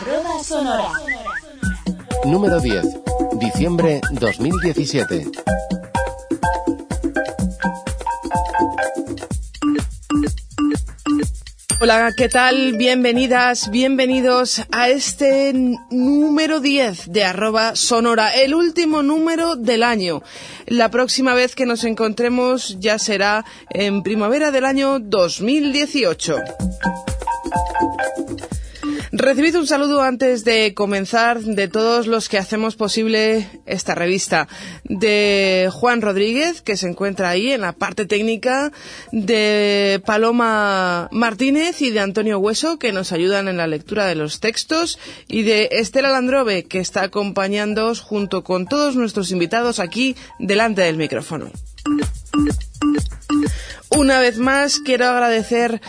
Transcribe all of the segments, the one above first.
Arroba Sonora. Número 10. Diciembre 2017. Hola, ¿qué tal? Bienvenidas, bienvenidos a este número 10 de arroba sonora, el último número del año. La próxima vez que nos encontremos ya será en primavera del año 2018. Recibid un saludo antes de comenzar de todos los que hacemos posible esta revista. De Juan Rodríguez, que se encuentra ahí en la parte técnica, de Paloma Martínez y de Antonio Hueso, que nos ayudan en la lectura de los textos, y de Estela Landrove, que está acompañándoos junto con todos nuestros invitados aquí delante del micrófono. Una vez más, quiero agradecer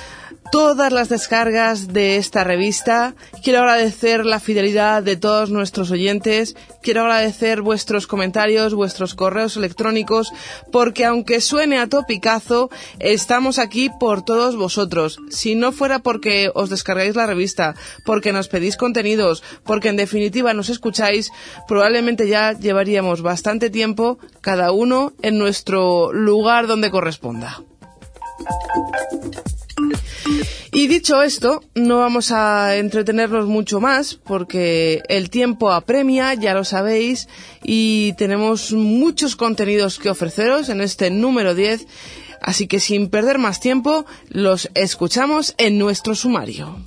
todas las descargas de esta revista. Quiero agradecer la fidelidad de todos nuestros oyentes. Quiero agradecer vuestros comentarios, vuestros correos electrónicos, porque aunque suene a topicazo, estamos aquí por todos vosotros. Si no fuera porque os descargáis la revista, porque nos pedís contenidos, porque en definitiva nos escucháis, probablemente ya llevaríamos bastante tiempo cada uno en nuestro lugar donde corresponda. Y dicho esto, no vamos a entretenernos mucho más porque el tiempo apremia, ya lo sabéis, y tenemos muchos contenidos que ofreceros en este número 10, así que sin perder más tiempo, los escuchamos en nuestro sumario.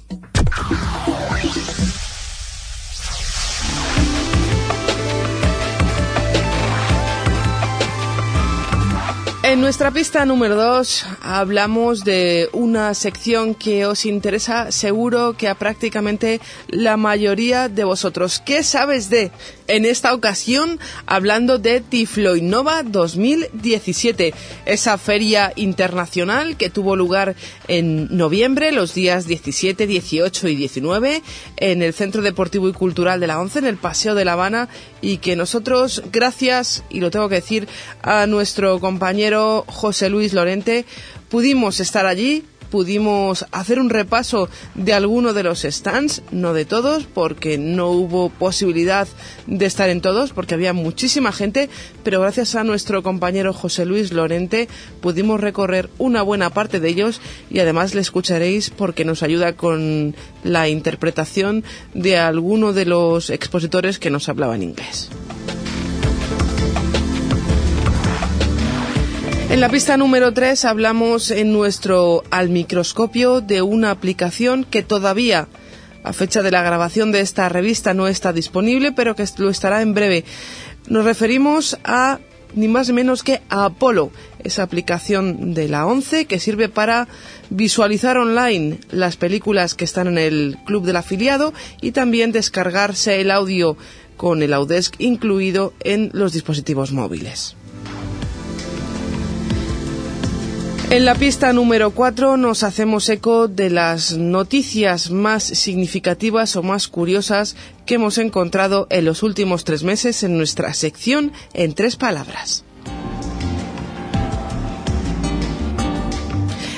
En nuestra pista número 2 hablamos de una sección que os interesa seguro que a prácticamente la mayoría de vosotros. ¿Qué sabes de? En esta ocasión hablando de Tiflo Innova 2017, esa feria internacional que tuvo lugar en noviembre, los días 17, 18 y 19, en el Centro Deportivo y Cultural de la ONCE, en el Paseo de La Habana, y que nosotros, gracias, y lo tengo que decir, a nuestro compañero José Luis Lorente, pudimos estar allí, pudimos hacer un repaso de alguno de los stands, no de todos, porque no hubo posibilidad de estar en todos, porque había muchísima gente, pero gracias a nuestro compañero José Luis Lorente pudimos recorrer una buena parte de ellos y además le escucharéis porque nos ayuda con la interpretación de alguno de los expositores que nos hablaban inglés. En la pista número 3 hablamos en nuestro al microscopio de una aplicación que todavía a fecha de la grabación de esta revista no está disponible, pero que lo estará en breve. Nos referimos a ni más ni menos que a Apolo, esa aplicación de la 11 que sirve para visualizar online las películas que están en el club del afiliado y también descargarse el audio con el Audesc incluido en los dispositivos móviles. En la pista número 4 nos hacemos eco de las noticias más significativas o más curiosas que hemos encontrado en los últimos tres meses en nuestra sección en tres palabras.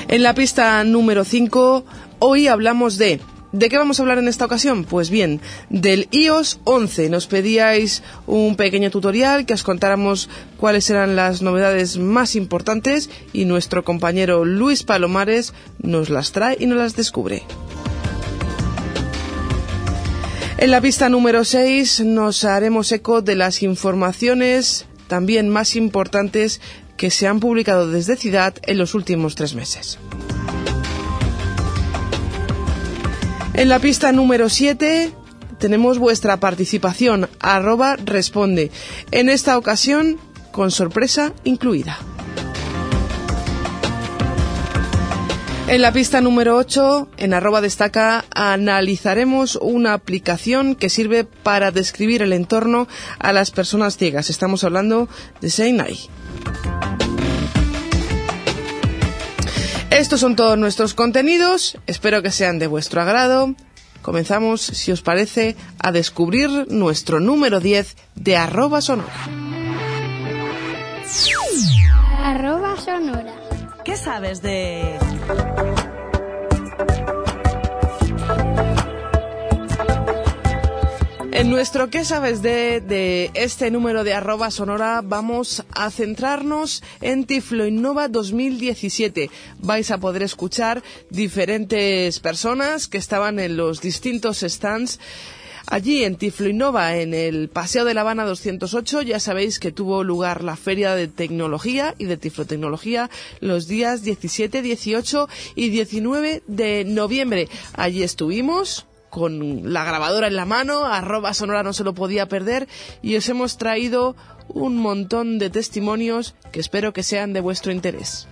En la pista número 5 hoy hablamos de ¿De qué vamos a hablar en esta ocasión? Pues bien, del iOS 11. Nos pedíais un pequeño tutorial que os contáramos cuáles eran las novedades más importantes y nuestro compañero Luis Palomares nos las trae y nos las descubre. En la pista número 6 nos haremos eco de las informaciones también más importantes que se han publicado desde Ciudad en los últimos tres meses. En la pista número 7 tenemos vuestra participación, arroba responde. En esta ocasión, con sorpresa incluida. En la pista número 8, en arroba destaca, analizaremos una aplicación que sirve para describir el entorno a las personas ciegas. Estamos hablando de Seinai. Estos son todos nuestros contenidos, espero que sean de vuestro agrado. Comenzamos, si os parece, a descubrir nuestro número 10 de arroba sonora. Arroba sonora. ¿Qué sabes de...? En nuestro ¿Qué sabes de, de este número de arroba sonora? Vamos a centrarnos en Tiflo Innova 2017. Vais a poder escuchar diferentes personas que estaban en los distintos stands Allí en Tiflo Innova, en el Paseo de La Habana 208, ya sabéis que tuvo lugar la Feria de Tecnología y de Tiflotecnología los días 17, 18 y 19 de noviembre. Allí estuvimos con la grabadora en la mano, arroba sonora no se lo podía perder y os hemos traído un montón de testimonios que espero que sean de vuestro interés.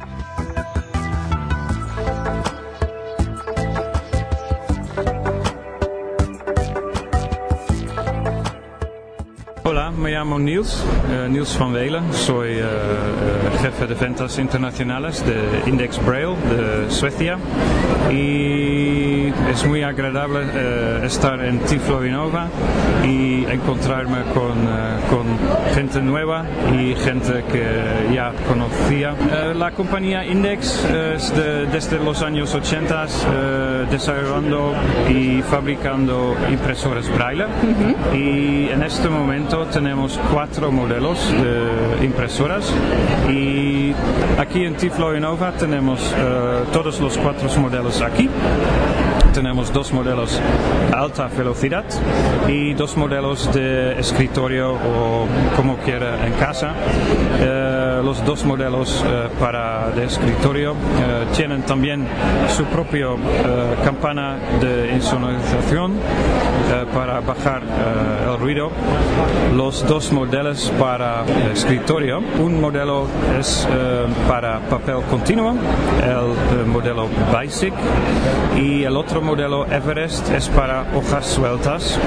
Hola, me llamo Niels, uh, Niels van Welen. Soy uh, jefe de ventas internacionales de Index Braille de Suecia y es muy agradable uh, estar en Tiflo Innova y encontrarme con, con, gente nueva y gente que ya conocía. la compañía Index es de, desde los años 80 desarrollando y fabricando impresoras Braille uh -huh. y en este momento tenemos cuatro modelos de impresoras y aquí en Tiflo Innova tenemos uh, todos los cuatro modelos aquí tenemos dos modelos alta velocidad y dos modelos de escritorio o como quiera en casa. Eh, los dos modelos eh, para de escritorio eh, tienen también su propio campana de insonorización para bajar el ruido. Los dos modelos para escritorio, un modelo es para papel continuo, el modelo Basic y el otro modelo Everest es para hojas sueltas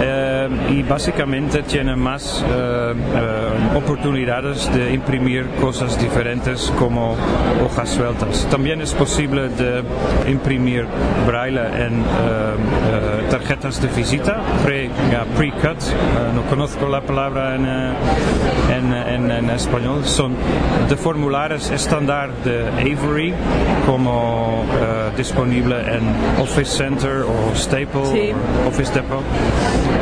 eh, y básicamente tiene más eh, eh, oportunidades de imprimir cosas diferentes como hojas sueltas. También es posible de imprimir braille en tarjetas de visita pre-cut, no conozco la palabra en, en, en, en, español, son de formularios estándar de Avery como disponible en Office Center or Staple Sí. o Office Depot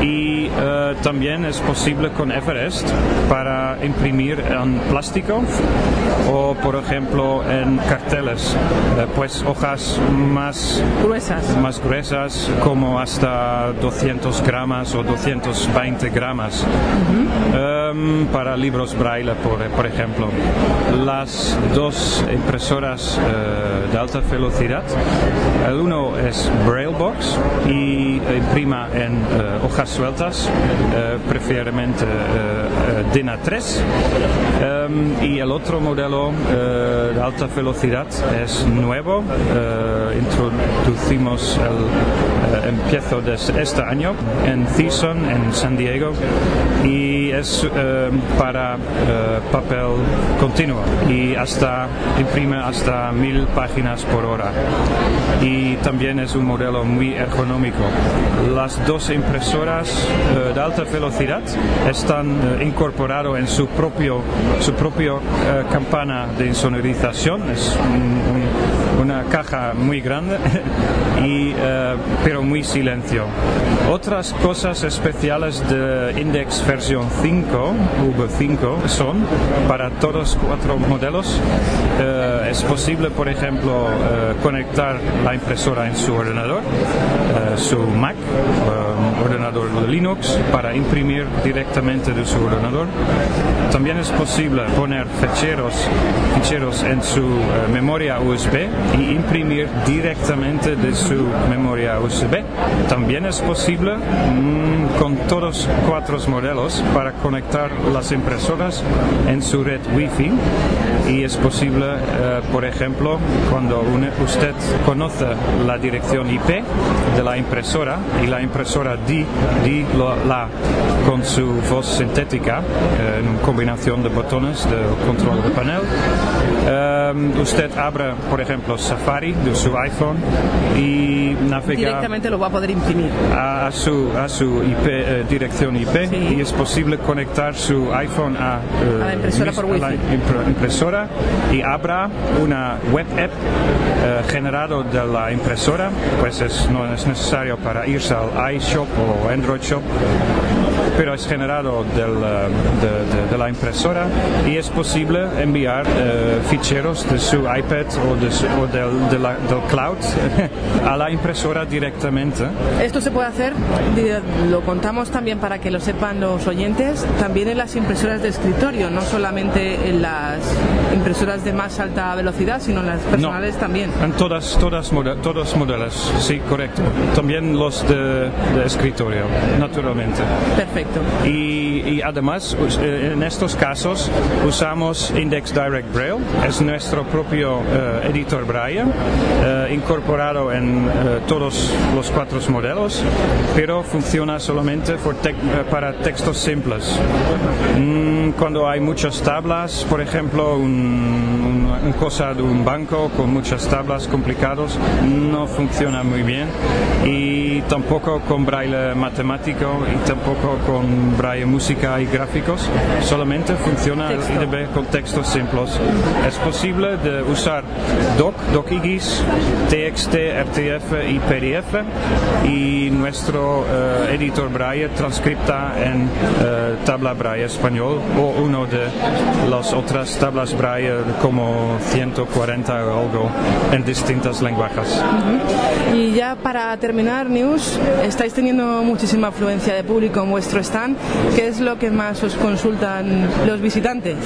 y eh, también es posible con Everest para imprimir en plástico o por ejemplo en carteles eh, pues hojas más Gruesas. más gruesas como hasta 200 gramos o 220 gramos Em, para libros braille por, por ejemplo. Las dos impresoras eh, de alta velocidad el uno es Braillebox y imprima en eh, hojas sueltas eh, preferiblemente eh, eh, DIN A3 Em, y el otro modelo de alta velocidad es nuevo. Introducimos el empiezo de este año en Thiessen en San Diego y es eh, para papel continuo y hasta imprime hasta mil páginas por hora. Y también es un modelo muy ergonómico. Las dos impresoras eh, de alta velocidad están eh, incorporados en su propio su propio eh, campana de insonorización. Es un- un- una caja muy grande y eh, pero muy silencio. Otras cosas especiales de Index versión 5 V5 son para todos cuatro modelos. Eh, es posible por ejemplo conectar la impresora en su ordenador su Mac ordenador de Linux para imprimir directamente de su ordenador también es posible poner ficheros, ficheros en su eh, memoria USB y imprimir directamente de su memoria USB. También es posible mm, con todos cuatro modelos para conectar las impresoras en su red Wi-Fi y es posible, eh, por ejemplo, cuando une- usted conoce la dirección IP de la impresora y la impresora di, di la con su voz sintética eh, en combinación de botones de control de panel. Eh, usted abre, por ejemplo, Safari de su iPhone y navega Directamente lo va a poder imprimir. a, a su, a su IP, eh, dirección IP Sí. y es posible conectar su iPhone a, eh, A la impresora por mis- a la Wi-Fi. impre- impresora impresora y abra una web app eh, generado de la impresora, pues es, no es necesario para irse al iShop o Android Shop pero es generado del, eh, de, de, de, la impresora y es posible enviar eh, ficheros de su iPad o, de su, o del, de la, del, cloud a la impresora directamente. Esto se puede hacer, lo contamos también para que lo sepan los oyentes, también en las impresoras de escritorio, no solamente en las impresoras de más alta velocidad, sino en las personales no, también. En todas, todas todos modelos, sí, correcto. También los de, de escritorio, naturalmente. Perfecto. Y, y, además, en estos casos, usamos Index Direct Braille, es nuestro propio uh, editor Braille, uh, incorporado en uh, todos los cuatro modelos, pero funciona solamente te para textos simples. Mm, cuando hay muchas tablas, por ejemplo, un, un, cosa de un banco con muchas tablas complicados, no funciona muy bien. Y tampoco con braille matemático y tampoco con braille música y gráficos, solamente funciona el IDB con textos simples. Es posible de usar doc, docigis, TXT, RTF y PDF y nuestro uh, editor braille transcripta en uh, tabla braille español o uno de las otras tablas braille como 140 o algo en distintas lenguajes. Uh -huh. Y ya para terminar, News, estáis teniendo muchísima afluencia de público en vuestro stand. ¿Qué es lo que más os consultan los visitantes?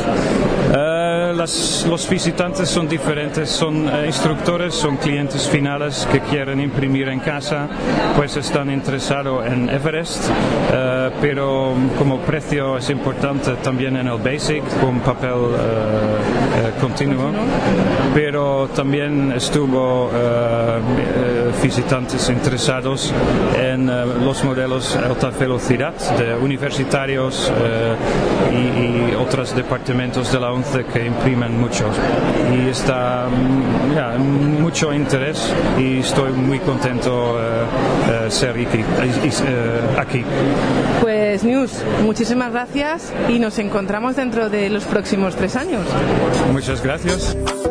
Uh, las, los visitantes son diferentes, son uh, instructores, son clientes finales que quieren imprimir en casa, pues están interesados en Everest, uh, pero como precio es importante también en el Basic con papel continuo, pero también estuvo visitantes interesados en los modelos alta velocidad de universitarios y, y, otros departamentos de la ONCE que imprimen mucho y está yeah, mucho interés y estoy muy contento ser aquí, aquí. Pues News, muchísimas gracias y nos encontramos dentro de los próximos tres años. Muchas gracias. gracias.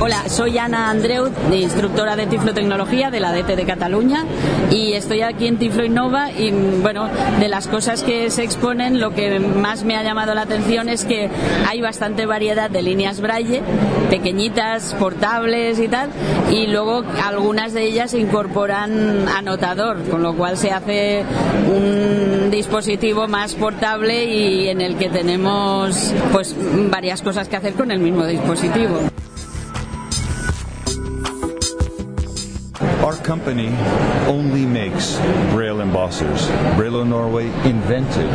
Hola, soy Ana Andreu, instructora de Tiflotecnología de la DT de Cataluña y estoy aquí en Tiflo Innova y bueno, de las cosas que se exponen lo que más me ha llamado la atención es que hay bastante variedad de líneas Braille, pequeñitas, portables y tal, y luego algunas de ellas incorporan anotador, con lo cual se hace un dispositivo más portable y en el que tenemos pues varias cosas que hacer con el mismo dispositivo. Our company only makes Braille embossers. Braille Norway invented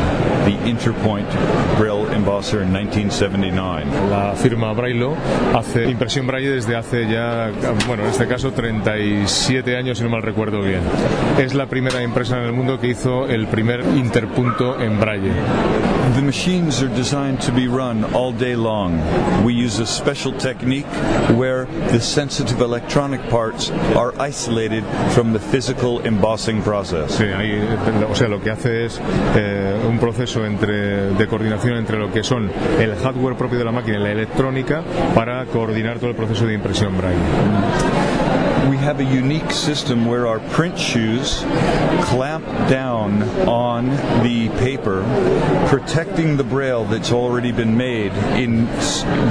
the Interpoint Braille embosser in 1979. La firma Braille hace impresión Braille desde hace ya, bueno, en este caso 37 años, si no mal recuerdo bien. Es la primera empresa en el mundo que hizo el primer interpunto en Braille. The machines are designed to be run all day long. We use a special technique where the sensitive electronic parts are isolated from the physical embossing process. Sí, ahí, o sea, lo que hace es eh, un proceso entre, de coordinación entre lo que son el hardware propio de la máquina y la electrónica para coordinar todo el proceso de impresión braille. We have a unique system where our print shoes clamp down on the paper, protecting the braille that's already been made in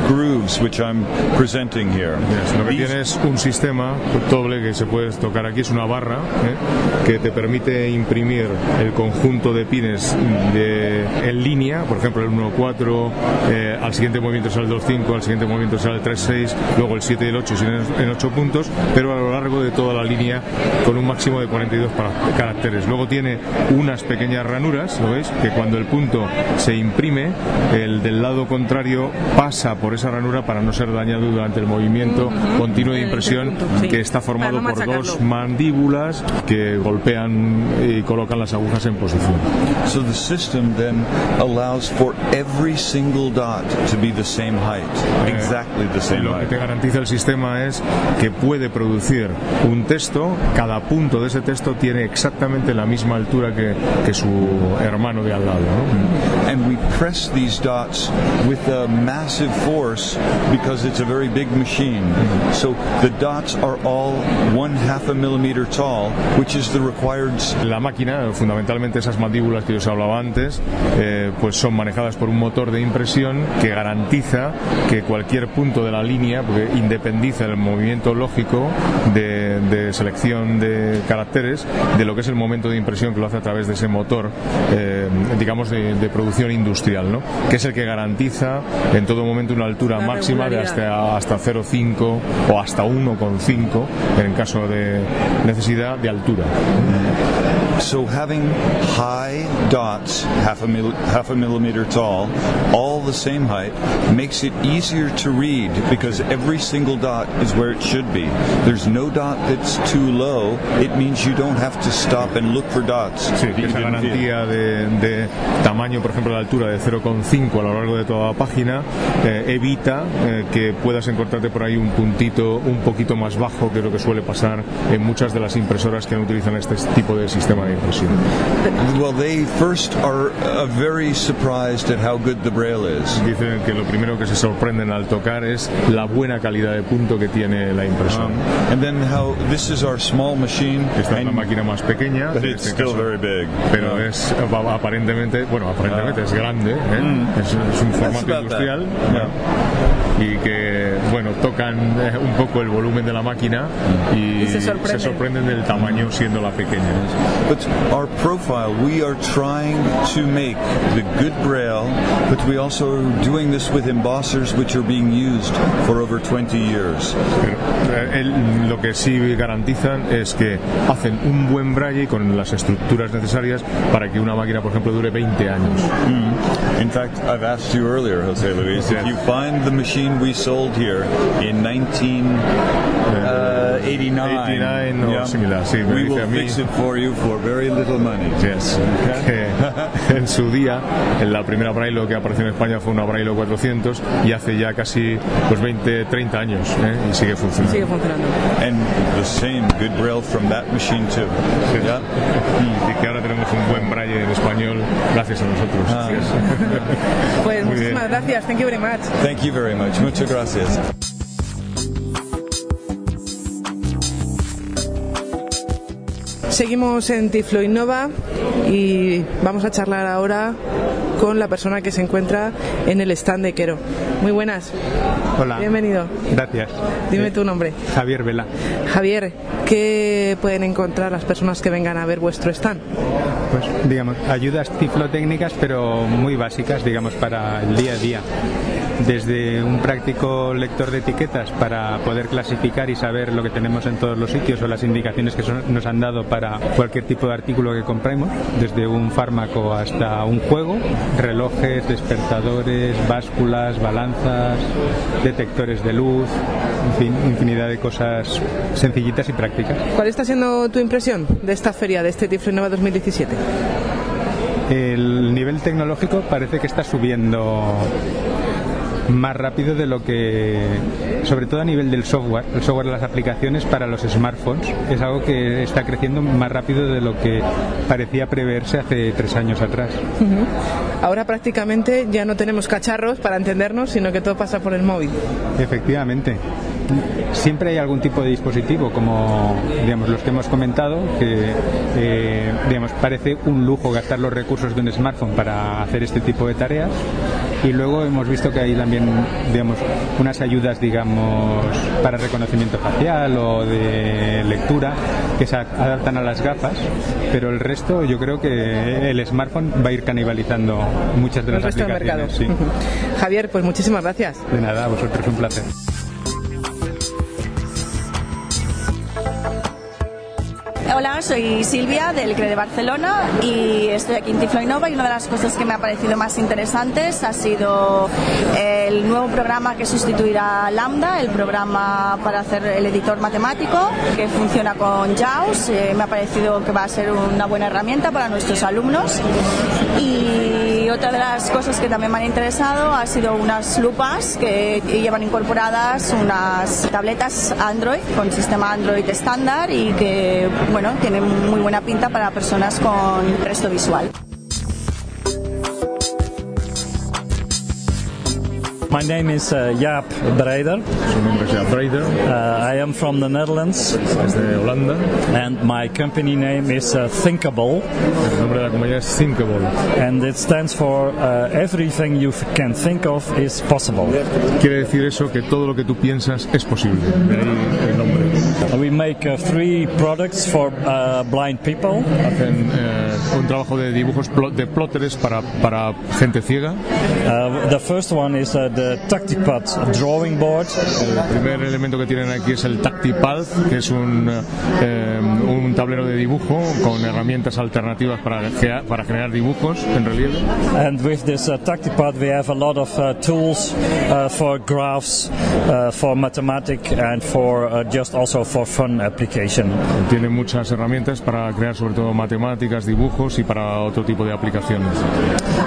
grooves, which I'm presenting here. Yes, lo que These... tienes un sistema doble que se puede tocar aquí, es una barra ¿eh? que te permite imprimir el conjunto de pines de, en línea, por ejemplo el 1.4, eh, al siguiente movimiento será el 2.5, al siguiente movimiento será el 3.6, luego el 7 y el 8 en 8 puntos, pero lo largo de toda la línea con un máximo de 42 caracteres. Luego tiene unas pequeñas ranuras, ¿lo veis? Que cuando el punto se imprime, el del lado contrario pasa por esa ranura para no ser dañado durante el movimiento uh -huh. continuo de impresión sí. que está formado no por dos mandíbulas que golpean y colocan las agujas en posición. So the system then allows for every single dot to be the same height, exactly the same Lo height. que te garantiza el sistema es que puede producir un texto, cada punto de ese texto tiene exactamente la misma altura que, que su hermano de al lado. ¿no? And we press these dots with a massive force because it's a very big machine. So the dots are all one half a millimeter tall, which is the required La máquina, fundamentalmente esas mandíbulas que yo os hablaba antes, eh, pues son manejadas por un motor de impresión que garantiza que cualquier punto de la línea, porque independiza el movimiento lógico de, de selección de caracteres de lo que es el momento de impresión que lo hace a través de ese motor, eh, digamos, de, de producción industrial, ¿no? que es el que garantiza en todo momento una altura máxima de hasta, hasta 0,5 o hasta 1,5 en caso de necesidad de altura. So having high dots, half a, mil, half a millimeter tall, all the same height, makes it easier to read because every single dot is where it should be. There's no dot that's too low. It means you don't have to stop and look for dots. Sí, que esa garantía de, de tamaño, por ejemplo, de altura de 0,5 a lo largo de toda la página, eh, evita eh, que puedas encontrarte por ahí un puntito un poquito más bajo que lo que suele pasar en muchas de las impresoras que no utilizan este tipo de sistema de impresión. Well, they first are uh, very surprised at how good the braille is. Dicen que lo primero que se sorprenden al tocar es la buena calidad de punto que tiene la impresora. Um, and then how this is our small machine, Esta es la máquina más pequeña, but it's este still caso, very big. pero es va- aparentemente, bueno, aparentemente es grande, ¿eh? es, es un formato industrial y que, bueno, tocan eh, un poco el volumen de la máquina y, Y se sorprenden. sorprenden del tamaño siendo la pequeña. But our profile, we are trying to make the good braille, but we also are doing this with embossers which are being used for over 20 years. Eh, el- lo que sí garantizan es que hacen un buen braille con las estructuras necesarias para que una máquina, por ejemplo, dure 20 años. Mm. In fact, I've asked you earlier, Jose Luis, if you find the machine we sold here in 1989, 89 o similar, sí, me we dice will a mí. fix it for you for very little money. Yes. Que en su día, en la primera Braille que apareció en España fue una Braille 400 y hace ya casi pues 20, 30 años ¿eh? y sigue funcionando. Sigue funcionando. And the same good braille from that machine too. Yeah? Y que ahora tenemos un buen Braille en español gracias a nosotros. Ah. Pues Muy muchísimas bien. gracias. Thank you very much. Thank you very much. Muchas gracias. Seguimos en Tiflo Innova y vamos a charlar ahora con la persona que se encuentra en el stand de Quero. Muy buenas. Hola. Bienvenido. Gracias. Dime Eh, tu nombre. Javier Vela. Javier, ¿qué pueden encontrar las personas que vengan a ver vuestro stand? Pues, digamos, ayudas ciflotécnicas, pero muy básicas, digamos, para el día a día. Desde un práctico lector de etiquetas para poder clasificar y saber lo que tenemos en todos los sitios o las indicaciones que son- nos han dado para cualquier tipo de artículo que compremos, desde un fármaco hasta un juego, relojes, despertadores, básculas, balanzas, detectores de luz, en fin, infinidad de cosas sencillitas y prácticas. ¿Cuál está siendo tu impresión de esta feria, de este Tiflo Innova 2017? El nivel tecnológico parece que está subiendo más rápido de lo que, sobre todo a nivel del software, el software de las aplicaciones para los smartphones, es algo que está creciendo más rápido de lo que parecía preverse hace tres años atrás. Ahora prácticamente ya no tenemos cacharros para entendernos, sino que todo pasa por el móvil. Efectivamente. Siempre hay algún tipo de dispositivo, como digamos los que hemos comentado, que eh, digamos parece un lujo gastar los recursos de un smartphone para hacer este tipo de tareas. Y luego hemos visto que hay también, digamos, unas ayudas, digamos, para reconocimiento facial o de lectura que se adaptan a las gafas, pero el resto yo creo que el smartphone va a ir canibalizando muchas de El las del mercado. aplicaciones. sí. Javier, pues muchísimas gracias. De nada, a vosotros un placer. Hola, soy Silvia del CRE de Barcelona y estoy aquí en Tiflo Innova y una de las cosas que me ha parecido más interesantes ha sido el nuevo programa que sustituirá Lambda, el programa para hacer el editor matemático que funciona con JAWS. Eh, me ha parecido que va a ser una buena herramienta para nuestros alumnos otra de las cosas que también me han interesado ha sido unas lupas que llevan incorporadas unas tabletas Android con sistema Android estándar y que bueno tienen muy buena pinta para personas con presto visual. My name is uh, Jaap Breider. Su nombre es Jaap Breider. Uh, I am from the Netherlands. Es de Holanda. And my company name is uh, Thinkable. El nombre de la compañía es Thinkable. And it stands for uh, everything you can think of is possible. Quiere decir eso que todo lo que tú piensas es posible. De ahí el nombre. We make uh, three products for uh, blind people. Hacen eh, un trabajo de dibujos de plotters para, para gente ciega. Uh, the first one is uh, the Tactipad drawing board. El primer elemento que tienen aquí es el Tactipad, que es un, eh, un tablero de dibujo con herramientas alternativas para, para generar dibujos en relieve. And with this uh, Tactipad we have a lot of uh, tools uh, for graphs, uh, for mathematics and for uh, just also for fun application. Tiene muchas herramientas para crear sobre todo matemáticas, dibujos y para otro tipo de aplicaciones.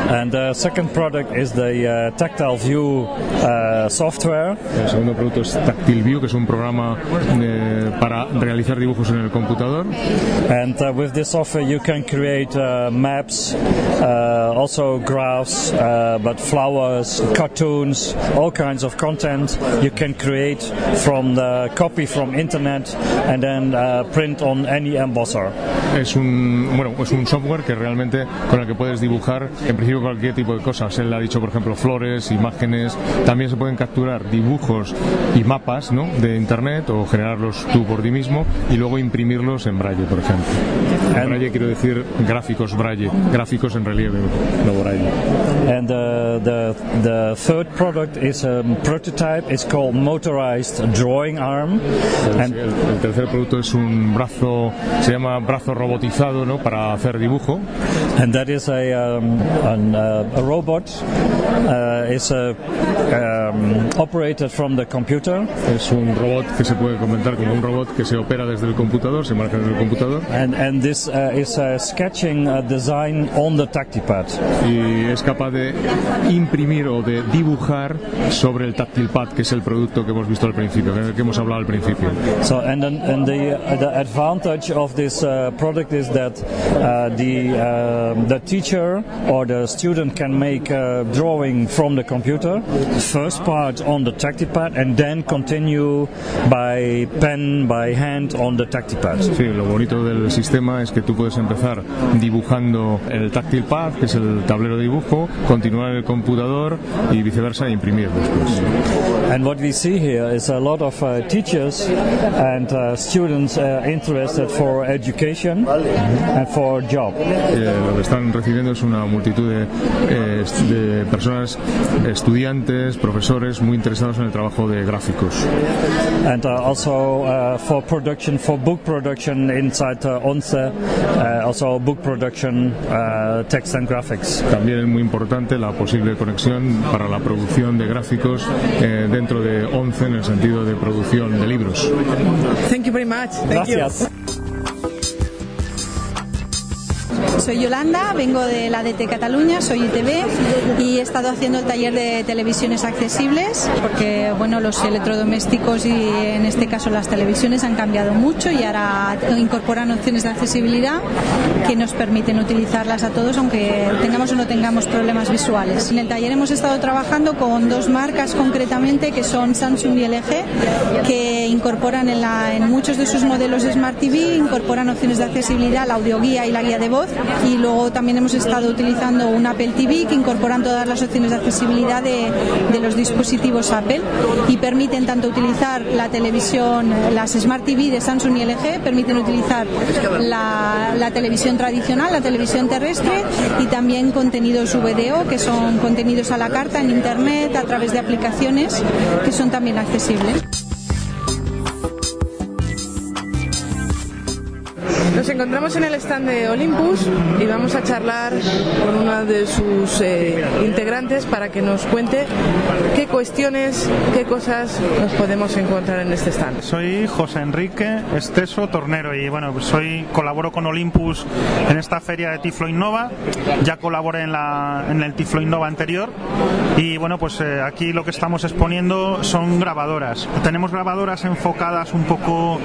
And the second product is the uh, Tactile View uh, software. El segundo producto es Tactile View, que es un programa eh, para realizar dibujos en el computador. And uh, with this software you can create uh, maps, uh, also graphs, uh, but flowers, cartoons, all kinds of content you can create from the copy from internet and then uh, print on any embosser. Es un bueno, es un software que realmente con el que puedes dibujar en principio cualquier tipo de cosas. Él ha dicho, por ejemplo, flores, imágenes. También se pueden capturar dibujos y mapas ¿no? de internet o generarlos tú por ti mismo y luego imprimirlos en braille, por ejemplo. En braille quiero decir gráficos braille, gráficos en relieve, no braille. And uh, the the third product is a prototype. It's called motorized drawing arm. And el, tercer producto es un brazo, se llama brazo robotizado, ¿no? Para hacer dibujo. And that is a um, an, uh, a robot. Uh, is a um, operated from the computer. Es un robot que se puede comentar como un robot que se opera desde el computador, se maneja desde el computador. And and this uh, is a sketching a design on the tactipad. Y es capaz de imprimir o de dibujar sobre el tactile pad, que es el producto que hemos visto al principio, que hemos hablado al principio. So and then, and the uh, the advantage of this uh, product is that uh, the the teacher or the student can make a drawing from the computer, first part on the tactipad, and then continue by pen by hand on the tactipad. Sí, lo bonito del sistema es que tú puedes empezar dibujando el tactile pad, que es el tablero de dibujo, continuar en el computador y viceversa e imprimir después. And what we see here is a lot of uh, teachers and uh, students uh, interested for education and for job. Eh, lo que están recibiendo es una multitud de, eh, de, personas, estudiantes, profesores muy interesados en el trabajo de gráficos. And also for production, for book production inside ONCE, also book production, text and graphics. También es muy importante la posible conexión para la producción de gráficos eh, dentro de ONCE en el sentido de producción de libros. Thank you very much. Thank Gracias. You. Soy Yolanda, vengo de la DT Cataluña, soy ITV y he estado haciendo el taller de televisiones accesibles porque bueno, los electrodomésticos y en este caso las televisiones han cambiado mucho y ahora incorporan opciones de accesibilidad que nos permiten utilizarlas a todos aunque tengamos o no tengamos problemas visuales. En el taller hemos estado trabajando con dos marcas concretamente que son Samsung y LG que incorporan en, la, en muchos de sus modelos Smart TV, incorporan opciones de accesibilidad, la audioguía y la guía de voz y luego también hemos estado utilizando un Apple TV que incorporan todas las opciones de accesibilidad de, los dispositivos Apple y permiten tanto utilizar la televisión, las Smart TV de Samsung y LG, permiten utilizar la, la televisión tradicional, la televisión terrestre y también contenidos VDO que son contenidos a la carta en Internet a través de aplicaciones que son también accesibles. Nos encontramos en el stand de Olympus y vamos a charlar con una de sus eh, integrantes para que nos cuente qué cuestiones, qué cosas nos podemos encontrar en este stand. Soy José Enrique Esteso Tornero y bueno, soy colaboro con Olympus en esta feria de Tiflo Innova. Ya colaboré en, la, en el Tiflo Innova anterior y bueno, pues eh, aquí lo que estamos exponiendo son grabadoras. Tenemos grabadoras enfocadas un poco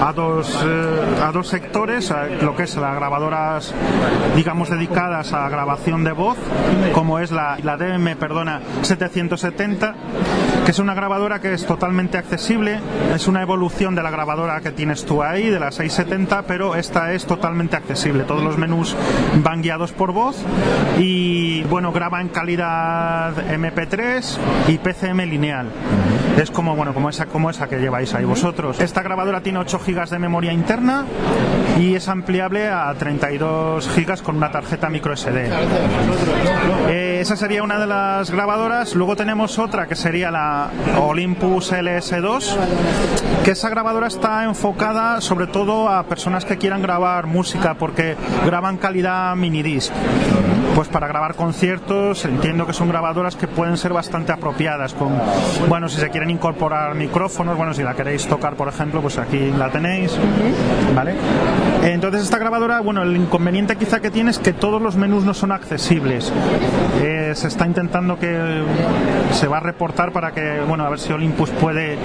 a dos, eh, a dos sectores, a lo que es las grabadoras, digamos, dedicadas a grabación de voz, como es la, la DM, perdona, 770, que es una grabadora que es totalmente accesible, es una evolución de la grabadora que tienes tú ahí, de la 670, pero esta es totalmente accesible. Todos los menús van guiados por voz y, bueno, graba en calidad MP3 y PCM lineal. Es como, bueno, como esa, como esa que lleváis ahí vosotros. Esta grabadora tiene 8 GB de memoria interna y es ampliable a 32 GB con una tarjeta micro SD. Eh, esa sería una de las grabadoras. Luego tenemos otra que sería la Olympus LS2, que esa grabadora está enfocada sobre todo a personas que quieran grabar música porque graban calidad mini disc. Pues para grabar conciertos entiendo que son grabadoras que pueden ser bastante apropiadas con bueno si se quieren incorporar micrófonos, bueno si la queréis tocar por ejemplo pues aquí la tenéis, ¿vale? Entonces esta grabadora, bueno el inconveniente quizá que tiene es que todos los menús no son accesibles. Eh, se está intentando que se va a reportar para que bueno a ver si Olympus puede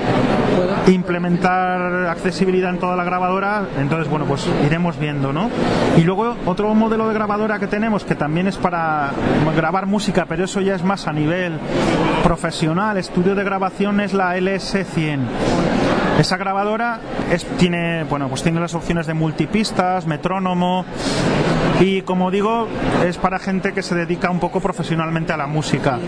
implementar accesibilidad en toda la grabadora, entonces bueno pues iremos viendo, ¿no? Y luego otro modelo de grabadora que tenemos que también es para grabar música, pero eso ya es más a nivel profesional, estudio de grabación es la LS100. Esa grabadora es, tiene, bueno, pues tiene las opciones de multipistas, metrónomo y como digo, es para gente que se dedica un poco profesionalmente a la música,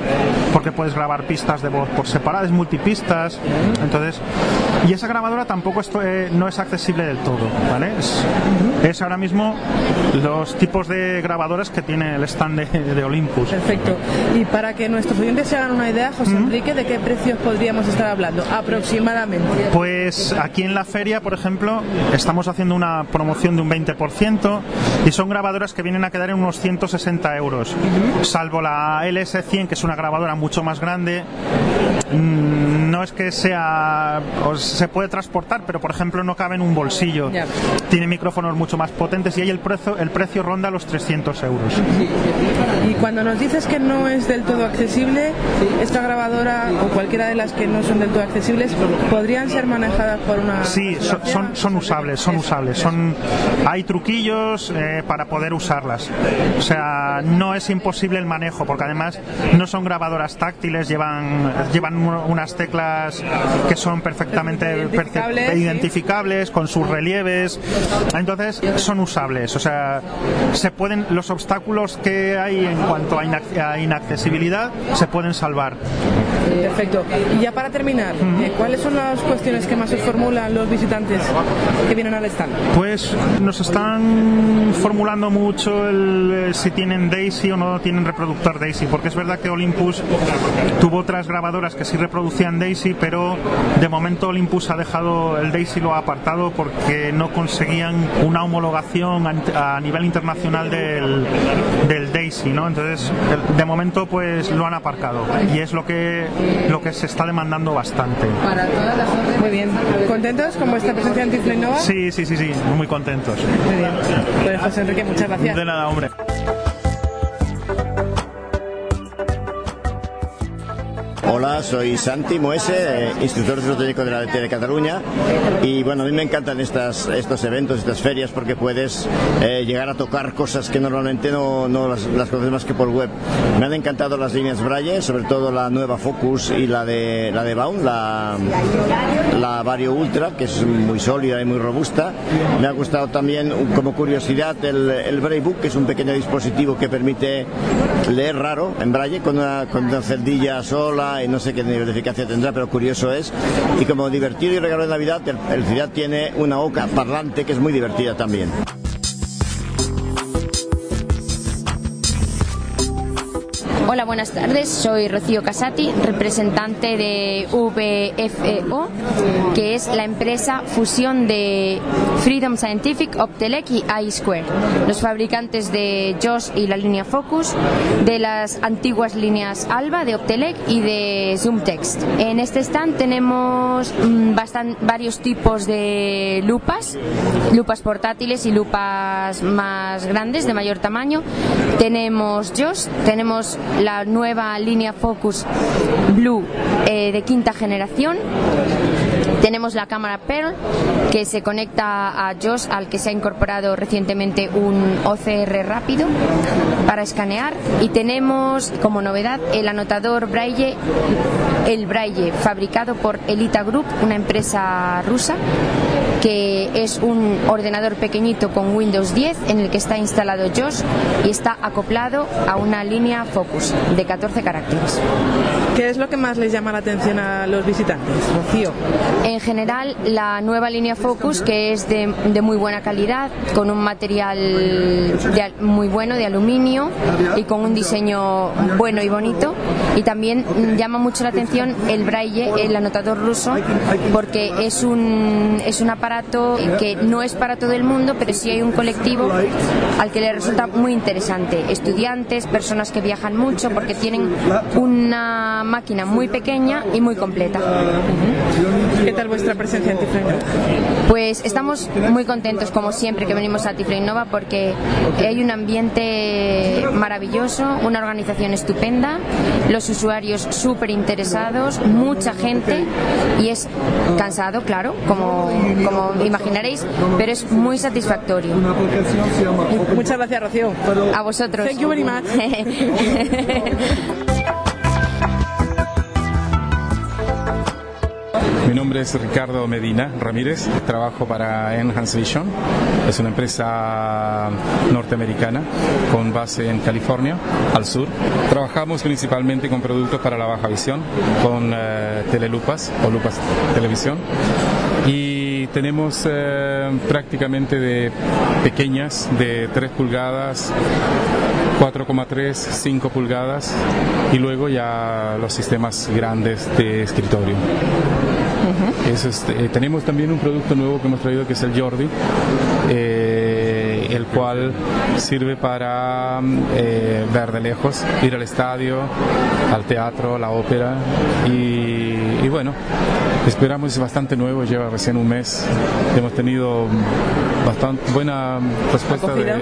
porque puedes grabar pistas de voz por separado, es multipistas, entonces y esa grabadora tampoco es, eh, no es accesible del todo, ¿vale? Es, es ahora mismo los tipos de grabadoras que tiene el stand de, de Olympus. Perfecto. Y para que nuestros oyentes se hagan una idea, José Enrique, ¿de qué precios podríamos estar hablando aproximadamente? Pues aquí en la feria, por ejemplo, estamos haciendo una promoción de un 20% y son grabadoras que vienen a quedar en unos 160 euros. Salvo la LS100, que es una grabadora mucho más grande, mm, no es que sea. se puede transportar, pero por ejemplo no cabe en un bolsillo. Tiene micrófonos mucho más potentes y ahí el precio, el precio ronda los 300 euros. Y cuando nos dices que no es del todo accesible, esta grabadora o cualquiera de las que no son del todo accesibles podrían ser manejadas por una. Sí, so- son, son usables, son usables. Son, hay truquillos eh, para poder usarlas. O sea, no es imposible el manejo, porque además no son grabadoras táctiles, llevan, llevan un- unas teclas que son perfectamente Identificables, identificables, con sus relieves. Entonces, son usables. O sea, se pueden, los obstáculos que hay en cuanto a, inac- a inaccesibilidad se pueden salvar. Perfecto. Y ya para terminar, eh, ¿cuáles son las cuestiones que más os formulan los visitantes que vienen al stand? Pues nos están formulando mucho el, eh, si tienen Daisy o no tienen reproductor Daisy, porque es verdad que Olympus tuvo otras grabadoras que sí reproducían Daisy, pero de momento Olympus ha dejado el Daisy lo ha apartado porque no conseguían una homologación a nivel internacional del, del Daisy, ¿no? Entonces, de momento pues lo han aparcado y es lo que lo que se está demandando bastante. Muy bien. ¿Contentos con vuestra presencia en Tiflo Innova? Sí, sí, sí, sí, muy contentos. Muy bien. Pues José Enrique, muchas gracias. De nada, hombre. Hola, soy Santi Moese, eh, instructor filotécnico de la DT de Cataluña y bueno, a mí me encantan estas, estos eventos, estas ferias porque puedes eh, llegar a tocar cosas que normalmente no, no las, las conoces más que por web. Me han encantado las líneas Braille, sobre todo la nueva Focus y la de, la de Baum, la, la Vario Ultra, que es muy sólida y muy robusta. Me ha gustado también, como curiosidad, el, el Braille Book, que es un pequeño dispositivo que permite leer raro en Braille con una, con una celdilla sola no sé qué nivel de eficacia tendrá, pero curioso es. Y como divertido y regalo de Navidad, el, el Ciudad tiene una oca parlante que es muy divertida también. Hola, buenas tardes. Soy Rocío Casati, representante de VFEO, que es la empresa fusión de Freedom Scientific, Optelec y iSquare, los fabricantes de JOS y la línea Focus, de las antiguas líneas Alba de Optelec y de Zoomtext. En este stand tenemos mm, bastan- varios tipos de lupas, lupas portátiles y lupas más grandes, de mayor tamaño. Tenemos JOS, tenemos la nueva línea Focus Blue eh, de quinta generación. Tenemos la cámara Pearl que se conecta a JOS al que se ha incorporado recientemente un OCR rápido para escanear y tenemos como novedad el anotador Braille, el Braille fabricado por Elita Group, una empresa rusa que es un ordenador pequeñito con Windows 10 en el que está instalado JOS y está acoplado a una línea Focus de 14 caracteres. ¿Qué es lo que más les llama la atención a los visitantes, Rocío? En general, la nueva línea Focus, que es de, de muy buena calidad, con un material de muy bueno de aluminio y con un diseño bueno y bonito. Y también llama mucho la atención el braille, el anotador ruso, porque es un, es un aparato que no es para todo el mundo, pero sí hay un colectivo al que le resulta muy interesante. Estudiantes, personas que viajan mucho, porque tienen una máquina muy pequeña y muy completa. ¿Qué tal vuestra presencia en Tiflo? Pues estamos muy contentos, como siempre, que venimos a Tiflo Innova porque hay un ambiente maravilloso, una organización estupenda, los usuarios súper interesados, mucha gente y es cansado, claro, como, como imaginaréis, pero es muy satisfactorio. Muchas gracias, Rocío. A vosotros. Thank you very much. nombre es Ricardo Medina Ramírez, trabajo para Enhance Vision, es una empresa norteamericana con base en California, al sur. Trabajamos principalmente con productos para la baja visión, con eh, telelupas o lupas televisión. Y tenemos eh, prácticamente de pequeñas, de 3 pulgadas, 4,3, 5 pulgadas y luego ya los sistemas grandes de escritorio. Eso es, eh, tenemos también un producto nuevo que hemos traído que es el Jordi, eh, el cual sirve para mm, eh, ver de lejos, ir al estadio, al teatro, a la ópera y bueno, esperamos es bastante nuevo, lleva recién un mes, hemos tenido bastante buena respuesta de,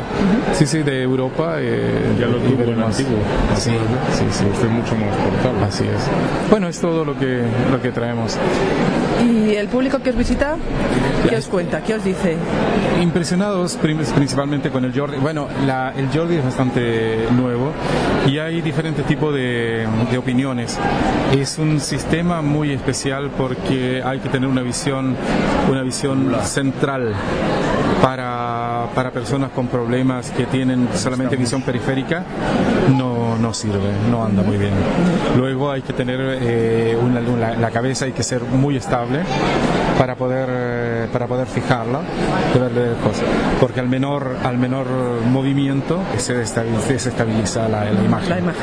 sí, sí, de Europa. eh, Ya lo y tuvo en antiguo. Sí, sí, sí. Mucho más portable. Así es. Bueno, es todo lo que, lo que traemos. ¿Y el público que os visita, qué os cuenta? ¿Qué os dice? Impresionados principalmente con el Jordi. Bueno, la- el Jordi es bastante nuevo y hay diferentes tipos de, de opiniones. Es un sistema muy especial porque hay que tener una visión, una visión central para, para personas con problemas que tienen solamente visión periférica. No, no sirve, no anda muy bien. Luego hay que tener eh, una, una- la cabeza, hay que ser muy estable para poder eh, para poder fijarla de cosas porque al menor al menor movimiento se desestabiliza, desestabiliza la, la imagen La imagen.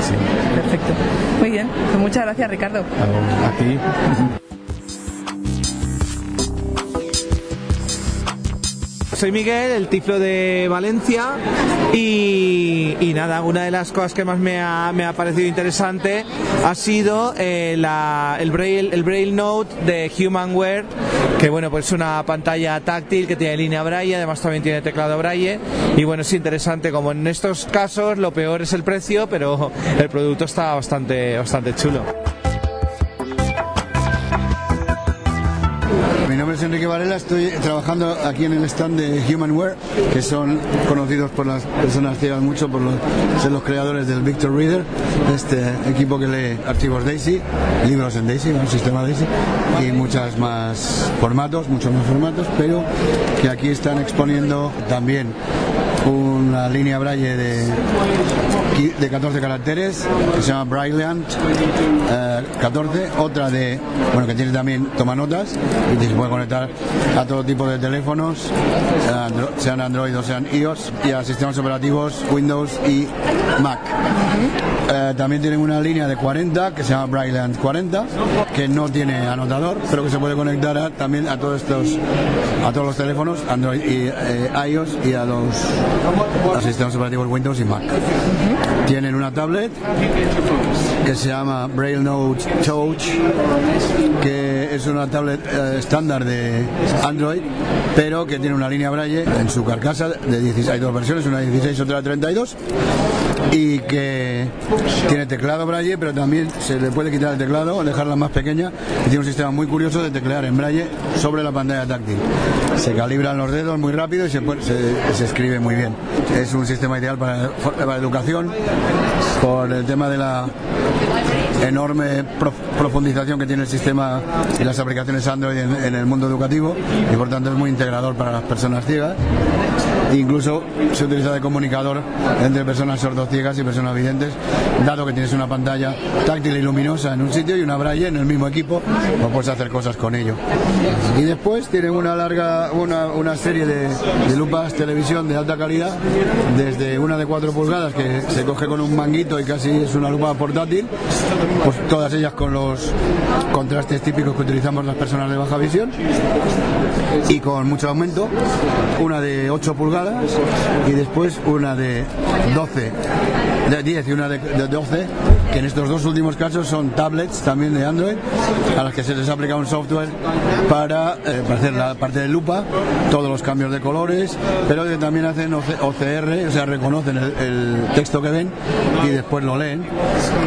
Sí. Perfecto. Muy bien. Pues muchas gracias, Ricardo. a, a ti Soy Miguel, el tiflo de Valencia y, nada, una de las cosas que más me ha, me ha parecido interesante ha sido eh, el, Braille, el Braille Note de Humanware, que bueno, pues es una pantalla táctil que tiene línea Braille, además también tiene teclado Braille y bueno, es interesante, como en estos casos lo peor es el precio, pero el producto está bastante, bastante chulo. Mi nombre es Enrique Varela, estoy trabajando aquí en el stand de Humanware, que son conocidos por las personas ciegas mucho, por los, ser los creadores del Victor Reader, este equipo que lee archivos DAISY, libros en DAISY, un sistema DAISY, y muchos más formatos, muchos más formatos, pero que aquí están exponiendo también una línea braille de, de 14 caracteres que se llama Brailleant eh, 14, otra de, bueno, que tiene también toma notas y se puede conectar a todo tipo de teléfonos, andro- sean Android o sean iOS, y a sistemas operativos Windows y Mac. Eh, también tienen una línea de 40 que se llama Brailleant 40, que no tiene anotador, pero que se puede conectar a- también a todos estos, a todos los teléfonos Android y eh, iOS y a los sistemas operativos Windows y Mac. Tienen una tablet que se llama Braille Note Touch, que es una tablet eh, estándar de Android, pero que tiene una línea braille en su carcasa de 16, hay dos versiones, una de 16 y otra de 32, y que tiene teclado braille, pero también se le puede quitar el teclado dejarla más pequeña, y tiene un sistema muy curioso de teclear en braille sobre la pantalla táctil. Se calibran los dedos muy rápido y se escribe muy bien. Es un sistema ideal para, para educación por el tema de la enorme prof- profundización que tiene el sistema y las aplicaciones Android en, en el mundo educativo y por tanto es muy integrador para las personas ciegas. Incluso se utiliza de comunicador entre personas sordociegas y personas videntes, dado que tienes una pantalla táctil y luminosa en un sitio y una braille en el mismo equipo, pues puedes hacer cosas con ello. Y después tienen una larga, una, una serie de, de lupas televisión de alta calidad, desde una de 4 pulgadas que se coge con un manguito y casi es una lupa portátil, pues todas ellas con los contrastes típicos que utilizamos las personas de baja visión y con mucho aumento, una de 8 pulgadas y después una de 12, de 10 y una de, de 12, que en estos dos últimos casos son tablets también de Android, a las que se les aplica un software para, eh, para hacer la parte de lupa, todos los cambios de colores, pero que también hacen OC- OCR, o sea, reconocen el, el texto que ven y después lo leen,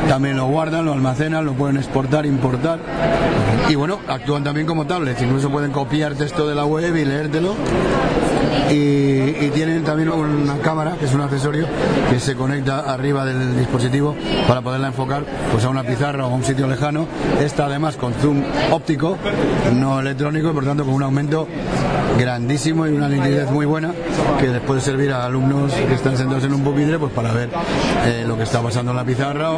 también lo guardan, lo almacenan, lo pueden exportar, importar. Y bueno, actúan también como tablets, incluso pueden copiar texto de la web y leértelo. Y, y tienen también una cámara, que es un accesorio que se conecta arriba del dispositivo para poderla enfocar pues, a una pizarra o a un sitio lejano. Esta además con zoom óptico, no electrónico, y por tanto con un aumento grandísimo y una nitidez muy buena que les puede servir a alumnos que están sentados en un pupitre pues para ver eh, lo que está pasando en la pizarra,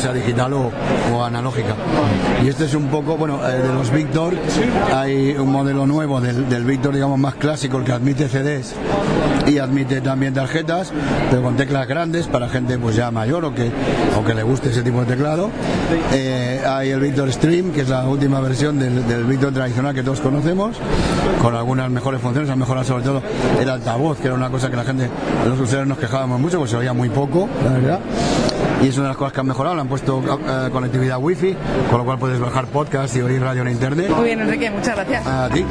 sea digital o, o analógica. Y este es un poco, bueno, eh, de los Victor, hay un modelo nuevo del, del Victor, digamos, más clásico, el que admite CDs y admite también tarjetas, pero con teclas grandes para gente pues ya mayor o que, o que le guste ese tipo de teclado. Eh, hay el Victor Stream, que es la última versión del, del Victor tradicional que todos conocemos, con algunas mejores funciones, han mejorado sobre todo el altavoz, que era una cosa que la gente, los usuarios nos quejábamos mucho, pues se oía muy poco, la verdad. Y es una de las cosas que han mejorado, le han puesto eh, conectividad wifi, con lo cual puedes bajar podcast y oír radio en internet. Muy bien, Enrique, muchas gracias. A ti.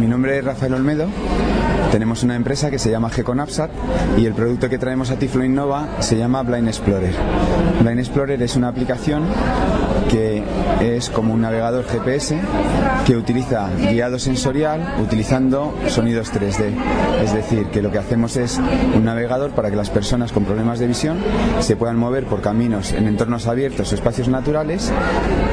Mi nombre es Rafael Olmedo. Tenemos una empresa que se llama Geconapsat y el producto que traemos a Tiflo Innova se llama Blind Explorer. Blind Explorer es una aplicación que es como un navegador GPS que utiliza guiado sensorial utilizando sonidos 3D. Es decir, que lo que hacemos es un navegador para que las personas con problemas de visión se puedan mover por caminos en entornos abiertos o espacios naturales,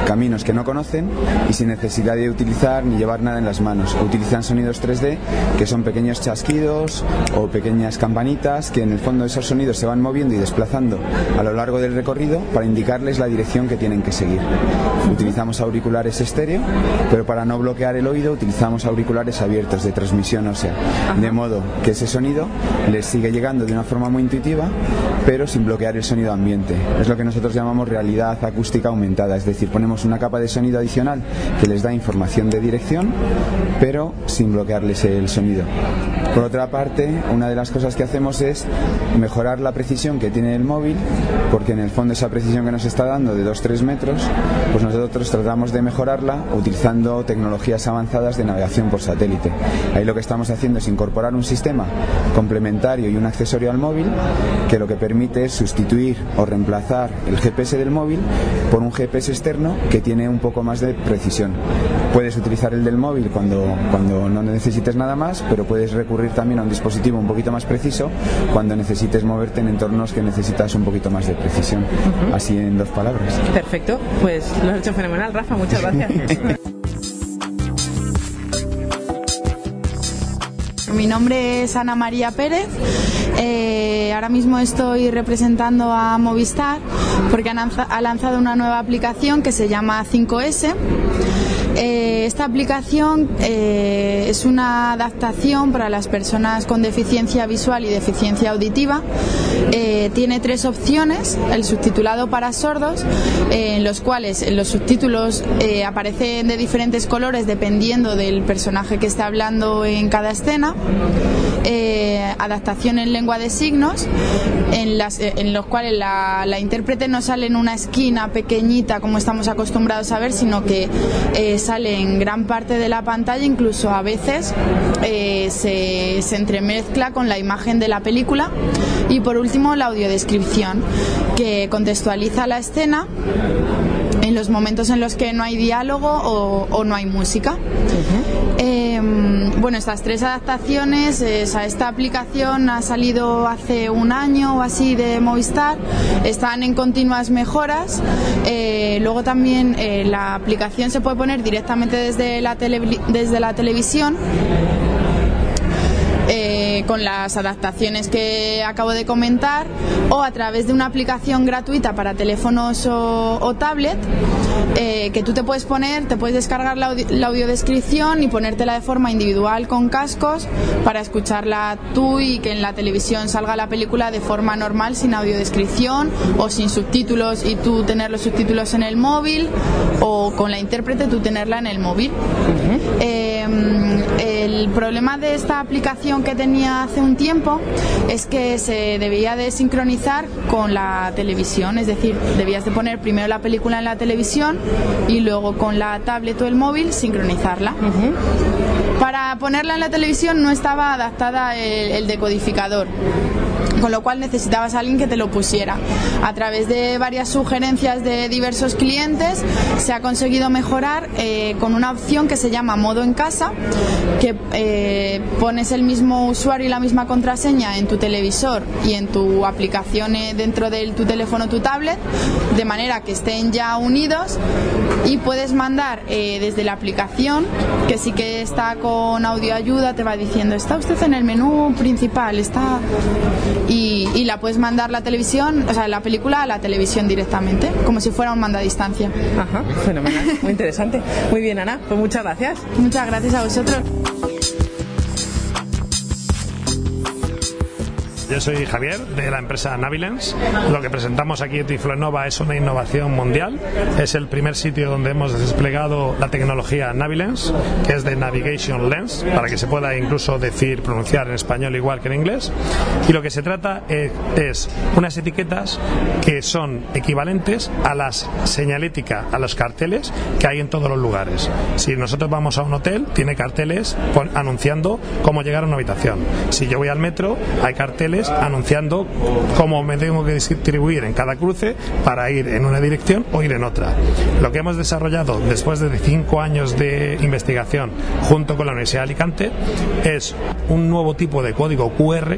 caminos que no conocen y sin necesidad de utilizar ni llevar nada en las manos. Utilizan sonidos 3D que son pequeños chasquidos o pequeñas campanitas que en el fondo esos sonidos se van moviendo y desplazando a lo largo del recorrido para indicarles la dirección que tienen que seguir. Utilizamos auriculares estéreo, pero para no bloquear el oído utilizamos auriculares abiertos de transmisión ósea, de modo que ese sonido les sigue llegando de una forma muy intuitiva, pero sin bloquear el sonido ambiente. Es lo que nosotros llamamos realidad acústica aumentada, es decir, ponemos una capa de sonido adicional que les da información de dirección, pero sin bloquearles el sonido. Por otra parte, una de las cosas que hacemos es mejorar la precisión que tiene el móvil, porque en el fondo esa precisión que nos está dando de 2-3 metros, pues nosotros tratamos de mejorarla utilizando tecnologías avanzadas de navegación por satélite. Ahí lo que estamos haciendo es incorporar un sistema complementario y un accesorio al móvil que lo que permite es sustituir o reemplazar el GPS del móvil por un GPS externo que tiene un poco más de precisión. Puedes utilizar el del móvil cuando, cuando no necesites nada más, pero puedes recurrir también a un dispositivo un poquito más preciso cuando necesites moverte en entornos que necesitas un poquito más de precisión. Así en dos palabras. Perfecto, pues lo has hecho fenomenal, Rafa, muchas gracias. nombre es Ana María Pérez. Eh, ahora mismo estoy representando a Movistar porque ha lanzado una nueva aplicación que se llama 5S. Eh, esta aplicación eh, es una adaptación para las personas con deficiencia visual y deficiencia auditiva. Eh, tiene tres opciones, el subtitulado para sordos, en los cuales los subtítulos aparecen de diferentes colores dependiendo del personaje que esté hablando en cada escena. adaptación en lengua de signos, en, las, en los cuales la, la, intérprete no sale en una esquina pequeñita como estamos acostumbrados a ver, sino que sale en gran parte de la pantalla, incluso a veces eh, se, se entremezcla con la imagen de la película. Y por último, la audiodescripción, que contextualiza la escena en los momentos en los que no hay diálogo o, no hay música. Em, bueno, estas tres adaptaciones, esta aplicación ha salido hace un año o así de Movistar, están en continuas mejoras. Eh, luego también eh, la aplicación se puede poner directamente desde la, desde la televisión eh, con las adaptaciones que acabo de comentar o a través de una aplicación gratuita para teléfonos o, tablet eh, que tú te puedes poner, te puedes descargar la, audiodescripción y ponértela de forma individual con cascos para escucharla tú y que en la televisión salga la película de forma normal sin audiodescripción o sin subtítulos y tú tener los subtítulos en el móvil o con la intérprete tú tenerla en el móvil. Em, el problema de esta aplicación que tenía hace un tiempo es que se debía de sincronizar con la televisión, es decir, debías de poner primero la película en la televisión y luego con la tablet o el móvil sincronizarla. Para ponerla en la televisión no estaba adaptada el decodificador con lo cual necesitabas a alguien que te lo pusiera. A través de varias sugerencias de diversos clientes se ha conseguido mejorar eh, con una opción que se llama modo en casa, que eh, pones el mismo usuario y la misma contraseña en tu televisor y en tu aplicación eh, dentro de tu teléfono o tu tablet, de manera que estén ya unidos y puedes mandar desde la aplicación, que sí que está con audio ayuda, te va diciendo, está usted en el menú principal, está y, la puedes mandar la televisión, o sea, la película a la televisión directamente, como si fuera un mando a distancia. Ajá, fenomenal, muy interesante. Muy bien, Ana, pues muchas gracias. Muchas gracias a vosotros. Yo soy Javier de la empresa Navilens. Lo que presentamos aquí en Tiflonova es una innovación mundial. Es el primer sitio donde hemos desplegado la tecnología Navilens, que es de Navigation Lens, para que se pueda incluso decir, pronunciar en español igual que en inglés. Y lo que se trata es, unas etiquetas que son equivalentes a las señalética, a los carteles que hay en todos los lugares. Si nosotros vamos a un hotel, tiene carteles anunciando cómo llegar a una habitación. Si yo voy al metro, hay carteles anunciando cómo me tengo que distribuir en cada cruce para ir en una dirección o ir en otra. Lo que hemos desarrollado después de cinco años de investigación junto con la Universidad de Alicante es un nuevo tipo de código QR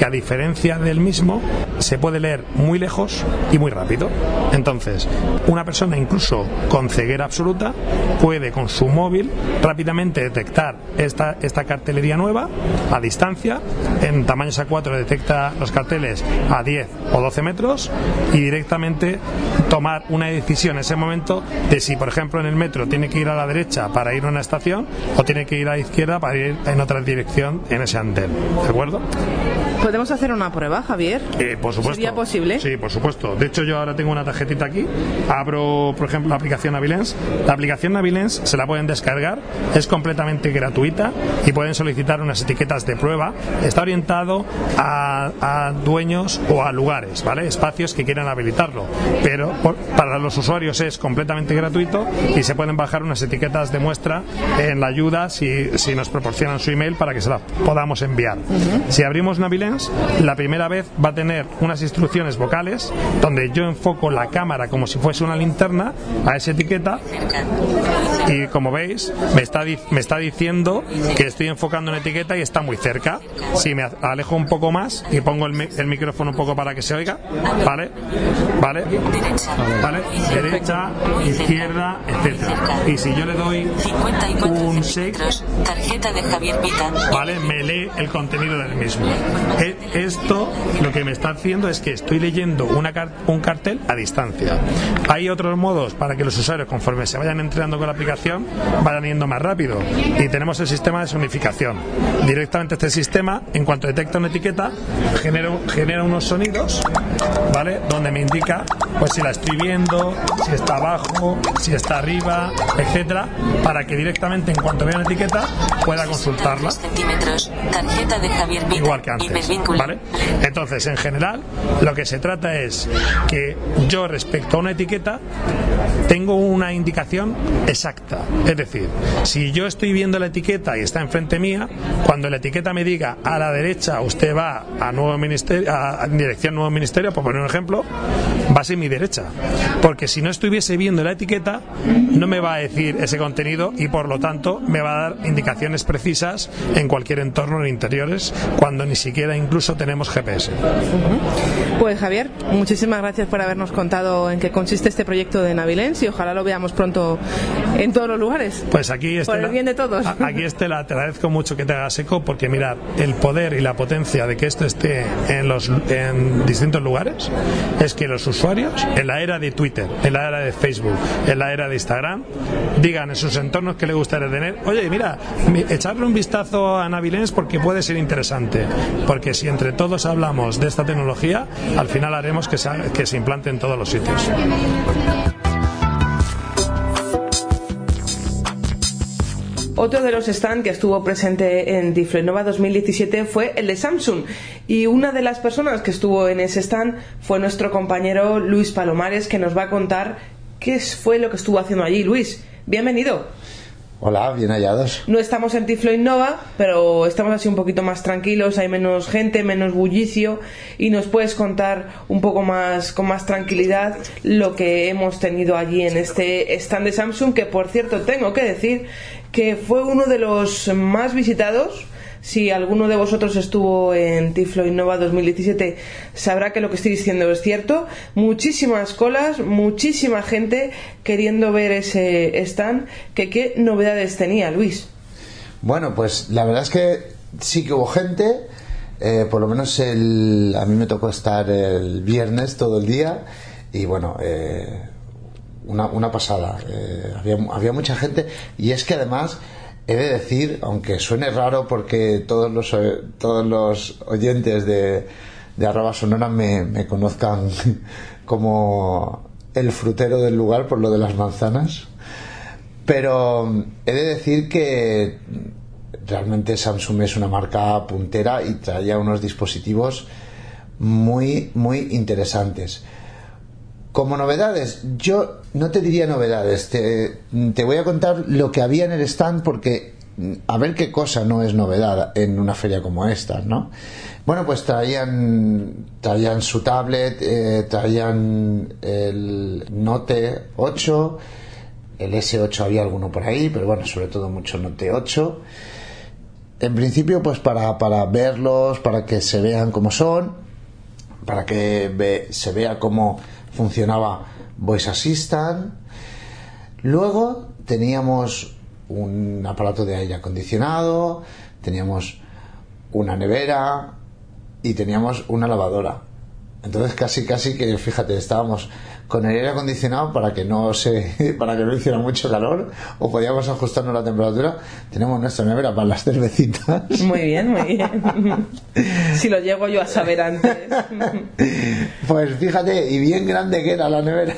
que a diferencia del mismo se puede leer muy lejos y muy rápido. Entonces, una persona incluso con ceguera absoluta puede con su móvil rápidamente detectar esta, esta cartelería nueva a distancia en tamaños A4 de detecta los carteles a 10 o 12 metros y directamente tomar una decisión en ese momento de si, por ejemplo, en el metro tiene que ir a la derecha para ir a una estación o tiene que ir a la izquierda para ir en otra dirección en ese andén. ¿De acuerdo? ¿Podemos hacer una prueba, Javier? Eh, por supuesto. ¿Sería posible? Sí, por supuesto. De hecho, yo ahora tengo una tarjetita aquí. Abro, por ejemplo, la aplicación Navilens. La aplicación Navilens se la pueden descargar. Es completamente gratuita y pueden solicitar unas etiquetas de prueba. Está orientado a, dueños o a lugares, ¿vale? Espacios que quieran habilitarlo. Pero para los usuarios es completamente gratuito y se pueden bajar unas etiquetas de muestra en la ayuda si, si nos proporcionan su email para que se las podamos enviar. Si abrimos Navilens La primera vez va a tener unas instrucciones vocales donde yo enfoco la cámara como si fuese una linterna a esa etiqueta y como veis me está, me está diciendo que estoy enfocando una etiqueta y está muy cerca. Si me alejo un poco más y pongo el, el micrófono un poco para que se oiga, ¿vale? ¿Vale? ¿Vale? Derecha, izquierda, etcétera. Y si yo le doy un shake, tarjeta de Javier ¿vale? Me lee el contenido del mismo. Esto lo que me está haciendo es que estoy leyendo una, un cartel a distancia. Hay otros modos para que los usuarios, conforme se vayan entrenando con la aplicación, vayan yendo más rápido. Y tenemos el sistema de sonificación. Directamente este sistema, en cuanto detecta una etiqueta, genera, genera unos sonidos, ¿vale? Donde me indica pues si la estoy viendo, si está abajo, si está arriba, etcétera, para que directamente en cuanto vea una etiqueta pueda consultarla. tarjeta de Javier Igual que antes, ¿vale? Entonces, en general, lo que se trata es que yo respecto a una etiqueta tengo una indicación exacta. Es decir, si yo estoy viendo la etiqueta y está enfrente mía, cuando la etiqueta me diga a la derecha usted va a nuevo ministerio, a, dirección nuevo ministerio, por poner un ejemplo, va a ser mi derecha. Porque si no estuviese viendo la etiqueta, no me va a decir ese contenido y por lo tanto me va a dar indicaciones precisas en cualquier entorno en interiores cuando ni siquiera incluso tenemos GPS. Pues Javier, muchísimas gracias por habernos contado en qué consiste este proyecto de Navilens y ojalá lo veamos pronto en todos los lugares. Pues aquí Por el bien de todos. Aquí Estela, te agradezco mucho que te hagas eco porque mirad, el poder y la potencia de que esto esté en los en distintos lugares es que los usuarios en la era de Twitter, en la era de Facebook, en la era de Instagram, digan en sus entornos que le gustaría tener, oye, mira, echarle un vistazo a Navilens porque puede ser interesante, porque si entre todos hablamos de esta tecnología, al final haremos que se, que se implante en todos los sitios. Otro de los stands que estuvo presente en Diflenova 2017 fue el de Samsung y una de las personas que estuvo en ese stand fue nuestro compañero Luis Palomares que nos va a contar qué fue lo que estuvo haciendo allí. Luis, bienvenido. Hola, bien hallados. No estamos en Tiflo Innova, pero estamos así un poquito más tranquilos, hay menos gente, menos bullicio y nos puedes contar un poco más con más tranquilidad lo que hemos tenido allí en este stand de Samsung que por cierto tengo que decir que fue uno de los más visitados. Si alguno de vosotros estuvo en Tiflo Innova 2017, sabrá que lo que estoy diciendo es cierto. Muchísimas colas, muchísima gente queriendo ver ese stand. Que, ¿Qué novedades tenía, Luis? Bueno, pues la verdad es que sí que hubo gente. Eh, por lo menos el, a mí me tocó estar el viernes todo el día. Y bueno, eh, una, una pasada. Eh, había, había mucha gente y es que además he de decir, aunque suene raro porque todos los, eh, todos los oyentes de, de sonora me, me conozcan como el frutero del lugar por lo de las manzanas, pero he de decir que realmente Samsung es una marca puntera y traía unos dispositivos muy, muy interesantes. Como novedades, yo no te diría novedades, te, voy a contar lo que había en el stand porque a ver qué cosa no es novedad en una feria como esta, ¿no? Bueno, pues traían, traían su tablet, eh, traían el Note 8, el S8 había alguno por ahí, pero bueno, sobre todo mucho Note 8. En principio, pues para, para verlos, para que se vean como son, para que se vea cómo funcionaba Voice Assistant. Luego teníamos un aparato de aire acondicionado, teníamos una nevera y teníamos una lavadora. Entonces casi casi que fíjate, estábamos con el aire acondicionado para que no se para que no hiciera mucho calor o podíamos ajustarnos la temperatura. Tenemos nuestra nevera para las cervecitas. Muy bien, muy bien. si lo llego yo a saber antes. Pues fíjate, y bien grande que era la nevera.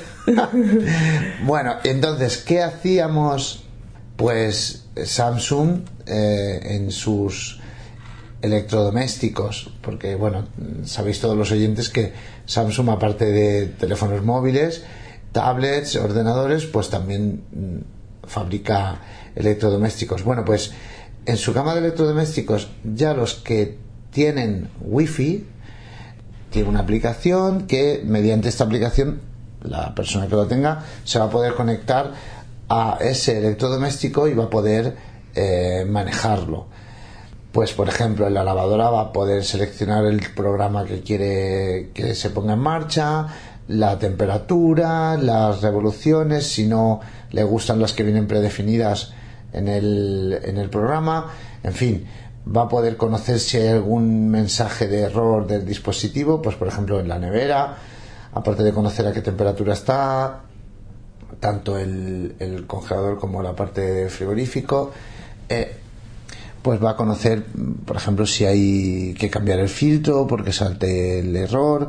bueno, entonces, ¿qué hacíamos? Pues Samsung eh, en sus electrodomésticos, porque bueno, sabéis todos los oyentes que Samsung, aparte de teléfonos móviles, tablets, ordenadores, pues también mm, fabrica electrodomésticos. Bueno, pues en su gama de electrodomésticos, ya los que tienen wifi, tiene una aplicación que mediante esta aplicación la persona que lo tenga se va a poder conectar a ese electrodoméstico y va a poder eh, manejarlo. Pues por ejemplo en la lavadora va a poder seleccionar el programa que quiere que se ponga en marcha, la temperatura, las revoluciones, si no le gustan las que vienen predefinidas en el, en el programa, en fin, va a poder conocer si hay algún mensaje de error del dispositivo, pues por ejemplo en la nevera, aparte de conocer a qué temperatura está, tanto el, el congelador como la parte frigorífico, eh, pues va a conocer, por ejemplo, si hay que cambiar el filtro porque salte el error,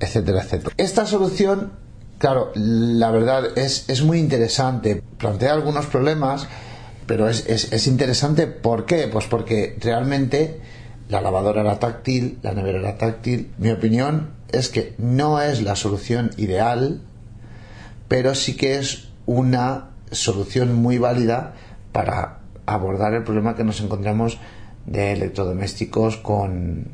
etcétera, etcétera. Esta solución, claro, la verdad es, es muy interesante, plantea algunos problemas, pero es, es, es interesante, ¿por qué? Pues porque realmente la lavadora era táctil, la nevera era táctil. Mi opinión es que no es la solución ideal, pero sí que es una solución muy válida para abordar el problema que nos encontramos de electrodomésticos con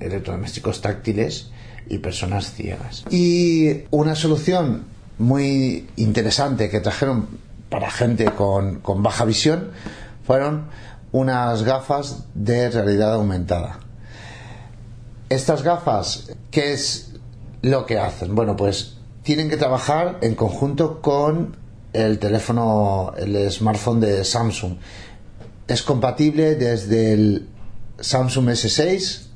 electrodomésticos táctiles y personas ciegas. Y una solución muy interesante que trajeron para gente con, baja visión fueron unas gafas de realidad aumentada. Estas gafas, ¿qué es lo que hacen? Bueno, pues tienen que trabajar en conjunto con el teléfono, el smartphone de Samsung. Es compatible desde el Samsung S6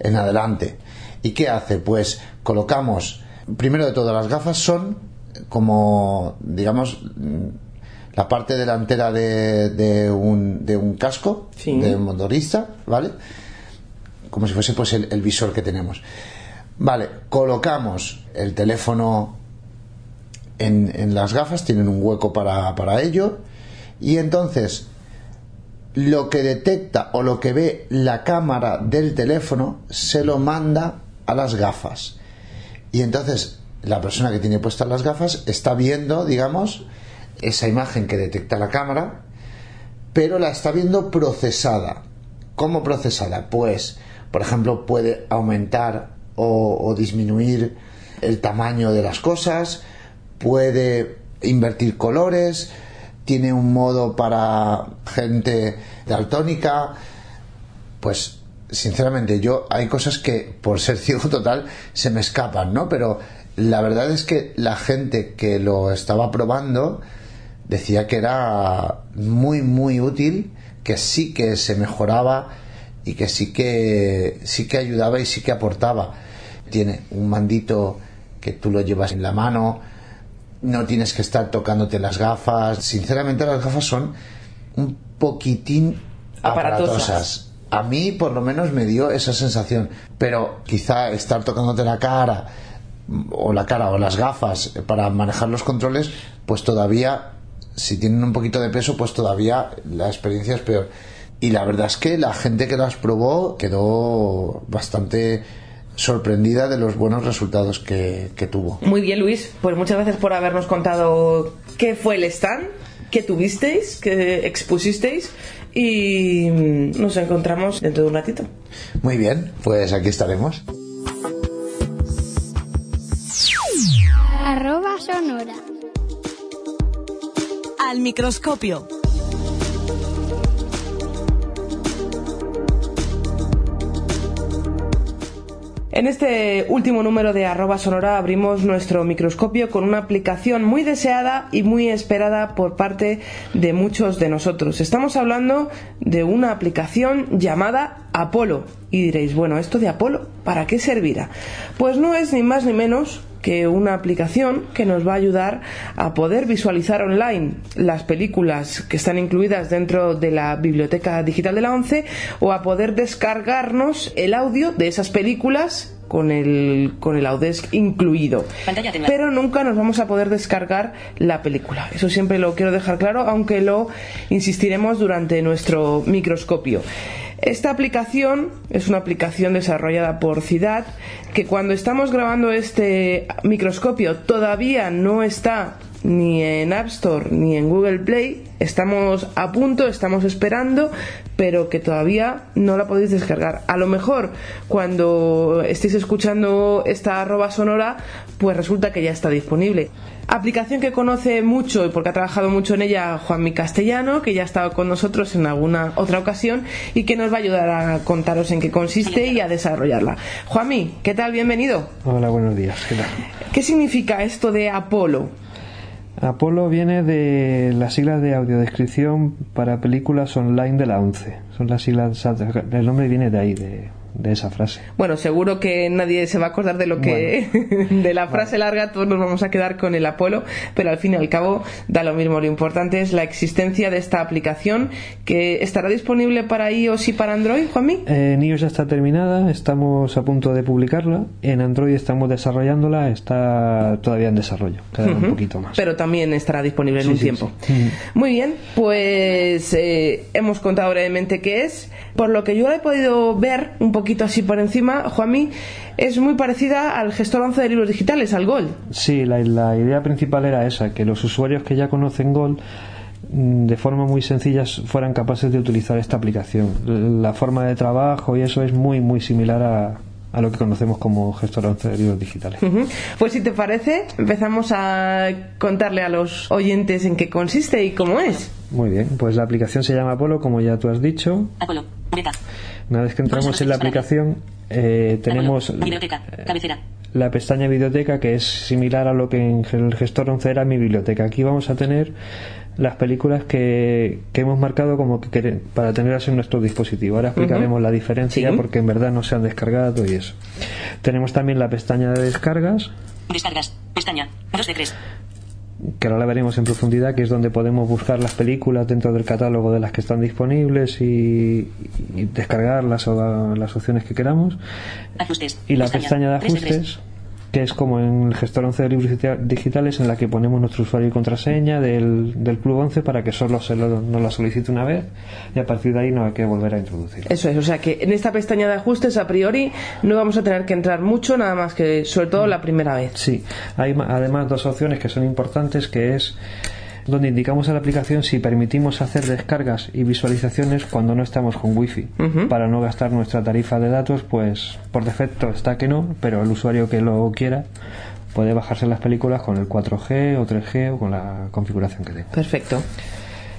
en adelante. ¿Y qué hace? Pues colocamos, primero de todo, las gafas son como, digamos, la parte delantera de, de, un, de un, casco de un motorista, ¿vale? Como si fuese pues el, el, visor que tenemos. Vale, colocamos el teléfono en, las gafas, tienen un hueco para, para ello, y entonces lo que detecta o lo que ve la cámara del teléfono se lo manda a las gafas. Y entonces la persona que tiene puestas las gafas está viendo, digamos, esa imagen que detecta la cámara, pero la está viendo procesada. ¿Cómo procesada? Pues, por ejemplo, puede aumentar o disminuir el tamaño de las cosas, puede invertir colores, tiene un modo para gente daltónica, pues sinceramente yo hay cosas que por ser ciego total se me escapan, ¿no? Pero la verdad es que la gente que lo estaba probando decía que era muy muy útil, que sí que se mejoraba y que sí que sí que ayudaba y sí que aportaba. Tiene un mandito que tú lo llevas en la mano, no tienes que estar tocándote las gafas. Sinceramente las gafas son un poquitín aparatosas. A mí por lo menos me dio esa sensación, pero quizá estar tocándote la cara o la cara o las gafas para manejar los controles, pues todavía si tienen un poquito de peso, pues todavía la experiencia es peor. Y la verdad es que la gente que las probó quedó bastante sorprendida de los buenos resultados que, que, tuvo. Muy bien, Luis. Pues muchas gracias por habernos contado qué fue el stand, qué tuvisteis, qué expusisteis y nos encontramos dentro de un ratito. Muy bien, pues aquí estaremos. Arroba sonora. Al microscopio. En este último número de arroba sonora abrimos nuestro microscopio con una aplicación muy deseada y muy esperada por parte de muchos de nosotros. Estamos hablando de una aplicación llamada Apolo. Y diréis, bueno, ¿esto de Apolo para qué servirá? Pues no es ni más ni menos que una aplicación que nos va a ayudar a poder visualizar online las películas que están incluidas dentro de la biblioteca digital de la ONCE o a poder descargarnos el audio de esas películas con el, con el Audesc incluido. Pero nunca nos vamos a poder descargar la película. Eso siempre lo quiero dejar claro, aunque lo insistiremos durante nuestro microscopio. Esta aplicación es una aplicación desarrollada por CIDAD que cuando estamos grabando este microscopio todavía no está ni en App Store, ni en Google Play. Estamos a punto, estamos esperando, pero que todavía no la podéis descargar. A lo mejor cuando estéis escuchando esta arroba sonora, pues resulta que ya está disponible. Aplicación que conoce mucho y porque ha trabajado mucho en ella Juanmi Castellano, que ya ha estado con nosotros en alguna otra ocasión y que nos va a ayudar a contaros en qué consiste y a desarrollarla. Juanmi, ¿qué tal? Bienvenido. Hola, buenos días. ¿Qué tal? ¿Qué significa esto de Apolo? Apolo viene de las siglas de audiodescripción para películas online de la ONCE. Son las siglas, el nombre viene de ahí, de, de esa frase. Bueno, seguro que nadie se va a acordar de lo que de la frase larga, todos nos vamos a quedar con el Apolo, pero al fin y al cabo da lo mismo. Lo importante es la existencia de esta aplicación que estará disponible para iOS y para Android, Juanmi. Eh, en iOS ya está terminada, estamos a punto de publicarla. En Android estamos desarrollándola, está todavía en desarrollo, queda un poquito más. Pero también estará disponible en Sí, un sí, tiempo. sí. Muy bien, pues eh, hemos contado brevemente qué es. Por lo que yo he podido ver un poquito así por encima, Juanmi, es muy parecida al gestor 11 de libros digitales, al Gol. Sí, la, la idea principal era esa, que los usuarios que ya conocen Gold mm, de forma muy sencilla fueran capaces de utilizar esta aplicación. La forma de trabajo y eso es muy muy similar a, a lo que conocemos como gestor 11 de libros digitales. Pues si te parece, empezamos a contarle a los oyentes en qué consiste y cómo es. Muy bien, pues la aplicación se llama Apolo, como ya tú has dicho. Apolo. Beta. Una vez que entramos en la aplicación, eh, tenemos la pestaña biblioteca que es similar a lo que en el gestor 11 era mi biblioteca. Aquí vamos a tener las películas que, que hemos marcado como que quere- para tenerlas en nuestro dispositivo. Ahora explicaremos la diferencia Sí. porque en verdad no se han descargado y eso. Tenemos también la pestaña de descargas Descargas. Pestaña. 2 de 3. Que ahora la veremos en profundidad, que es donde podemos buscar las películas dentro del catálogo de las que están disponibles y, y descargarlas o la- las opciones que queramos. Ajustes. Y la pestaña de 3 de 3. ajustes, que es como en el gestor 11 de libros digita- digitales, en la que ponemos nuestro usuario y contraseña del, del Club 11 para que solo se lo, nos la solicite una vez y a partir de ahí no hay que volver a introducir. Eso es, o sea que en esta pestaña de ajustes a priori no vamos a tener que entrar mucho, nada más que sobre todo la primera vez. Sí, hay además dos opciones que son importantes, que es donde indicamos a la aplicación si permitimos hacer descargas y visualizaciones cuando no estamos con wifi. Ujú. Para no gastar nuestra tarifa de datos, pues por defecto está que no, pero el usuario que lo quiera puede bajarse las películas con el 4G o 3G o con la configuración que tenga. Perfecto.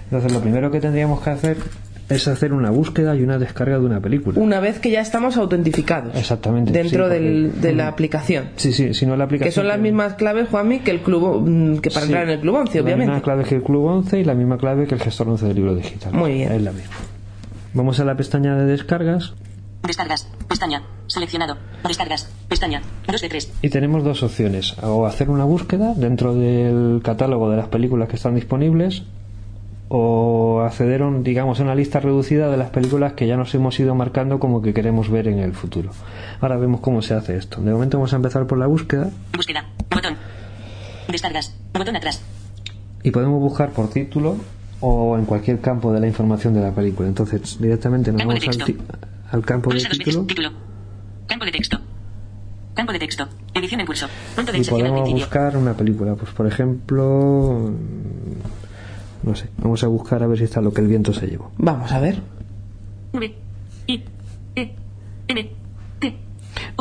Entonces lo primero que tendríamos que hacer es hacer una búsqueda y una descarga de una película. Una vez que ya estamos autentificados Exactamente. dentro sí, porque- del- de la aplicación. Sí, sí, si no la aplicación. Que son las mismas claves, Juanmi, que el club mm, que para Sí. entrar en el club 11, La obviamente. misma clave que el Club 11 y la misma clave que el gestor 11 de libro digital. Muy bien. Es la misma. Vamos a la pestaña de descargas Descargas. Pestaña. Seleccionado. Descargas. Pestaña. 2 de 3. y tenemos dos opciones. O hacer una búsqueda dentro del catálogo de las películas que están disponibles o acceder a un- digamos, a una lista reducida de las películas que ya nos hemos ido marcando como que queremos ver en el futuro. Ahora vemos cómo se hace esto. De momento vamos a empezar por la búsqueda Búsqueda. Botón. Descargas. Botón atrás. y podemos buscar por título o en cualquier campo de la información de la película. Entonces directamente nos Campo vamos al, al campo de Pulsa título Título. Campo de texto. Campo de texto. Edición en curso. Punto de y podemos buscar una película. Pues por ejemplo, no sé, vamos a buscar a ver si está lo que el viento se llevó. Vamos a ver.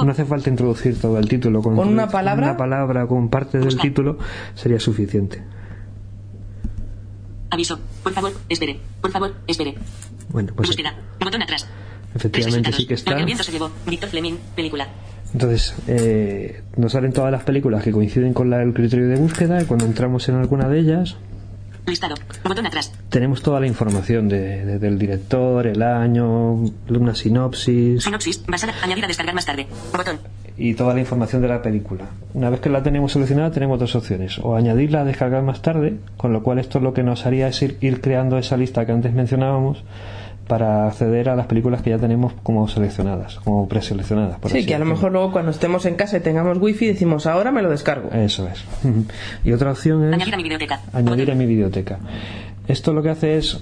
No hace falta introducir todo el título. Con, ¿Con una palabra? Una palabra con parte del título sería suficiente. Aviso. Por favor, espere. Por favor, espere. Bueno, pues Búsqueda. Botón atrás. efectivamente sí que está. el viento se llevó. Víctor Fleming. Película. Entonces, eh, nos salen todas las películas que coinciden con la- el criterio de búsqueda y cuando entramos en alguna de ellas Listado. Botón atrás. tenemos toda la información de- de- del director, el año, una sinopsis Sinopsis. Basada. Añadir a descargar más tarde. Botón. y toda la información de la película. Una vez que la tenemos seleccionada tenemos dos opciones, o añadirla a descargar más tarde, con lo cual esto lo que nos haría es ir, ir creando esa lista que antes mencionábamos para acceder a las películas que ya tenemos como seleccionadas, como preseleccionadas. por Sí, así que a lo mejor luego cuando estemos en casa y tengamos wifi decimos ahora me lo descargo. Eso es. y otra opción es Añadir a mi biblioteca. añadir a mi biblioteca. Esto lo que hace es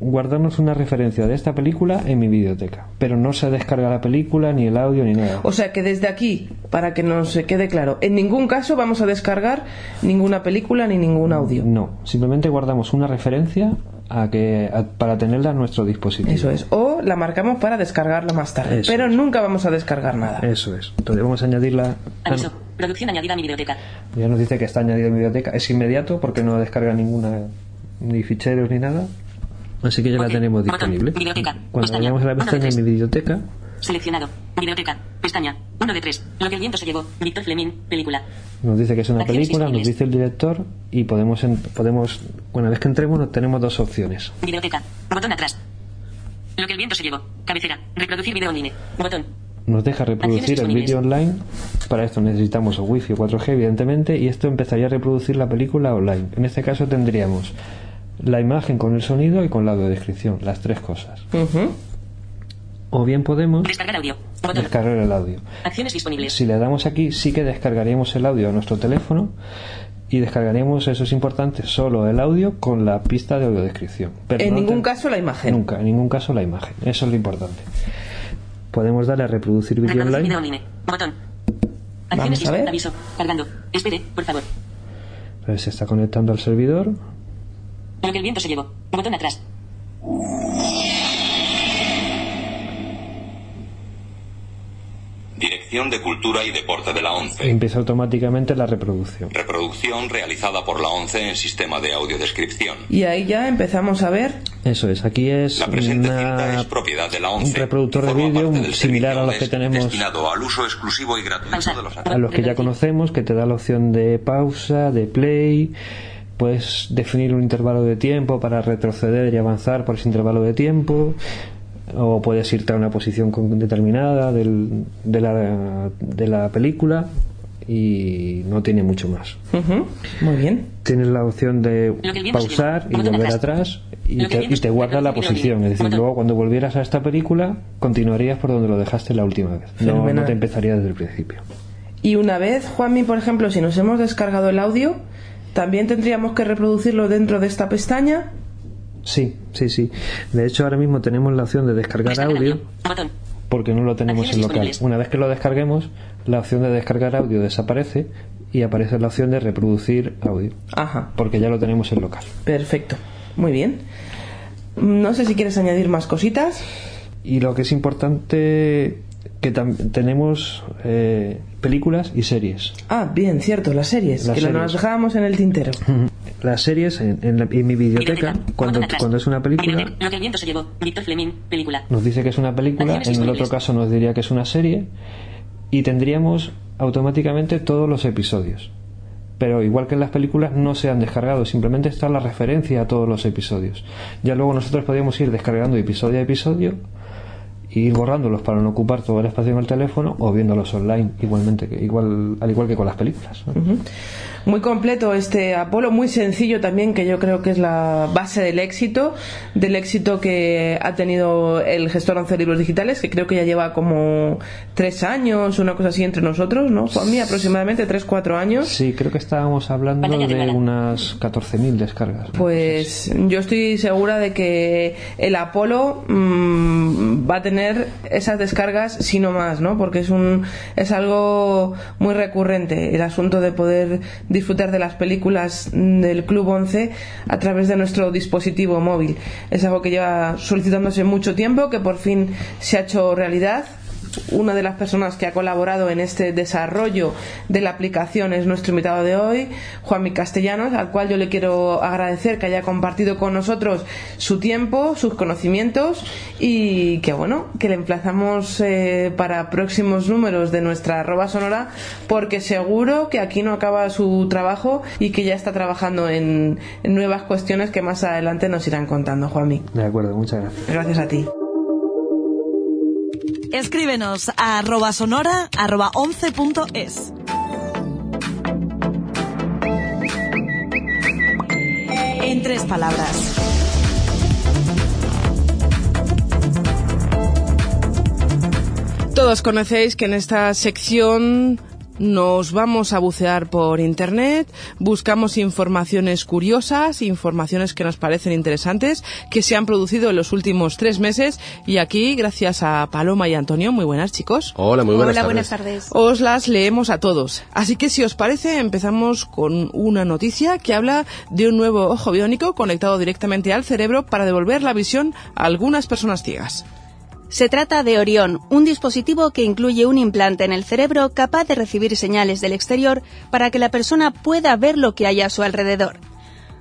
guardarnos una referencia de esta película en mi biblioteca, pero no se descarga la película, ni el audio, ni nada. O sea que desde aquí, para que nos quede claro, en ningún caso vamos a descargar ninguna película ni ningún audio. No, simplemente guardamos una referencia a que a- para tenerla en nuestro dispositivo. Eso es. O la marcamos para descargarla más tarde. Eso pero nunca vamos a descargar nada. Eso es. Entonces vamos a añadirla. ah, Aviso. Producción añadida a mi biblioteca. Ya nos dice que está añadido en mi biblioteca. Es inmediato porque no descarga ninguna ni ficheros ni nada. Así que ya la tenemos disponible. Biblioteca. Cuando Pestaña. vayamos a la Uno de pestaña tres. mi biblioteca, Seleccionado. Biblioteca. Pestaña. 1 de 3. Lo que el viento se llevó. Víctor Fleming. Película. Nos dice que es una película, nos dice el director y podemos, en- podemos una vez que entremos nos tenemos dos opciones. Biblioteca. Botón atrás. Lo que el viento se llevó. Cabecera. Reproducir video online. Botón. Nos deja reproducir el vídeo online. Para esto necesitamos wifi o 4G, evidentemente, y esto empezaría a reproducir la película online. En este caso tendríamos la imagen con el sonido y con la audiodescripción, las tres cosas. O bien podemos Descargar audio. Descargar el audio. Acciones disponibles. Si le damos aquí, sí que descargaríamos el audio a nuestro teléfono y descargaríamos, eso es importante, solo el audio con la pista de audiodescripción. Pero en no ningún te- caso la imagen. Nunca, en ningún caso la imagen. Eso es lo importante. Podemos darle a reproducir vídeo Reproducir online. video online. Botón. Vamos Acciones a ver. Aviso. Cargando. Espere, por favor. Pues se está conectando al servidor. Lo que el viento se llevó. Botón atrás. Dirección de Cultura y Deporte de la ONCE. Empieza automáticamente la reproducción. Reproducción realizada por la ONCE en sistema de audiodescripción. Y ahí ya empezamos a ver. Eso es, aquí es La presente una- cinta es propiedad de la un ONCE. reproductor de vídeo similar a los que tenemos Destinado al uso exclusivo y gratuito de los a los que ya conocemos, que te da la opción de pausa, de play, puedes definir un intervalo de tiempo para retroceder y avanzar por ese intervalo de tiempo, o puedes irte a una posición con- determinada del- de, la, de la película y no tiene mucho más. Muy bien. Tienes la opción de pausar y volver atrás. y te, y te guarda la posición. Es decir, luego cuando volvieras a esta película, continuarías por donde lo dejaste la última vez. No, no te empezaría desde el principio. Y una vez, Juanmi, por ejemplo, si nos hemos descargado el audio, también tendríamos que reproducirlo dentro de esta pestaña. Sí, sí, sí. De hecho, ahora mismo tenemos la opción de descargar audio Botón. porque no lo tenemos en local. Una vez que lo descarguemos, la opción de descargar audio desaparece y aparece la opción de reproducir audio. Ajá. Porque ya lo tenemos en local. Perfecto. Muy bien. No sé si quieres añadir más cositas. Y lo que es importante que tenemos eh, películas y series. Ah, bien, cierto, las series, Las que series. nos dejábamos en el tintero. Las series en, en la- en mi biblioteca, cuando, cuando es una película, Biblioteca. Lo que el viento se llevó. Víctor Fleming. Película. nos dice que es una película, en el otro caso nos diría que es una serie y tendríamos automáticamente todos los episodios. Pero igual que en las películas no se han descargado, simplemente está la referencia a todos los episodios. Ya luego nosotros podríamos ir descargando episodio a episodio e ir borrándolos para no ocupar todo el espacio en el teléfono o viéndolos online igualmente, que- igual, al igual que con las películas. Muy completo este Apolo, muy sencillo también, que yo creo que es la base del éxito, del éxito que ha tenido el gestor 11 libros digitales, que creo que ya lleva como tres años, una cosa así entre nosotros, ¿no? Juanmi, aproximadamente tres, cuatro años. Sí, creo que estábamos hablando de unas 14.000 descargas. Pues yo estoy segura de que el Apolo mm, va a tener esas descargas, si no más, ¿no? Porque es un es algo muy recurrente el asunto de poder disfrutar de las películas del Club 11 a través de nuestro dispositivo móvil. Es algo que lleva solicitándose mucho tiempo, que por fin se ha hecho realidad una de las personas que ha colaborado en este desarrollo de la aplicación es nuestro invitado de hoy, Juanmi Castellanos, al cual yo le quiero agradecer que haya compartido con nosotros su tiempo, sus conocimientos y que bueno, que le emplazamos eh, para próximos números de nuestra arroba sonora porque seguro que aquí no acaba su trabajo y que ya está trabajando en, en nuevas cuestiones que más adelante nos irán contando, Juanmi. De acuerdo, muchas gracias. Gracias a ti. Escríbenos a arroba sonora arroba 11.es. En tres palabras. Todos conocéis que en esta sección nos vamos a bucear por Internet, buscamos informaciones curiosas, informaciones que nos parecen interesantes, que se han producido en los últimos tres meses y aquí, gracias a Paloma y Antonio, muy buenas chicos. Hola, muy buenas Hola, tardes. buenas tardes. Os las leemos a todos. Así que si os parece, empezamos con una noticia que habla de un nuevo ojo biónico conectado directamente al cerebro para devolver la visión a algunas personas ciegas. Se trata de Orión, un dispositivo que incluye un implante en el cerebro capaz de recibir señales del exterior para que la persona pueda ver lo que hay a su alrededor.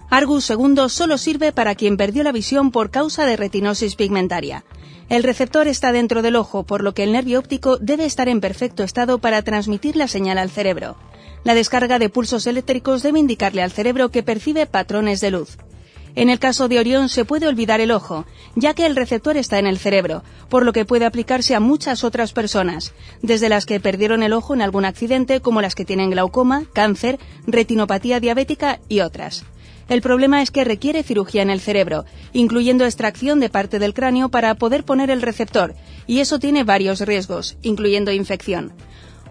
Argus II solo sirve para quien perdió la visión por causa de retinosis pigmentaria. El receptor está dentro del ojo, por lo que el nervio óptico debe estar en perfecto estado para transmitir la señal al cerebro. La descarga de pulsos eléctricos debe indicarle al cerebro que percibe patrones de luz. En el caso de Orión se puede olvidar el ojo, ya que el receptor está en el cerebro, por lo que puede aplicarse a muchas otras personas, desde las que perdieron el ojo en algún accidente como las que tienen glaucoma, cáncer, retinopatía diabética y otras. El problema es que requiere cirugía en el cerebro, incluyendo extracción de parte del cráneo para poder poner el receptor, y eso tiene varios riesgos, incluyendo infección.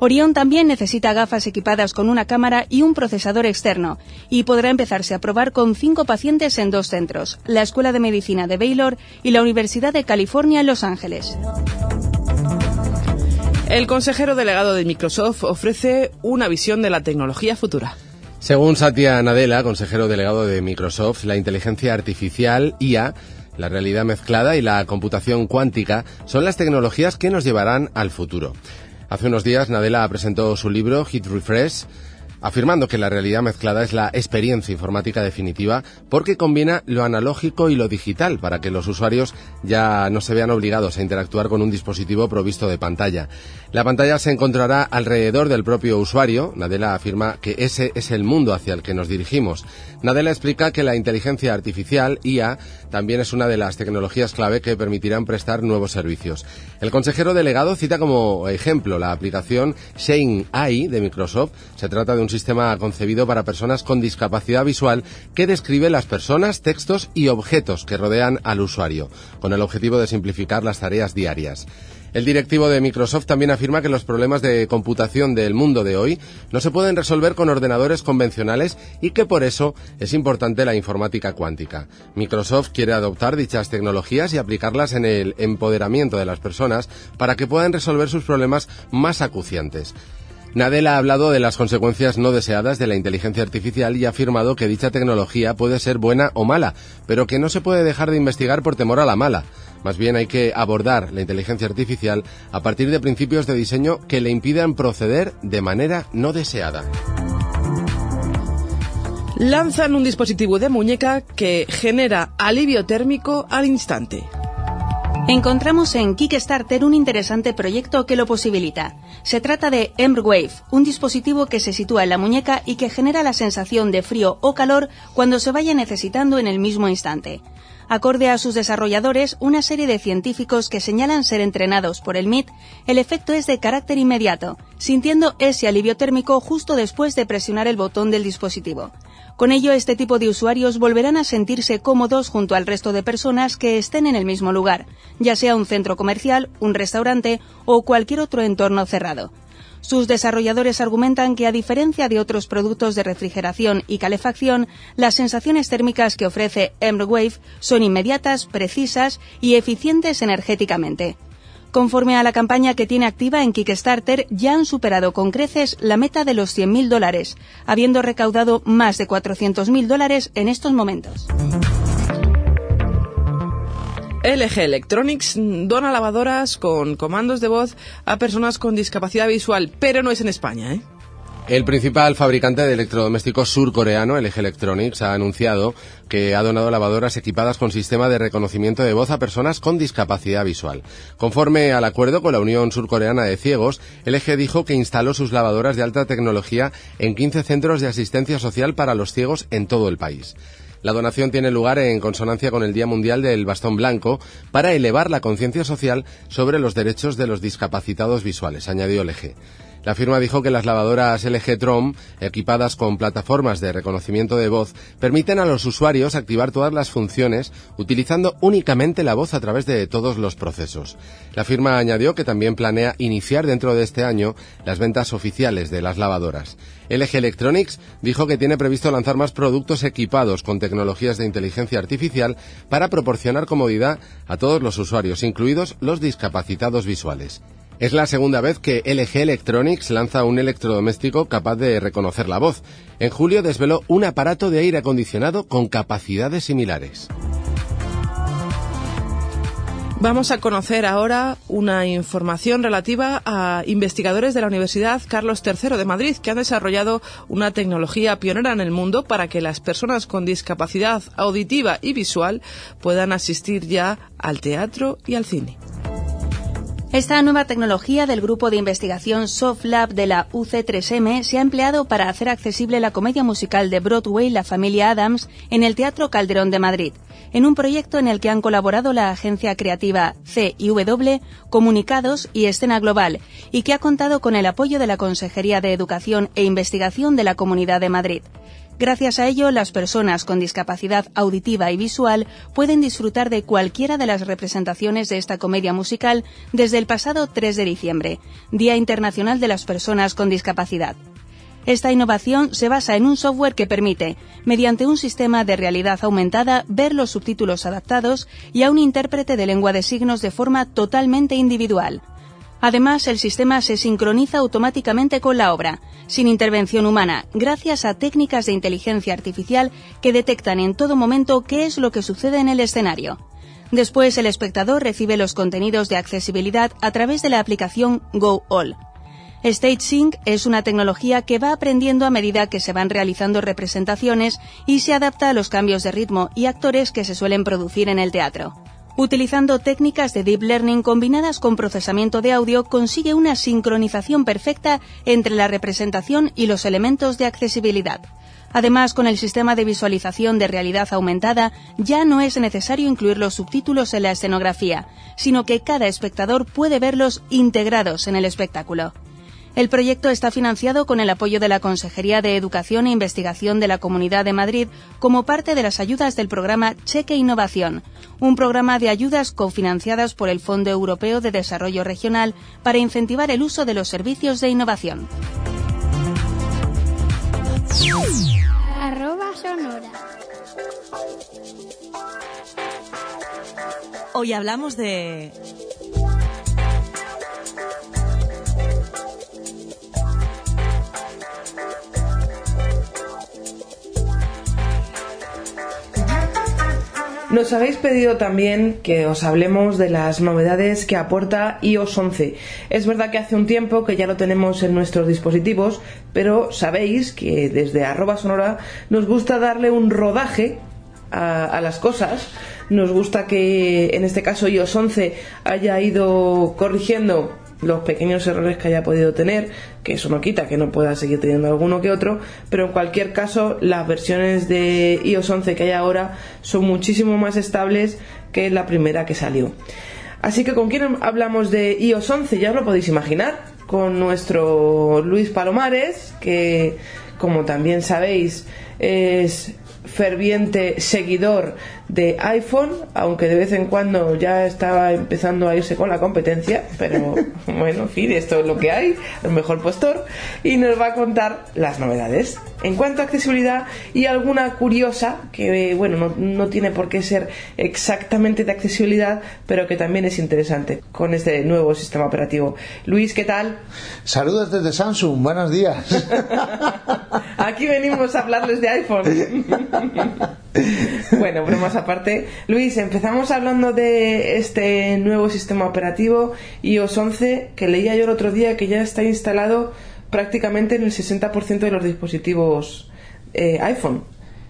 Orión también necesita gafas equipadas con una cámara y un procesador externo, y podrá empezarse a probar con cinco pacientes en dos centros, la Escuela de Medicina de Baylor y la Universidad de California en Los Ángeles. El consejero delegado de Microsoft ofrece una visión de la tecnología futura. Según Satya Nadella, consejero delegado de Microsoft, la inteligencia artificial, IA, la realidad mezclada y la computación cuántica son las tecnologías que nos llevarán al futuro. Hace unos días Nadella presentó su libro Hit Refresh, afirmando que la realidad mezclada es la experiencia informática definitiva porque combina lo analógico y lo digital para que los usuarios ya no se vean obligados a interactuar con un dispositivo provisto de pantalla. La pantalla se encontrará alrededor del propio usuario. Nadella afirma que ese es el mundo hacia el que nos dirigimos. Nadella explica que la inteligencia artificial, IA, también es una de las tecnologías clave que permitirán prestar nuevos servicios. El consejero delegado cita como ejemplo la aplicación Shane AI de Microsoft. Se trata de un sistema concebido para personas con discapacidad visual que describe las personas, textos y objetos que rodean al usuario, con el objetivo de simplificar las tareas diarias. El directivo de Microsoft también afirma que los problemas de computación del mundo de hoy no se pueden resolver con ordenadores convencionales y que por eso es importante la informática cuántica. Microsoft quiere adoptar dichas tecnologías y aplicarlas en el empoderamiento de las personas para que puedan resolver sus problemas más acuciantes. Nadella ha hablado de las consecuencias no deseadas de la inteligencia artificial y ha afirmado que dicha tecnología puede ser buena o mala, pero que no se puede dejar de investigar por temor a la mala. Más bien hay que abordar la inteligencia artificial a partir de principios de diseño que le impidan proceder de manera no deseada. Lanzan un dispositivo de muñeca que genera alivio térmico al instante. Encontramos en Kickstarter un interesante proyecto que lo posibilita. Se trata de Embrwave, un dispositivo que se sitúa en la muñeca y que genera la sensación de frío o calor cuando se vaya necesitando en el mismo instante. Acorde a sus desarrolladores, una serie de científicos que señalan ser entrenados por el MIT, el efecto es de carácter inmediato, sintiendo ese alivio térmico justo después de presionar el botón del dispositivo. Con ello, este tipo de usuarios volverán a sentirse cómodos junto al resto de personas que estén en el mismo lugar, ya sea un centro comercial, un restaurante o cualquier otro entorno cerrado. Sus desarrolladores argumentan que, a diferencia de otros productos de refrigeración y calefacción, las sensaciones térmicas que ofrece Embrwave son inmediatas, precisas y eficientes energéticamente. Conforme a la campaña que tiene activa en Kickstarter, ya han superado con creces la meta de los 100.000 dólares, habiendo recaudado más de 400.000 dólares en estos momentos. LG Electronics dona lavadoras con comandos de voz a personas con discapacidad visual, pero no es en España, ¿eh? El principal fabricante de electrodomésticos surcoreano, LG Electronics, ha anunciado que ha donado lavadoras equipadas con sistema de reconocimiento de voz a personas con discapacidad visual. Conforme al acuerdo con la Unión Surcoreana de Ciegos, LG dijo que instaló sus lavadoras de alta tecnología en 15 centros de asistencia social para los ciegos en todo el país. La donación tiene lugar en consonancia con el Día Mundial del Bastón Blanco para elevar la conciencia social sobre los derechos de los discapacitados visuales, añadió LG. La firma dijo que las lavadoras LG Trom, equipadas con plataformas de reconocimiento de voz, permiten a los usuarios activar todas las funciones utilizando únicamente la voz a través de todos los procesos. La firma añadió que también planea iniciar dentro de este año las ventas oficiales de las lavadoras. LG Electronics dijo que tiene previsto lanzar más productos equipados con tecnologías de inteligencia artificial para proporcionar comodidad a todos los usuarios, incluidos los discapacitados visuales. Es la segunda vez que LG Electronics lanza un electrodoméstico capaz de reconocer la voz. En julio desveló un aparato de aire acondicionado con capacidades similares. Vamos a conocer ahora una información relativa a investigadores de la Universidad Carlos III de Madrid que han desarrollado una tecnología pionera en el mundo para que las personas con discapacidad auditiva y visual puedan asistir ya al teatro y al cine. Esta nueva tecnología del grupo de investigación SoftLab de la UC3M se ha empleado para hacer accesible la comedia musical de Broadway La familia Adams en el Teatro Calderón de Madrid, en un proyecto en el que han colaborado la agencia creativa CIW, Comunicados y Escena Global, y que ha contado con el apoyo de la Consejería de Educación e Investigación de la Comunidad de Madrid. Gracias a ello, las personas con discapacidad auditiva y visual pueden disfrutar de cualquiera de las representaciones de esta comedia musical desde el pasado 3 de diciembre, Día Internacional de las Personas con Discapacidad. Esta innovación se basa en un software que permite, mediante un sistema de realidad aumentada, ver los subtítulos adaptados y a un intérprete de lengua de signos de forma totalmente individual. Además, el sistema se sincroniza automáticamente con la obra, sin intervención humana, gracias a técnicas de inteligencia artificial que detectan en todo momento qué es lo que sucede en el escenario. Después, el espectador recibe los contenidos de accesibilidad a través de la aplicación Go All. Stage Sync es una tecnología que va aprendiendo a medida que se van realizando representaciones y se adapta a los cambios de ritmo y actores que se suelen producir en el teatro. Utilizando técnicas de deep learning combinadas con procesamiento de audio, consigue una sincronización perfecta entre la representación y los elementos de accesibilidad. Además, con el sistema de visualización de realidad aumentada, ya no es necesario incluir los subtítulos en la escenografía, sino que cada espectador puede verlos integrados en el espectáculo. El proyecto está financiado con el apoyo de la Consejería de Educación e Investigación de la Comunidad de Madrid como parte de las ayudas del programa Cheque Innovación, un programa de ayudas cofinanciadas por el Fondo Europeo de Desarrollo Regional para incentivar el uso de los servicios de innovación. Hoy hablamos de Nos habéis pedido también que os hablemos de las novedades que aporta iOS 11. Es verdad que hace un tiempo que ya lo tenemos en nuestros dispositivos, pero sabéis que desde arroba sonora nos gusta darle un rodaje a, a las cosas. Nos gusta que en este caso iOS 11 haya ido corrigiendo los pequeños errores que haya podido tener, que eso no quita que no pueda seguir teniendo alguno que otro, pero en cualquier caso las versiones de iOS 11 que hay ahora son muchísimo más estables que la primera que salió. Así que con quién hablamos de iOS 11 ya os lo podéis imaginar, con nuestro Luis Palomares, que como también sabéis es ferviente seguidor de iPhone, aunque de vez en cuando ya estaba empezando a irse con la competencia, pero bueno, en fin, esto es lo que hay, el mejor postor, y nos va a contar las novedades. En cuanto a accesibilidad y alguna curiosa, que bueno, no, no tiene por qué ser exactamente de accesibilidad, pero que también es interesante con este nuevo sistema operativo. Luis, ¿qué tal? Saludos desde Samsung, buenos días. Aquí venimos a hablarles de iPhone. bueno, bromas aparte. Luis, empezamos hablando de este nuevo sistema operativo iOS 11 que leía yo el otro día que ya está instalado prácticamente en el 60% de los dispositivos eh, iPhone.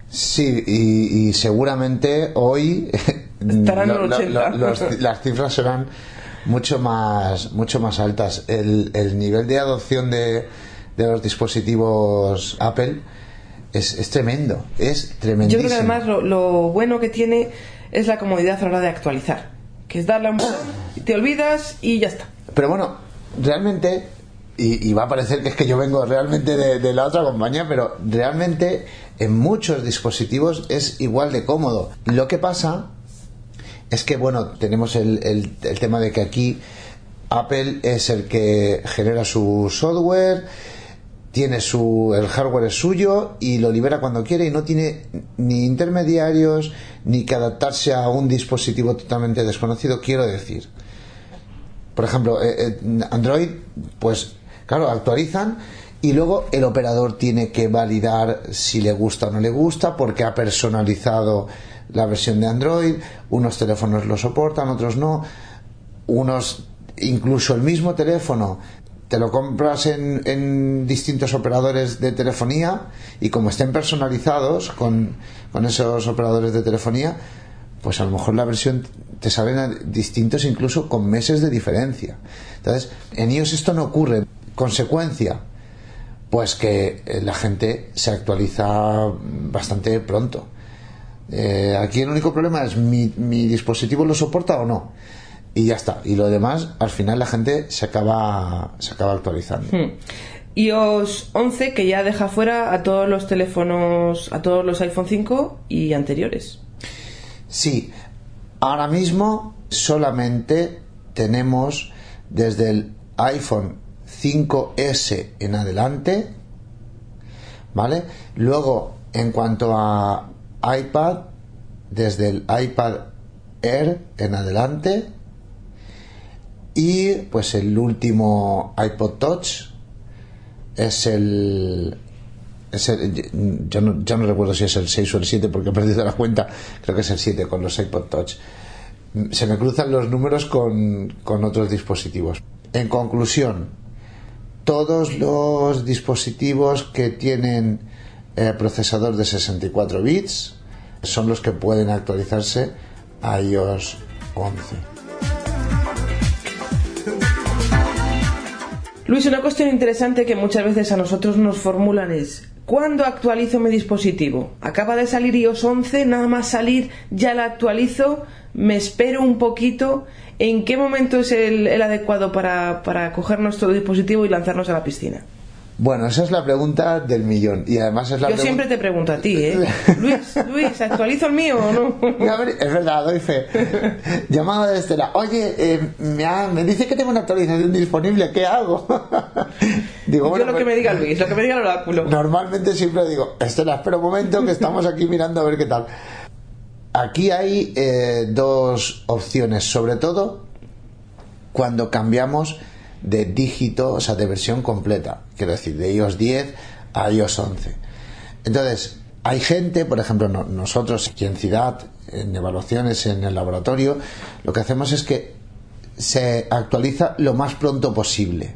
Sí, y, y seguramente hoy Estarán en lo- el lo- 80. lo- los- las cifras serán mucho más, mucho más altas. El, el nivel de adopción de, de los dispositivos Apple es, es tremendo, es Yo tremendísimo. creo que además lo, lo bueno que tiene es la comodidad a la hora de actualizar. Que es darle a un botón, te olvidas y ya está. Pero bueno, realmente y, y va a parecer que es que yo vengo realmente de, de la otra compañía, pero realmente en muchos dispositivos es igual de cómodo. Lo que pasa es que, bueno, tenemos el, el- el tema de que aquí Apple es el que genera su software, tiene su, el hardware es suyo y lo libera cuando quiere y no tiene ni intermediarios ni que adaptarse a un dispositivo totalmente desconocido, quiero decir. Por ejemplo, eh, eh, Android, pues claro, actualizan y luego el operador tiene que validar si le gusta o no le gusta porque ha personalizado la versión de Android, unos teléfonos lo soportan, otros no, unos incluso el mismo teléfono te lo compras en, en distintos operadores de telefonía y como estén personalizados con, con esos operadores de telefonía, pues a lo mejor la versión te salen distintos incluso con meses de diferencia. Entonces, en iOS esto no ocurre. Consecuencia, pues que eh, la gente se actualiza bastante pronto. Eh, aquí el único problema es mi dispositivo lo soporta o no. Y ya está. Y lo demás, al final la gente se acaba, se acaba actualizando. Hmm. iOS 11 que ya deja fuera a todos los teléfonos, a todos los iPhone 5 y anteriores. Sí, ahora mismo solamente tenemos desde el iPhone 5S en adelante, ¿vale? Luego, en cuanto a iPad, desde el iPad Air en adelante, y pues el último iPod Touch es el es el- yo, no, yo no recuerdo si es el 6 o el 7 porque he perdido la cuenta. Creo que es el 7 con los iPod Touch. Se me cruzan los números con, con otros dispositivos. En conclusión, todos los dispositivos que tienen eh, procesador de 64 bits son los que pueden actualizarse a iOS 11. Luis, una cuestión interesante que muchas veces a nosotros nos formulan es ¿Cuándo actualizo mi dispositivo? Acaba de salir iOS 11, nada más salir ya la actualizo, me espero un poquito. ¿En qué momento es el, el adecuado para, para coger nuestro dispositivo y lanzarnos a la piscina? Bueno, esa es la pregunta del millón. Y además es la Yo siempre te pregunto a ti, ¿eh? Luis, Luis, ¿actualizo el mío o no? A ver, es verdad, doy fe. Llamada de Estela. Oye, eh, me, ha- me dice que tengo una actualización disponible, ¿qué hago? digo, Yo bueno, lo que pues- me diga Luis, lo que me diga el oráculo. Normalmente siempre digo, Estela, espera un momento que estamos aquí mirando a ver qué tal. Aquí hay eh, dos opciones, sobre todo cuando cambiamos de dígito, o sea, de versión completa, quiero decir, de iOS 10 a iOS 11. Entonces, hay gente, por ejemplo, no- nosotros aquí en Ciudad, en evaluaciones en el laboratorio, lo que hacemos es que se actualiza lo más pronto posible.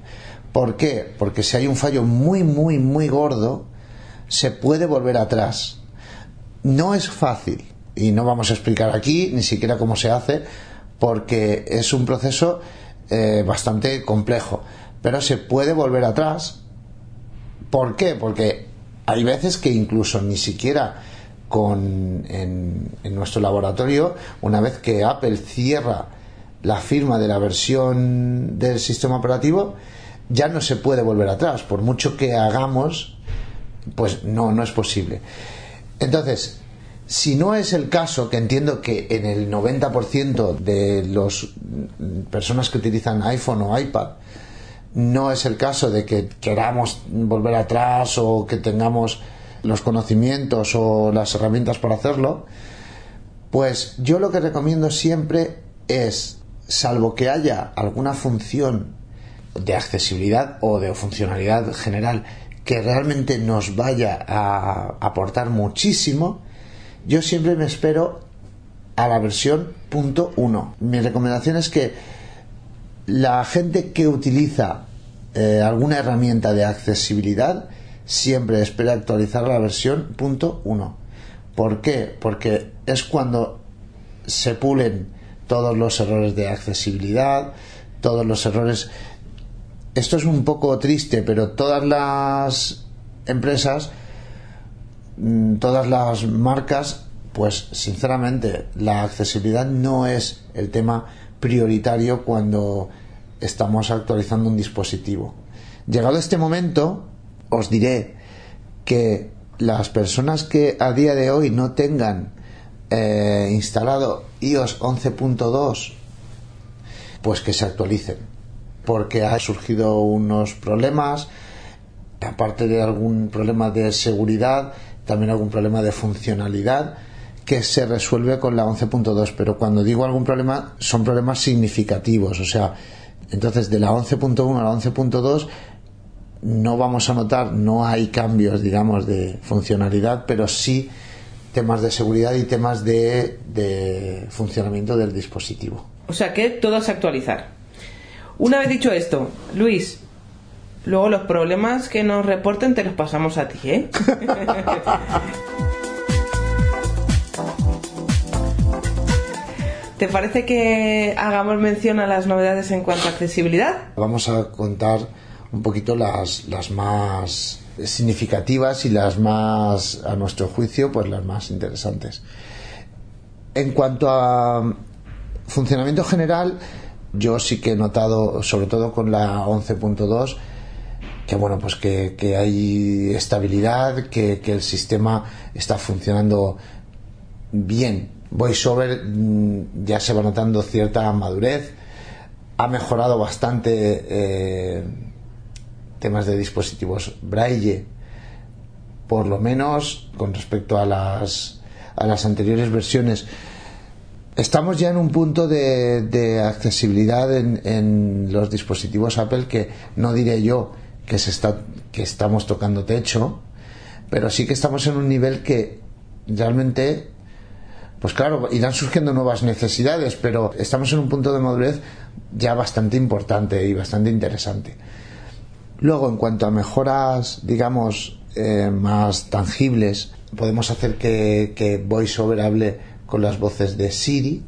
¿Por qué? Porque si hay un fallo muy, muy, muy gordo, se puede volver atrás. No es fácil y no vamos a explicar aquí ni siquiera cómo se hace porque es un proceso eh, bastante complejo, pero se puede volver atrás. ¿Por qué? Porque hay veces que incluso ni siquiera con, en, en nuestro laboratorio, una vez que Apple cierra la firma de la versión del sistema operativo, ya no se puede volver atrás. Por mucho que hagamos, pues no, no es posible. Entonces, si no es el caso, que entiendo que en el 90% de las personas que utilizan iPhone o iPad, no es el caso de que queramos volver atrás o que tengamos los conocimientos o las herramientas para hacerlo, pues yo lo que recomiendo siempre es, salvo que haya alguna función de accesibilidad o de funcionalidad general que realmente nos vaya a aportar muchísimo, yo siempre me espero a la versión punto uno. Mi recomendación es que la gente que utiliza eh, alguna herramienta de accesibilidad siempre espera actualizar la versión punto uno. ¿Por qué? Porque es cuando se pulen todos los errores de accesibilidad, todos los errores. Esto es un poco triste, pero todas las empresas, todas las marcas, pues sinceramente la accesibilidad no es el tema prioritario cuando estamos actualizando un dispositivo. Llegado este momento, os diré que las personas que a día de hoy no tengan eh, instalado iOS 11.2, pues que se actualicen, porque ha surgido unos problemas, aparte de algún problema de seguridad, también algún problema de funcionalidad que se resuelve con la 11.2, pero cuando digo algún problema son problemas significativos, o sea, entonces de la 11.1 a la 11.2 no vamos a notar, no hay cambios, digamos, de funcionalidad, pero sí temas de seguridad y temas de, de funcionamiento del dispositivo. O sea que todo es actualizar. Una vez dicho esto, Luis, luego los problemas que nos reporten te los pasamos a ti, ¿eh? ¿Te parece que hagamos mención a las novedades en cuanto a accesibilidad? Vamos a contar un poquito las, las más significativas y las más, a nuestro juicio, pues las más interesantes. En cuanto a funcionamiento general, yo sí que he notado, sobre todo con la 11.2, que bueno, pues que, que hay estabilidad, que, que, el sistema está funcionando bien. VoiceOver mm, ya se va notando cierta madurez, ha mejorado bastante eh, temas de dispositivos braille, por lo menos con respecto a las, a las anteriores versiones. Estamos ya en un punto de, de accesibilidad en, en, los dispositivos Apple que no diré yo que, se está, que estamos tocando techo, pero sí que estamos en un nivel que realmente, pues claro, irán surgiendo nuevas necesidades, pero estamos en un punto de madurez ya bastante importante y bastante interesante. Luego, en cuanto a mejoras, digamos, eh, más tangibles, podemos hacer que, que VoiceOver hable con las voces de Siri,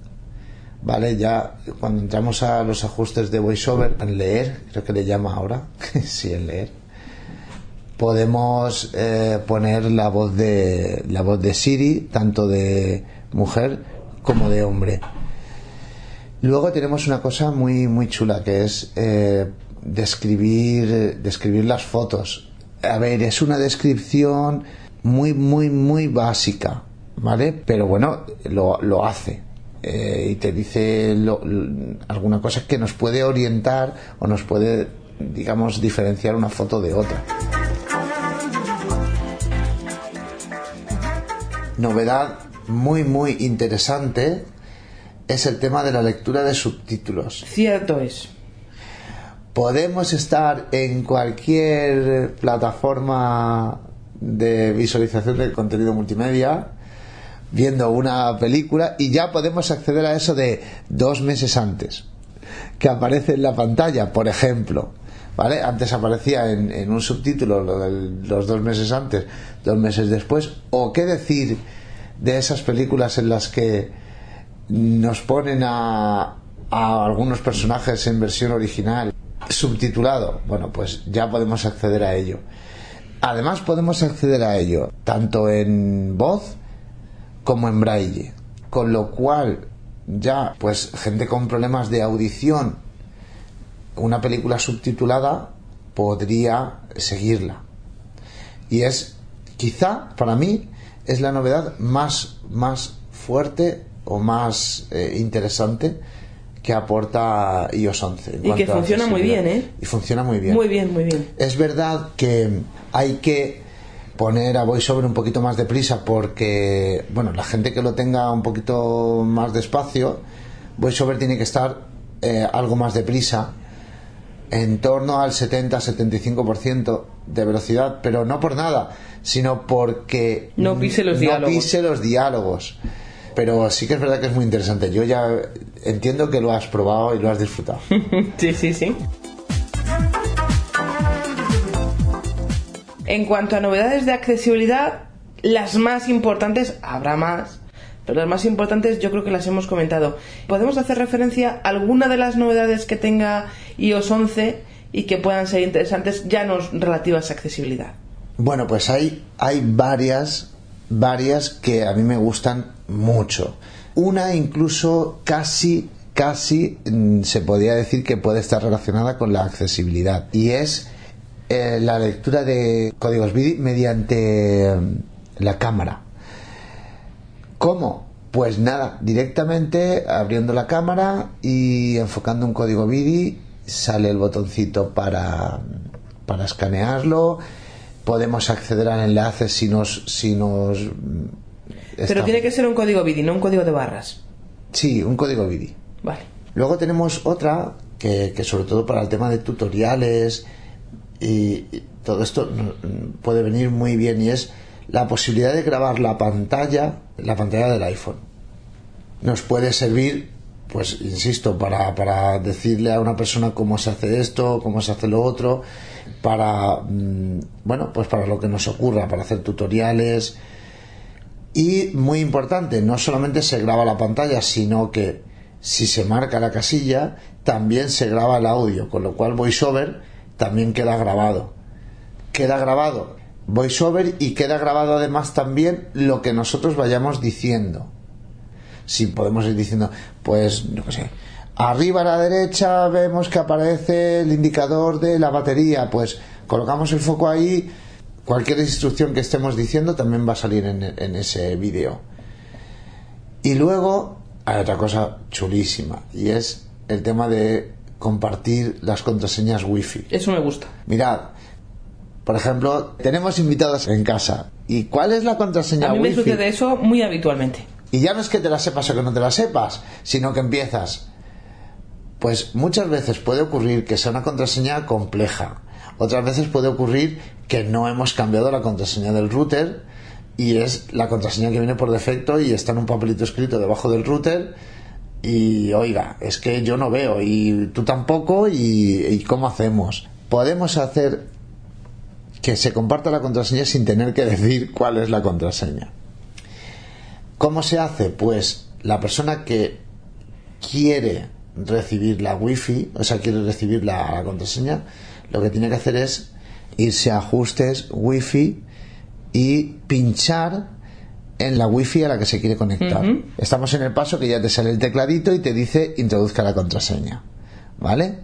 ¿vale? Ya cuando entramos a los ajustes de VoiceOver, en leer, creo que le llama ahora, sí, en leer, podemos eh, poner la voz de la voz de Siri, tanto de mujer como de hombre. Luego tenemos una cosa muy muy chula que es eh, describir, describir las fotos. A ver, es una descripción muy, muy, muy básica, ¿vale? Pero bueno, lo, lo hace. Eh, y te dice lo, alguna cosa que nos puede orientar o nos puede, digamos, diferenciar una foto de otra. Novedad muy, muy interesante es el tema de la lectura de subtítulos. Cierto es podemos estar en cualquier plataforma de visualización de contenido multimedia viendo una película y ya podemos acceder a eso de dos meses antes que aparece en la pantalla, por ejemplo. ¿Vale? Antes aparecía en, un subtítulo lo los dos meses antes, dos meses después. O qué decir de esas películas en las que nos ponen a, a algunos personajes en versión original subtitulado. Bueno, pues ya podemos acceder a ello. Además podemos acceder a ello tanto en voz como en braille. Con lo cual ya pues gente con problemas de audición, una película subtitulada podría seguirla. Y es quizá para mí es la novedad más, más fuerte o más eh, interesante que aporta iOS 11. Y que funciona muy bien, ¿eh? Y funciona muy bien. Muy bien, muy bien. Es verdad que hay que poner a VoiceOver un poquito más deprisa porque, bueno, la gente que lo tenga un poquito más despacio, VoiceOver tiene que estar eh, algo más deprisa, en torno al 70-75% de velocidad, pero no por nada, sino porque no pise los no diálogos. Pise los diálogos pero sí que es verdad que es muy interesante. Yo ya entiendo que lo has probado y lo has disfrutado. sí, sí, sí. En cuanto a novedades de accesibilidad, las más importantes, habrá más, pero las más importantes yo creo que las hemos comentado. ¿Podemos hacer referencia a alguna de las novedades que tenga iOS 11 y que puedan ser interesantes ya no relativas a accesibilidad? Bueno, pues hay, hay varias, varias que a mí me gustan mucho. Una incluso casi, casi se podría decir que puede estar relacionada con la accesibilidad y es eh, la lectura de códigos BIDI mediante eh, la cámara. ¿Cómo? Pues nada, directamente abriendo la cámara y enfocando un código BIDI sale el botoncito para, para escanearlo. Podemos acceder al enlace si nos, si nos Pero está- tiene que ser un código BIDI, no un código de barras. Sí, un código BIDI. Vale. Luego tenemos otra que, que sobre todo para el tema de tutoriales y, todo esto puede venir muy bien y es la posibilidad de grabar la pantalla, la pantalla del iPhone. Nos puede servir, pues insisto, para, para decirle a una persona cómo se hace esto, cómo se hace lo otro, para, mm, bueno, pues para lo que nos ocurra, para hacer tutoriales, y muy importante, no solamente se graba la pantalla, sino que si se marca la casilla, también se graba el audio, con lo cual VoiceOver también queda grabado. Queda grabado VoiceOver y queda grabado además también lo que nosotros vayamos diciendo. Si podemos ir diciendo, pues, no sé, arriba a la derecha vemos que aparece el indicador de la batería, pues colocamos el foco ahí, cualquier instrucción que estemos diciendo también va a salir en, ese vídeo. Y luego hay otra cosa chulísima y es el tema de compartir las contraseñas wifi. Eso me gusta. Mirad, por ejemplo, tenemos invitados en casa. ¿Y cuál es la contraseña A mí me wifi? sucede eso muy habitualmente. Y ya no es que te la sepas o que no te la sepas, sino que empiezas. Pues muchas veces puede ocurrir que sea una contraseña compleja. Otras veces puede ocurrir que no hemos cambiado la contraseña del router y es la contraseña que viene por defecto y está en un papelito escrito debajo del router y oiga, es que yo no veo y tú tampoco y, ¿cómo hacemos? Podemos hacer que se comparta la contraseña sin tener que decir cuál es la contraseña. ¿Cómo se hace? Pues la persona que quiere recibir la wifi, o sea, quiere recibir la, la contraseña, lo que tiene que hacer es irse a ajustes wifi y pinchar en la wifi a la que se quiere conectar. Estamos en el paso que ya te sale el tecladito y te dice introduzca la contraseña. ¿Vale?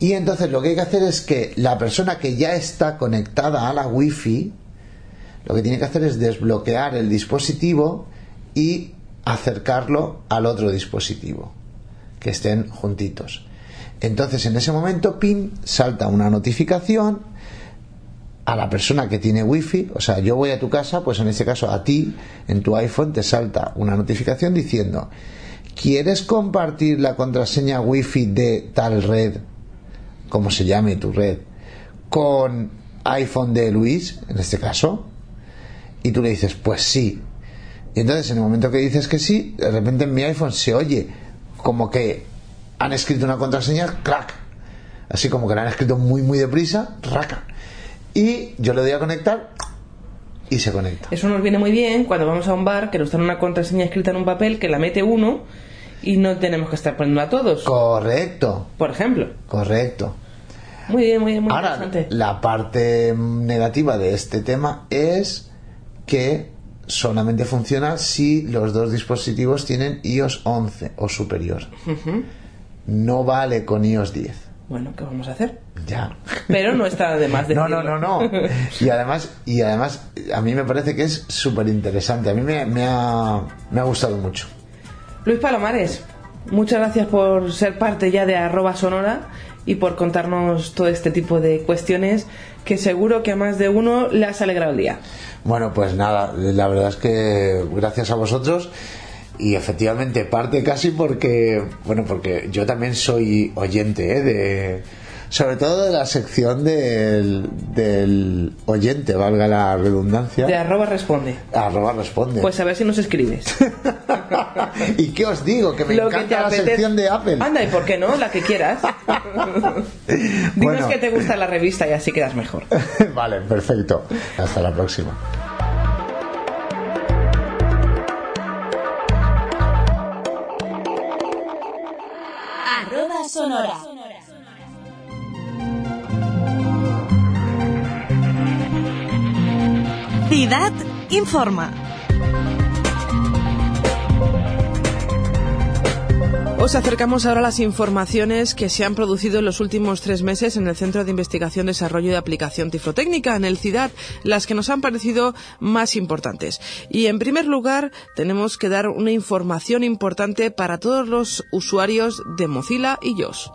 Y entonces lo que hay que hacer es que la persona que ya está conectada a la wifi, lo que tiene que hacer es desbloquear el dispositivo y acercarlo al otro dispositivo, que estén juntitos. Entonces en ese momento, pin, salta una notificación a la persona que tiene wifi, o sea, yo voy a tu casa, pues en este caso a ti, en tu iPhone, te salta una notificación diciendo, ¿quieres compartir la contraseña wifi de tal red, como se llame tu red, con iPhone de Luis, en este caso? Y tú le dices, pues sí. Y entonces en el momento que dices que sí, de repente en mi iPhone se oye como que han escrito una contraseña, crack. Así como que la han escrito muy, muy deprisa, raca. Y yo le doy a conectar y se conecta. Eso nos viene muy bien cuando vamos a un bar que nos dan una contraseña escrita en un papel que la mete uno y no tenemos que estar poniéndola a todos. Correcto. Por ejemplo. Correcto. Muy bien, muy bien, muy Ahora, interesante. la parte negativa de este tema es que solamente funciona si los dos dispositivos tienen iOS 11 o superior. No vale con iOS 10. Bueno, ¿qué vamos a hacer? Ya. Pero no está de más No, no, no, no. Y además, y además a mí me parece que es súper interesante. A mí me, me ha, me ha gustado mucho. Luis Palomares, muchas gracias por ser parte ya de arroba sonora y por contarnos todo este tipo de cuestiones que seguro que a más de uno le has alegrado el día. Bueno, pues nada, la verdad es que gracias a vosotros y efectivamente parte casi porque, bueno, porque yo también soy oyente, ¿eh? de, sobre todo de la sección del, del oyente, valga la redundancia. De arroba responde. Arroba responde. Pues a ver si nos escribes. ¿Y qué os digo? Que me Lo que te encanta la sección de Apple. Anda, ¿y por qué no? La que quieras. Dinos Bueno. que te gusta la revista y así quedas mejor. vale, perfecto. Hasta la próxima. Arroba sonora. Ciudad informa. Os acercamos ahora a las informaciones que se han producido en los últimos tres meses en el Centro de Investigación, Desarrollo y Aplicación Tiflotécnica, en el CIDAD, las que nos han parecido más importantes. Y en primer lugar, tenemos que dar una información importante para todos los usuarios de Mozilla y JOS.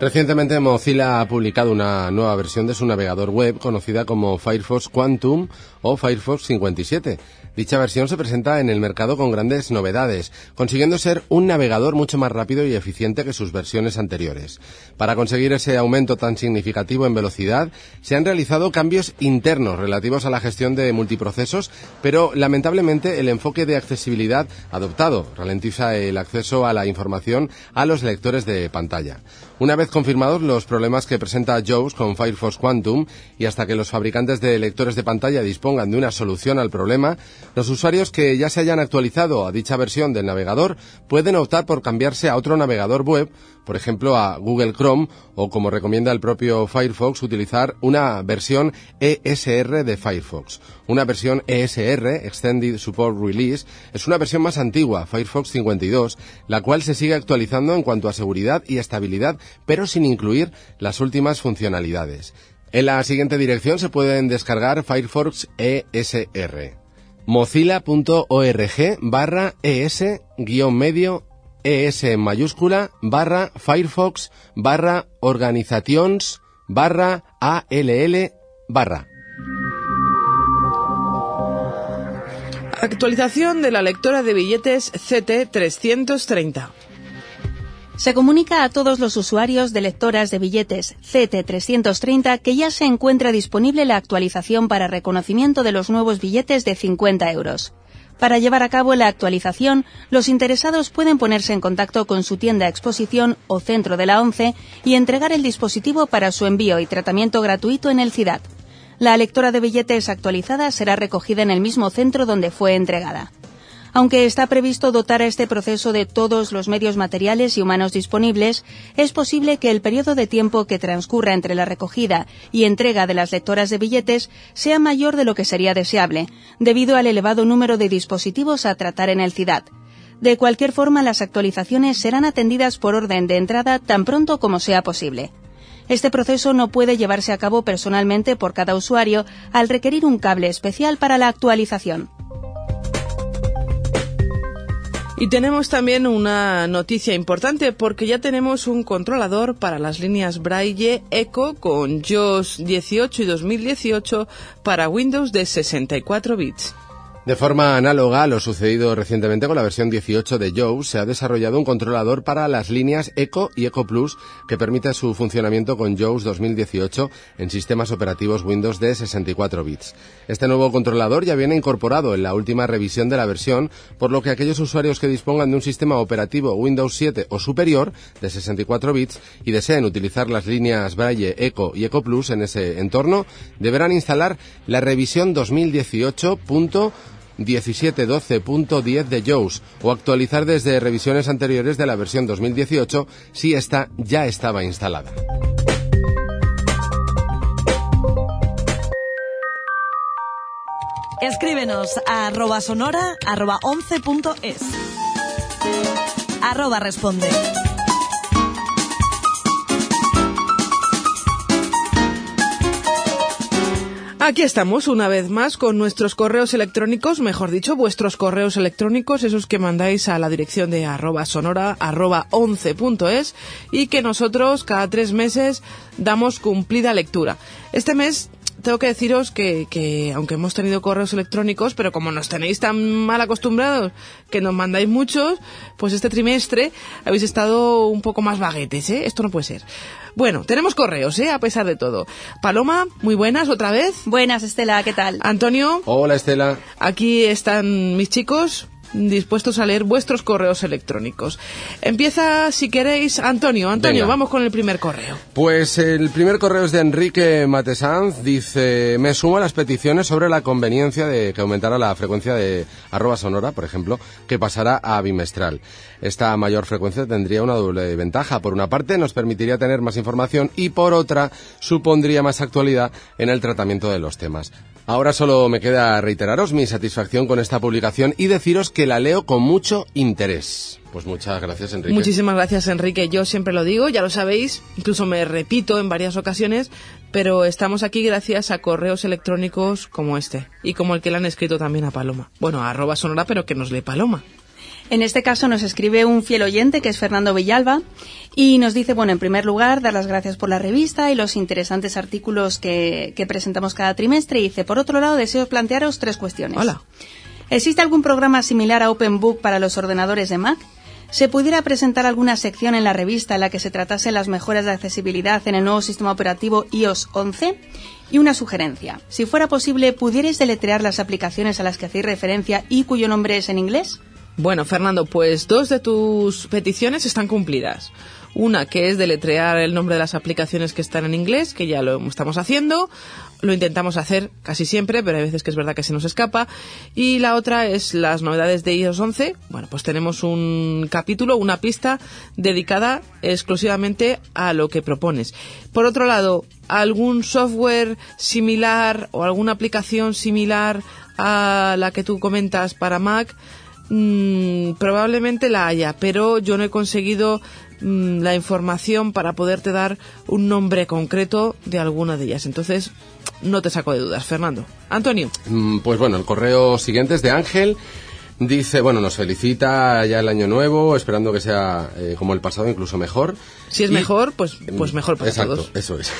Recientemente Mozilla ha publicado una nueva versión de su navegador web conocida como Firefox Quantum o Firefox 57. Dicha versión se presenta en el mercado con grandes novedades, consiguiendo ser un navegador mucho más rápido y eficiente que sus versiones anteriores. Para conseguir ese aumento tan significativo en velocidad, se han realizado cambios internos relativos a la gestión de multiprocesos, pero lamentablemente el enfoque de accesibilidad adoptado ralentiza el acceso a la información a los lectores de pantalla. Una vez confirmados los problemas que presenta JAWS con Firefox Quantum y hasta que los fabricantes de lectores de pantalla dispongan de una solución al problema, los usuarios que ya se hayan actualizado a dicha versión del navegador pueden optar por cambiarse a otro navegador web, por ejemplo a Google Chrome o como recomienda el propio Firefox utilizar una versión ESR de Firefox. Una versión ESR, Extended Support Release, es una versión más antigua, Firefox 52, la cual se sigue actualizando en cuanto a seguridad y estabilidad, pero sin incluir las últimas funcionalidades. En la siguiente dirección se pueden descargar Firefox ESR mozilla.org barra es guion medio es en mayúscula barra firefox barra organizations barra all barra. Actualización de la lectora de billetes CT330. Se comunica a todos los usuarios de lectoras de billetes CT330 que ya se encuentra disponible la actualización para reconocimiento de los nuevos billetes de 50 euros. Para llevar a cabo la actualización, los interesados pueden ponerse en contacto con su tienda exposición o centro de la ONCE y entregar el dispositivo para su envío y tratamiento gratuito en el CIDAD. La lectora de billetes actualizada será recogida en el mismo centro donde fue entregada. Aunque está previsto dotar a este proceso de todos los medios materiales y humanos disponibles, es posible que el periodo de tiempo que transcurra entre la recogida y entrega de las lectoras de billetes sea mayor de lo que sería deseable, debido al elevado número de dispositivos a tratar en el CIDAD. De cualquier forma, las actualizaciones serán atendidas por orden de entrada tan pronto como sea posible. Este proceso no puede llevarse a cabo personalmente por cada usuario al requerir un cable especial para la actualización. Y tenemos también una noticia importante porque ya tenemos un controlador para las líneas Braille Eco con JOS 18 y 2018 para Windows de 64 bits. De forma análoga a lo sucedido recientemente con la versión 18 de Joe, se ha desarrollado un controlador para las líneas Eco y Eco Plus que permite su funcionamiento con JAWS 2018 en sistemas operativos Windows de 64 bits. Este nuevo controlador ya viene incorporado en la última revisión de la versión, por lo que aquellos usuarios que dispongan de un sistema operativo Windows 7 o superior de 64 bits y deseen utilizar las líneas Braille Eco y Eco Plus en ese entorno, deberán instalar la revisión 2018. 1712.10 de JAWS o actualizar desde revisiones anteriores de la versión 2018 si esta ya estaba instalada. Escríbenos a arroba sonora arroba 11.es. Arroba responde. Aquí estamos una vez más con nuestros correos electrónicos, mejor dicho, vuestros correos electrónicos, esos que mandáis a la dirección de arroba sonora arroba 11.es y que nosotros cada tres meses damos cumplida lectura. Este mes tengo que deciros que, que, aunque hemos tenido correos electrónicos, pero como nos tenéis tan mal acostumbrados que nos mandáis muchos, pues este trimestre habéis estado un poco más baguetes, ¿eh? Esto no puede ser. Bueno, tenemos correos, ¿eh? A pesar de todo. Paloma, muy buenas otra vez. Buenas, Estela, ¿qué tal? Antonio. Hola, Estela. Aquí están mis chicos dispuestos a leer vuestros correos electrónicos. Empieza, si queréis, Antonio. Antonio, Venga. vamos con el primer correo. Pues el primer correo es de Enrique Matesanz. Dice, me sumo a las peticiones sobre la conveniencia de que aumentara la frecuencia de arroba sonora, por ejemplo, que pasara a bimestral. Esta mayor frecuencia tendría una doble ventaja. Por una parte, nos permitiría tener más información y por otra, supondría más actualidad en el tratamiento de los temas. Ahora solo me queda reiteraros mi satisfacción con esta publicación y deciros que la leo con mucho interés. Pues muchas gracias, Enrique. Muchísimas gracias, Enrique. Yo siempre lo digo, ya lo sabéis, incluso me repito en varias ocasiones, pero estamos aquí gracias a correos electrónicos como este y como el que le han escrito también a Paloma. Bueno, a arroba sonora, pero que nos lee Paloma. En este caso nos escribe un fiel oyente que es Fernando Villalba y nos dice, bueno, en primer lugar, dar las gracias por la revista y los interesantes artículos que, que presentamos cada trimestre. Y dice, por otro lado, deseo plantearos tres cuestiones. Hola. ¿Existe algún programa similar a OpenBook para los ordenadores de Mac? ¿Se pudiera presentar alguna sección en la revista en la que se tratase las mejoras de accesibilidad en el nuevo sistema operativo iOS 11? Y una sugerencia. Si fuera posible, ¿pudierais deletrear las aplicaciones a las que hacéis referencia y cuyo nombre es en inglés? Bueno, Fernando, pues dos de tus peticiones están cumplidas. Una que es deletrear el nombre de las aplicaciones que están en inglés, que ya lo estamos haciendo. Lo intentamos hacer casi siempre, pero hay veces que es verdad que se nos escapa. Y la otra es las novedades de iOS 11. Bueno, pues tenemos un capítulo, una pista dedicada exclusivamente a lo que propones. Por otro lado, algún software similar o alguna aplicación similar a la que tú comentas para Mac, Mm, probablemente la haya, pero yo no he conseguido mm, la información para poderte dar un nombre concreto de alguna de ellas. Entonces, no te saco de dudas, Fernando. Antonio. Mm, Pues bueno, el correo siguiente es de Ángel. Dice, bueno, nos felicita ya el año nuevo, esperando que sea eh, como el pasado, incluso mejor. Si es Y- mejor, pues, pues mejor para Exacto, todos. eso es.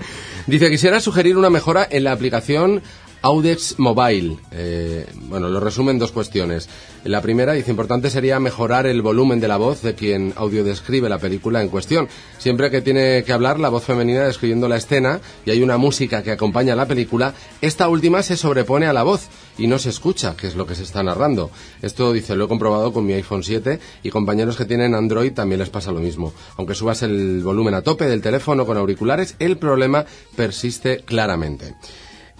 Dice, quisiera sugerir una mejora en la aplicación Audex Mobile. Eh, bueno, lo resumen dos cuestiones. La primera, dice, importante sería mejorar el volumen de la voz de quien audiodescribe la película en cuestión. Siempre que tiene que hablar la voz femenina describiendo la escena y hay una música que acompaña la película, esta última se sobrepone a la voz y no se escucha, que es lo que se está narrando. Esto, dice, lo he comprobado con mi iPhone 7 y compañeros que tienen Android también les pasa lo mismo. Aunque subas el volumen a tope del teléfono con auriculares, el problema persiste claramente.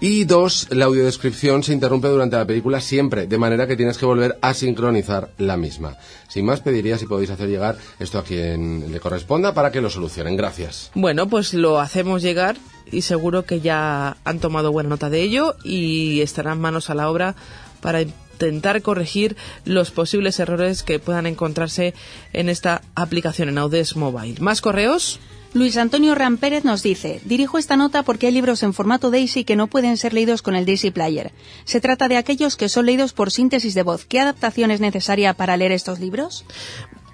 Y dos, la audiodescripción se interrumpe durante la película siempre, de manera que tienes que volver a sincronizar la misma. Sin más, pediría si podéis hacer llegar esto a quien le corresponda para que lo solucionen. Gracias. Bueno, pues lo hacemos llegar y seguro que ya han tomado buena nota de ello y estarán manos a la obra para intentar corregir los posibles errores que puedan encontrarse en esta aplicación en Audes Mobile. ¿Más correos? Luis Antonio Rampérez nos dice, dirijo esta nota porque hay libros en formato DAISY que no pueden ser leídos con el DAISY Player. Se trata de aquellos que son leídos por síntesis de voz. ¿Qué adaptación es necesaria para leer estos libros?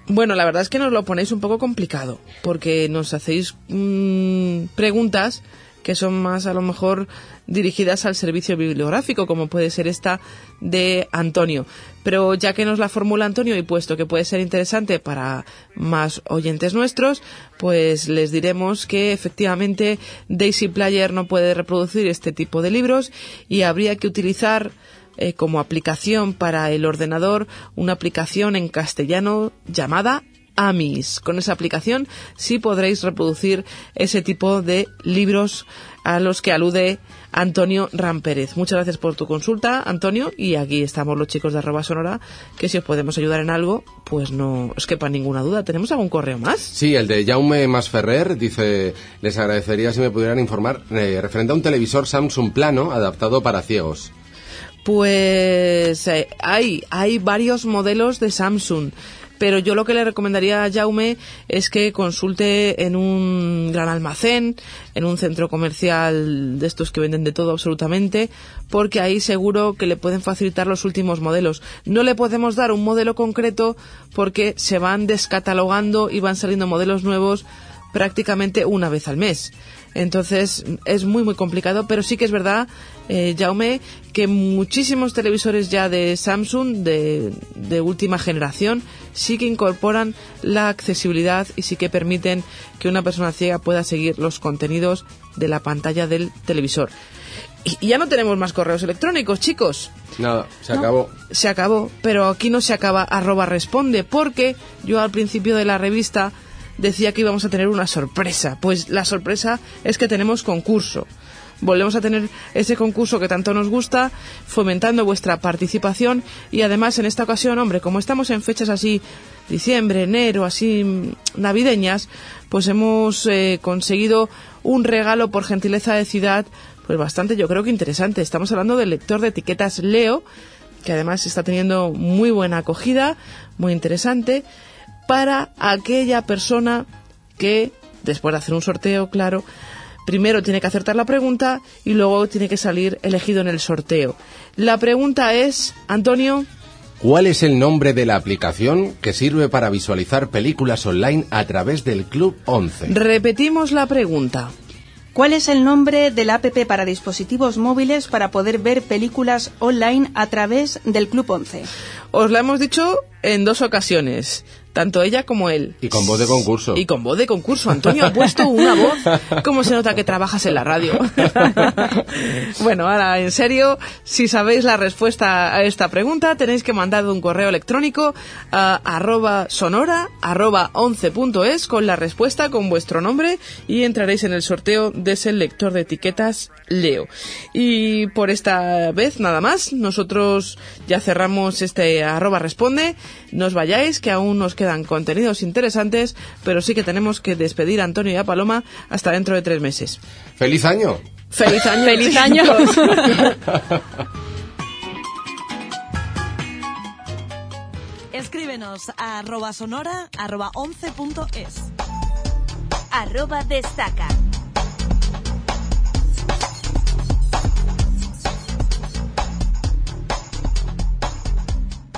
Bueno, la verdad es que nos lo ponéis un poco complicado, porque nos hacéis mm, preguntas que son más a lo mejor dirigidas al servicio bibliográfico, como puede ser esta de Antonio. Pero ya que nos la formula Antonio y puesto que puede ser interesante para más oyentes nuestros, pues les diremos que efectivamente Daisy Player no puede reproducir este tipo de libros y habría que utilizar eh, como aplicación para el ordenador una aplicación en castellano llamada Amis. Con esa aplicación sí podréis reproducir ese tipo de libros a los que alude Antonio Rampérez. Muchas gracias por tu consulta, Antonio, y aquí estamos los chicos de arroba sonora, que si os podemos ayudar en algo, pues no os quepa ninguna duda. ¿Tenemos algún correo más? Sí, el de Jaume Masferrer dice, les agradecería si me pudieran informar eh, referente a un televisor Samsung plano adaptado para ciegos. Pues eh, hay, hay varios modelos de Samsung. Pero yo lo que le recomendaría a Jaume es que consulte en un gran almacén, en un centro comercial de estos que venden de todo absolutamente, porque ahí seguro que le pueden facilitar los últimos modelos. No le podemos dar un modelo concreto porque se van descatalogando y van saliendo modelos nuevos prácticamente una vez al mes. Entonces es muy muy complicado, pero sí que es verdad, eh, Jaume, que muchísimos televisores ya de Samsung de, de última generación sí que incorporan la accesibilidad y sí que permiten que una persona ciega pueda seguir los contenidos de la pantalla del televisor. Y, ya no tenemos más correos electrónicos, chicos. Nada, se No. acabó. Se acabó, pero aquí no se acaba arroba responde, porque yo al principio de la revista decía que íbamos a tener una sorpresa. Pues la sorpresa es que tenemos concurso. Volvemos a tener ese concurso que tanto nos gusta, fomentando vuestra participación y además en esta ocasión, hombre, como estamos en fechas así, diciembre, enero, así mm, navideñas, pues hemos eh, conseguido un regalo por gentileza de ciudad, pues bastante yo creo que interesante. Estamos hablando del lector de etiquetas Leo, que además está teniendo muy buena acogida, muy interesante, para aquella persona que, después de hacer un sorteo, claro, primero tiene que acertar la pregunta y luego tiene que salir elegido en el sorteo. La pregunta es, Antonio, ¿Cuál es el nombre de la aplicación que sirve para visualizar películas online a través del Club 11? repetimos la pregunta. ¿Cuál es el nombre de la app para dispositivos móviles para poder ver películas online a través del Club 11? Os la hemos dicho en dos ocasiones, tanto ella como él. Y con voz de concurso. Y con voz de concurso. Antonio ha puesto una voz. ¿Cómo se nota que trabajas en la radio? bueno, ahora, en serio, si sabéis la respuesta a esta pregunta, tenéis que mandar un correo electrónico a arroba sonora arroba 11.es con la respuesta con vuestro nombre y entraréis en el sorteo de ese lector de etiquetas Leo. Y por esta vez nada más, nosotros ya cerramos este arroba responde. No os vayáis, que aún nos quedan contenidos interesantes, pero sí que tenemos que despedir a Antonio y a Paloma hasta dentro de tres meses. ¡Feliz año! ¡Feliz año! ¡Feliz año! Escríbenos a arroba sonora arroba 11.es. Arroba destaca.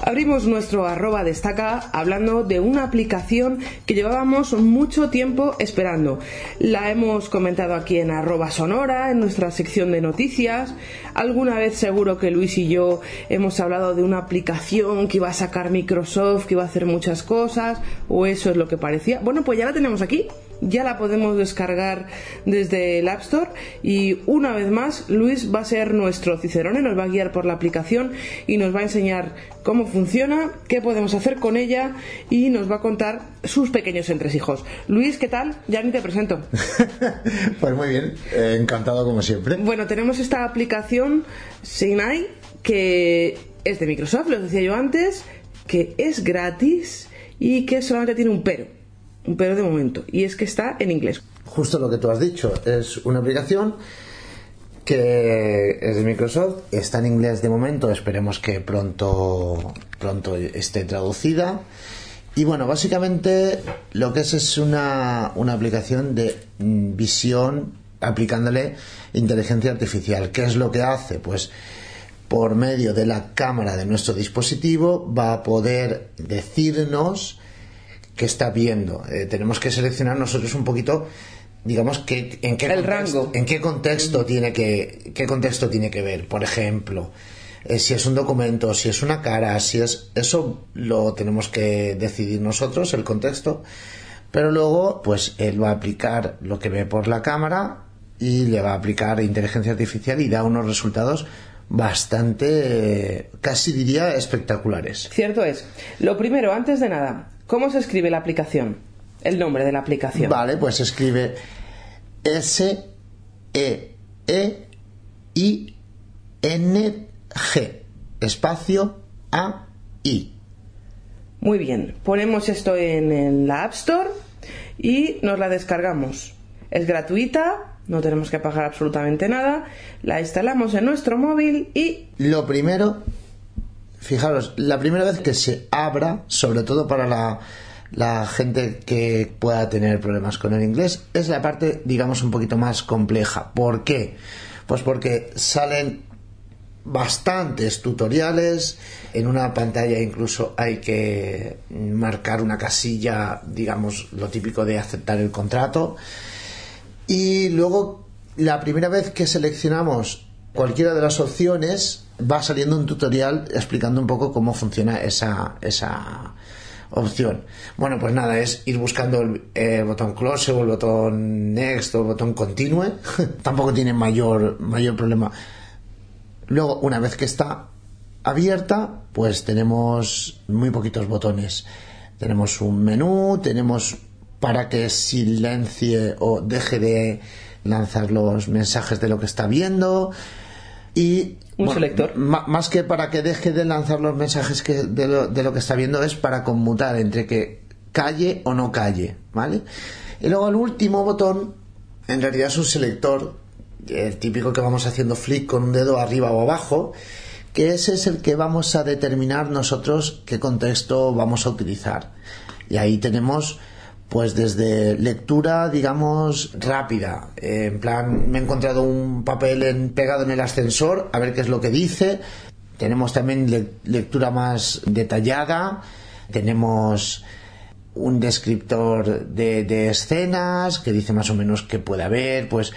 Abrimos nuestro arroba destaca hablando de una aplicación que llevábamos mucho tiempo esperando. La hemos comentado aquí en arroba sonora, en nuestra sección de noticias. Alguna vez seguro que Luis y yo hemos hablado de una aplicación que iba a sacar Microsoft, que iba a hacer muchas cosas, o eso es lo que parecía. Bueno, pues ya la tenemos aquí ya la podemos descargar desde el App Store y una vez más Luis va a ser nuestro cicerone, nos va a guiar por la aplicación y nos va a enseñar cómo funciona, qué podemos hacer con ella y nos va a contar sus pequeños entresijos. Luis, ¿qué tal? Ya ni te presento. Pues muy bien, eh, encantado como siempre. Bueno, tenemos esta aplicación Sinai que es de Microsoft, lo decía yo antes, que es gratis y que solamente tiene un pero un pero de momento, y es que está en inglés. Justo lo que tú has dicho, es una aplicación que es de Microsoft, está en inglés de momento, esperemos que pronto, pronto esté traducida. Y bueno, básicamente lo que es es una, una aplicación de visión aplicándole inteligencia artificial. ¿Qué es lo que hace? Pues por medio de la cámara de nuestro dispositivo va a poder decirnos qué está viendo. Eh, tenemos que seleccionar nosotros un poquito digamos que en qué El contexto, rango. en qué contexto tiene que qué contexto tiene que ver por ejemplo eh, si es un documento si es una cara si es eso lo tenemos que decidir nosotros el contexto pero luego pues él va a aplicar lo que ve por la cámara y le va a aplicar inteligencia artificial y da unos resultados bastante eh, casi diría espectaculares Cierto es. Lo primero, antes de nada, ¿cómo se escribe la aplicación? El nombre de la aplicación. Vale, pues escribe S E E I N G espacio A I. Muy bien, ponemos esto en, en la App Store y nos la descargamos. Es gratuita, no tenemos que pagar absolutamente nada. La instalamos en nuestro móvil y Lo primero, fijaros, la primera vez que se abra, sobre todo para la, la gente que pueda tener problemas con el inglés, es la parte, digamos, un poquito más compleja. ¿Por qué? Pues porque salen bastantes tutoriales. En una pantalla incluso hay que marcar una casilla, digamos, lo típico de aceptar el contrato. Y luego, la primera vez que seleccionamos cualquiera de las opciones, va saliendo un tutorial explicando un poco cómo funciona esa, esa opción. Bueno, pues nada, es ir buscando el, el botón close o el botón next o el botón continue. Tampoco tiene mayor, mayor problema. Luego, una vez que está abierta, pues tenemos muy poquitos botones. Tenemos un menú, tenemos para que silencie o deje de lanzar los mensajes de lo que está viendo y Un selector. más que para que deje de lanzar los mensajes que de, lo, de lo que está viendo es para conmutar entre que calle o no calle vale y luego el último botón en realidad es un selector el típico que vamos haciendo flick con un dedo arriba o abajo que ese es el que vamos a determinar nosotros qué contexto vamos a utilizar. Y ahí tenemos pues desde lectura, digamos, rápida. Eh, en plan, me he encontrado un papel pegado en el ascensor, a ver qué es lo que dice. Tenemos también le- lectura más detallada. Tenemos un descriptor de, de escenas que dice más o menos qué puede haber, pues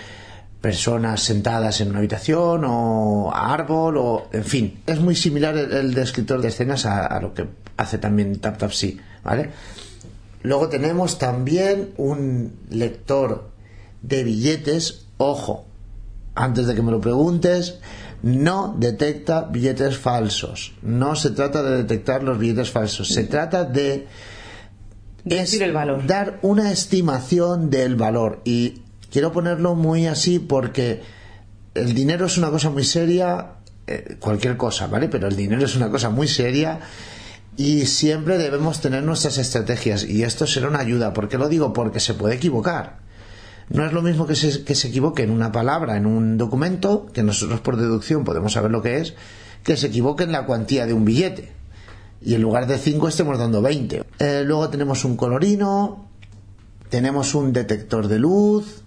personas sentadas en una habitación o árbol o en fin es muy similar el, el descriptor de escenas a, a lo que hace también TapTapSee ¿vale? Luego tenemos también un lector de billetes ojo antes de que me lo preguntes no detecta billetes falsos. No se trata de detectar los billetes falsos se trata de dar una estimación del valor. Y quiero ponerlo muy así porque el dinero es una cosa muy seria eh, cualquier cosa vale pero el dinero es una cosa muy seria y siempre debemos tener nuestras estrategias y esto será una ayuda ¿por qué lo digo? porque se puede equivocar no es lo mismo que se, que se equivoque en una palabra en un documento que nosotros por deducción podemos saber lo que es que se equivoque en la cuantía de un billete y en lugar de 5 estemos dando 20. Eh, luego tenemos un colorino, tenemos un detector de luz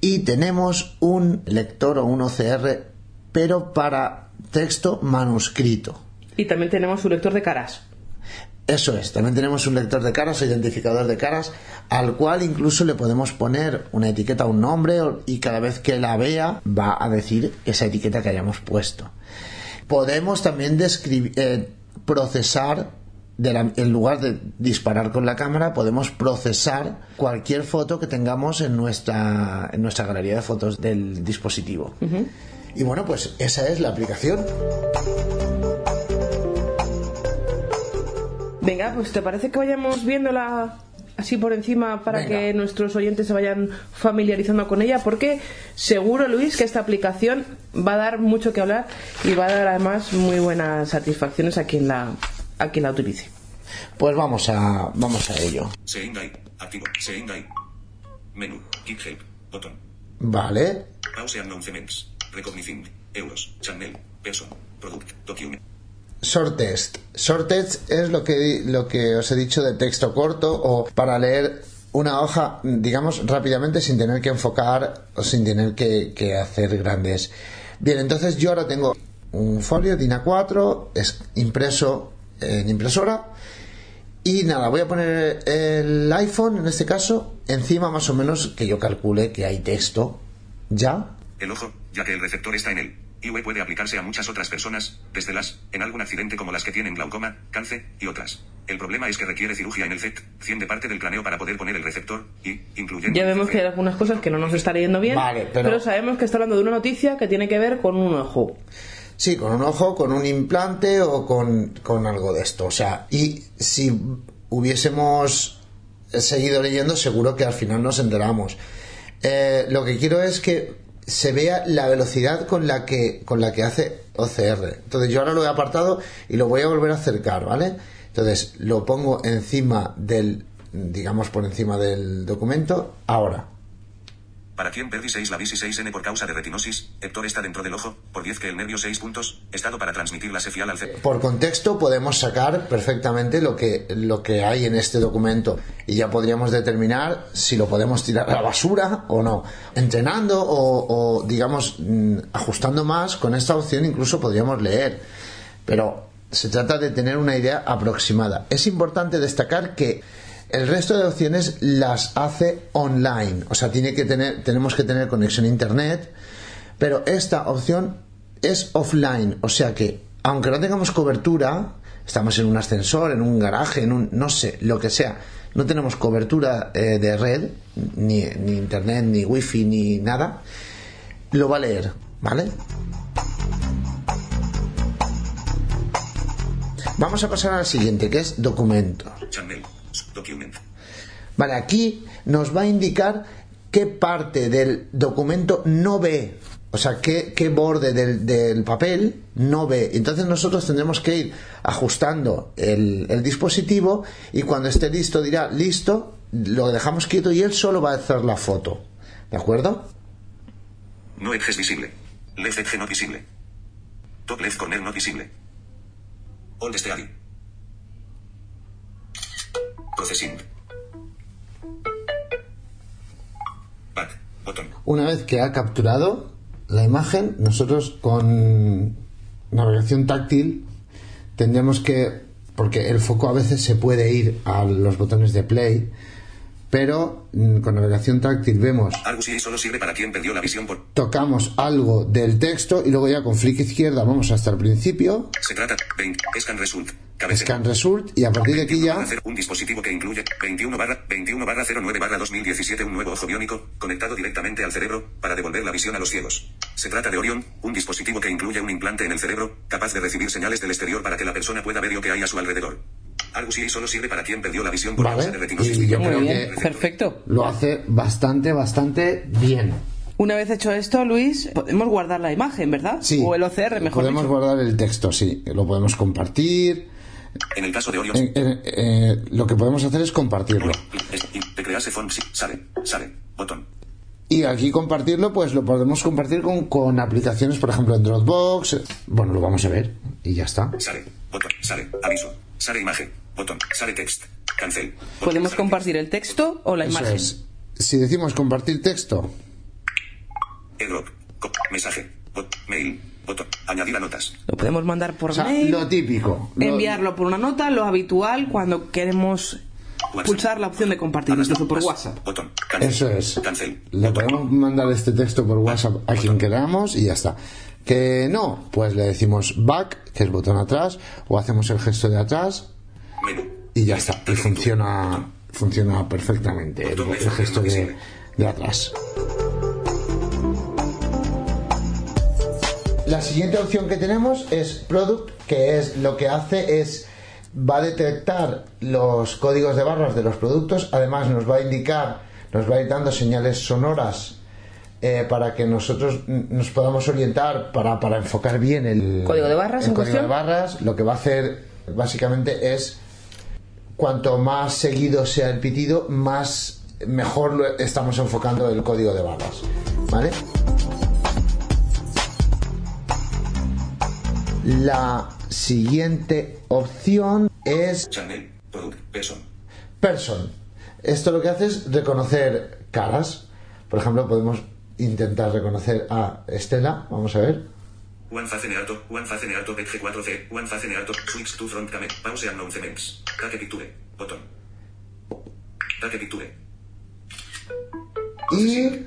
y tenemos un lector o un OCR, pero para texto manuscrito. Y también tenemos un lector de caras. Eso es, también tenemos un lector de caras o identificador de caras al cual incluso le podemos poner una etiqueta, un nombre y cada vez que la vea va a decir esa etiqueta que hayamos puesto. Podemos también describir, eh, procesar, de la- en lugar de disparar con la cámara, podemos procesar cualquier foto que tengamos en nuestra, en nuestra galería de fotos del dispositivo. Y bueno, pues esa es la aplicación. Venga, pues ¿te parece que vayamos viéndola así por encima para Venga. que nuestros oyentes se vayan familiarizando con ella? Porque seguro, Luis, que esta aplicación va a dar mucho que hablar y va a dar además muy buenas satisfacciones a quien la, a quien la utilice. Pues vamos a, vamos a ello. Activo. Menú. Keep help. Botón. Vale. Pause announcements. Recognizing. Euros. Channel. Person. Product. Document. Short test. Short test es lo que, lo que os he dicho de texto corto o para leer una hoja, digamos, rápidamente sin tener que enfocar o sin tener que, que hacer grandes. Bien, entonces yo ahora tengo un folio DIN A4, es impreso en impresora y nada, voy a poner el iPhone en este caso encima más o menos que yo calcule que hay texto ya El ojo, ya que el receptor está en él. IUE puede aplicarse a muchas otras personas, desde las, en algún accidente como las que tienen glaucoma, cáncer, y otras. El problema es que requiere cirugía en el CET, 100 de parte del cráneo para poder poner el receptor, y, incluyendo... Ya vemos que hay algunas cosas que no nos está leyendo bien, Vale, pero- sabemos que está hablando de una noticia que tiene que ver con un ojo. Sí, con un ojo, con un implante o con, con algo de esto. O sea, y si hubiésemos seguido leyendo, seguro que al final nos enteramos. Eh, lo que quiero es que se vea la velocidad con la que con la que hace OCR. Entonces yo ahora lo he apartado y lo voy a volver a acercar, ¿vale? Entonces lo pongo encima del, digamos por encima del documento, ahora. Para quien perdí 6 la visi 6N por causa de retinosis, Héctor está dentro del ojo, por 10 que el nervio 6 puntos, estado para transmitir la cefial al cerebro. Por contexto podemos sacar perfectamente lo que, lo que hay en este documento y ya podríamos determinar si lo podemos tirar a la basura o no. Entrenando o, o, digamos mm, ajustando más con esta opción incluso podríamos leer. Pero se trata de tener una idea aproximada. Es importante destacar que el resto de opciones las hace online, o sea, tiene que tener, tenemos que tener conexión a internet, pero esta opción es offline, o sea que aunque no tengamos cobertura, estamos en un ascensor, en un garaje, en un no sé, lo que sea, no tenemos cobertura eh, de red, ni, ni internet, ni wifi, ni nada, lo va a leer, ¿vale? Vamos a pasar al siguiente, que es documento. Vale, aquí nos va a indicar qué parte del documento no ve, o sea, qué, qué borde del, del papel no ve. Entonces nosotros tendremos que ir ajustando el, el dispositivo y cuando esté listo dirá listo, lo dejamos quieto y él solo va a hacer la foto. ¿De acuerdo? No edges visible. Left edge no visible. Top left corner not visible. Old steady. Processing. Back. Botón. Una vez que ha capturado la imagen, nosotros con navegación táctil tendríamos que, porque el foco a veces se puede ir a los botones de play, pero mm, con navegación táctil vemos, Argus y solo sirve para quien perdió la visión por. tocamos algo del texto y luego ya con flick izquierda vamos hasta el principio, Se trata. 20. Scan result. Cabecera. scan result y a partir de aquí ya un dispositivo que incluye 21 barra 21 barra 09 barra 2017 un nuevo ojo biónico conectado directamente al cerebro para devolver la visión a los ciegos. Se trata de Orion, un dispositivo que incluye un implante en el cerebro capaz de recibir señales del exterior para que la persona pueda ver lo que hay a su alrededor. Argus y solo sirve para quien perdió la visión por Vale, causa de retinosis. y yo creo que Perfecto. lo hace bastante, bastante bien. Una vez hecho esto, Luis, podemos guardar la imagen, ¿verdad? Sí. O el OCR, mejor Podemos dicho. guardar el texto, sí, lo podemos compartir. En el caso de Orion, Eh, eh, eh, lo que podemos hacer es compartirlo. crearse font, sí, sale, sale, botón. Y aquí compartirlo, pues lo podemos compartir con, con aplicaciones, por ejemplo, en Dropbox. Bueno, lo vamos a ver y ya está. Sale, botón, sale, aviso, sale imagen, botón, sale text, cancel. Podemos compartir el texto o la Eso imagen. es. Si decimos compartir texto, co- mensaje, bot, mail, botón, añadir a notas. Lo podemos mandar por o sea, mail, lo típico. lo- enviarlo por una nota, lo habitual cuando queremos pulsar la opción de compartir, incluso por WhatsApp. Botón, Eso es. cancel. Le podemos mandar este texto por WhatsApp a quien queramos y ya está. Que no, pues le decimos back, que es botón atrás, o hacemos el gesto de atrás Menú. y ya está. Y funciona, funciona perfectamente el, el gesto de, de atrás. La siguiente opción que tenemos es Product, que es lo que hace es va a detectar los códigos de barras de los productos, además nos va a indicar, nos va a ir dando señales sonoras eh, para que nosotros nos podamos orientar para, para enfocar bien el ¿Código de barras el en código de barras. Lo que va a hacer básicamente es cuanto más seguido sea el pitido, más mejor estamos enfocando el código de barras. ¿Vale? La siguiente opción es Channel, product, person. Person. Esto lo que hace es reconocer caras. Por ejemplo, podemos intentar reconocer a Estela. Vamos a ver. One face neato, one face peg G4C, one face neato, switch to front camera, pause. Take picture, botón. Take picture. Y dice,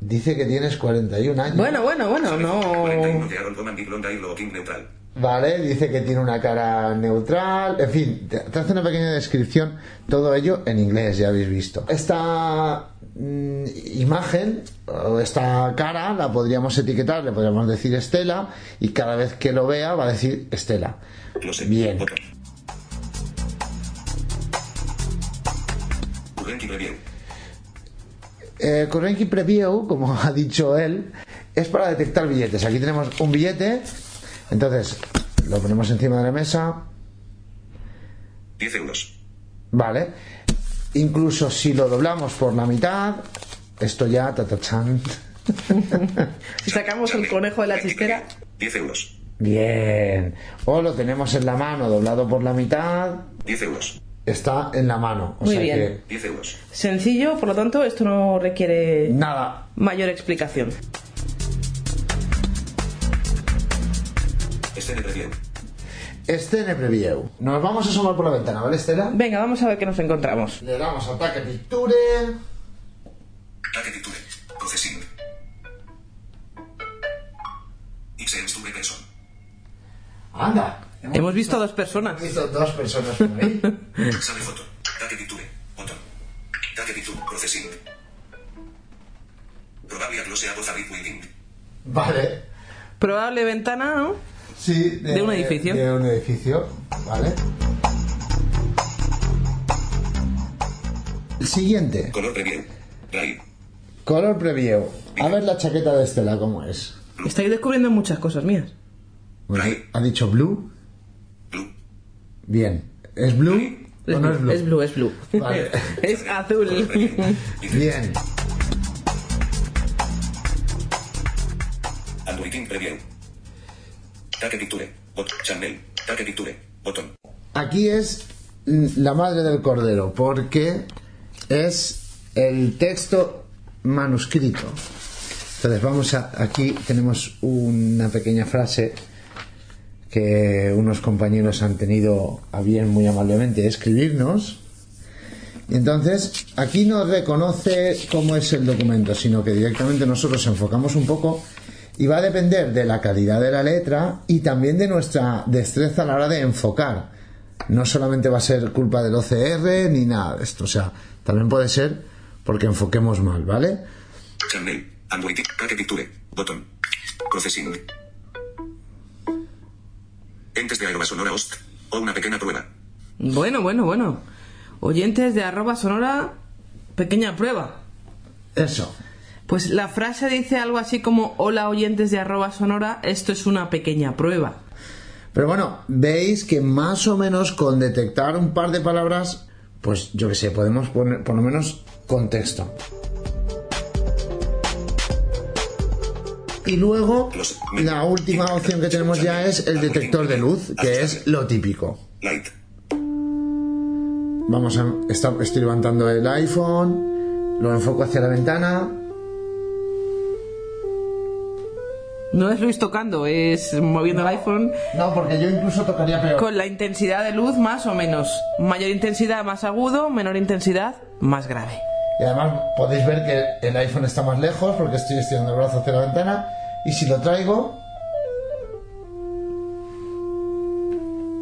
Dice que tienes 41 años. Bueno, bueno, bueno, no. 41 de Aaron Coman, Big Long Air, Logo King neutral. Vale, dice que tiene una cara neutral, en fin, te, hace una pequeña descripción, todo ello en inglés, ya habéis visto. Esta mm, imagen o esta cara la podríamos etiquetar, le podríamos decir Estela y cada vez que lo vea va a decir Estela. Close, Bien. Eh, Currency Preview, como ha dicho él, es para detectar billetes. Aquí tenemos un billete, entonces lo ponemos encima de la mesa, 10 euros. Vale. Incluso si lo doblamos por la mitad, esto ya, tatachan. Si sacamos el conejo de la chistera, 10 euros. Bien. O lo tenemos en la mano doblado por la mitad, 10 euros. Está en la mano. O Muy sea bien. 10 euros. sencillo, por lo tanto, esto no requiere Nada. mayor explicación. Escene review. que Escene Preview. Nos vamos a asomar por la ventana, ¿vale, Estela? Venga, vamos a ver qué nos encontramos. Le damos ataque picture. Take picture. Processing. XM Hemos visto dos personas. Hemos visto dos personas por ahí. Sale foto. Picture. Botón. Take picture. Processing. Probable close a voz a. Vale. Probable ventana, ¿no? Sí, De un edificio. De un edificio, vale. El siguiente. Color preview. Gray. Color preview. A ver la chaqueta de Estela, ¿cómo es? Estáis descubriendo muchas cosas mías. Bueno, ¿Ha dicho? Blue. Bien. ¿Es blue o no es blue? Es blue, es blue. Vale. es azul. Bien. Unwaiting Preview. Take Picture. Bot. Channel. Take Picture. Botón. Aquí es mm, la madre del cordero, porque es el texto manuscrito. Entonces vamos a, aquí tenemos una pequeña frase que unos compañeros han tenido a bien muy amablemente escribirnos. Y entonces aquí no reconoce cómo es el documento, sino que directamente nosotros enfocamos un poco y va a depender de la calidad de la letra y también de nuestra destreza a la hora de enfocar. No solamente va a ser culpa del OCR ni nada de esto, o sea, también puede ser porque enfoquemos mal, ¿vale? Botón. Processing. Entes de arroba sonora host. O una pequeña prueba. Bueno, bueno, bueno. Oyentes de arroba sonora, pequeña prueba. Eso. Pues la frase dice algo así como, hola oyentes de arroba sonora, esto es una pequeña prueba. Pero bueno, veis que más o menos con detectar un par de palabras, pues yo que sé, podemos poner por lo menos contexto. Y luego, la última opción que tenemos ya es el detector de luz, que es lo típico. Light. Vamos a. está- estoy levantando el iPhone, lo enfoco hacia la ventana. No es Luis tocando, es moviendo el iPhone. No, porque yo incluso tocaría peor. Con la intensidad de luz más o menos. Mayor intensidad más agudo, menor intensidad más grave. Y además podéis ver que el iPhone está más lejos porque estoy estirando el brazo hacia la ventana. Y si lo traigo.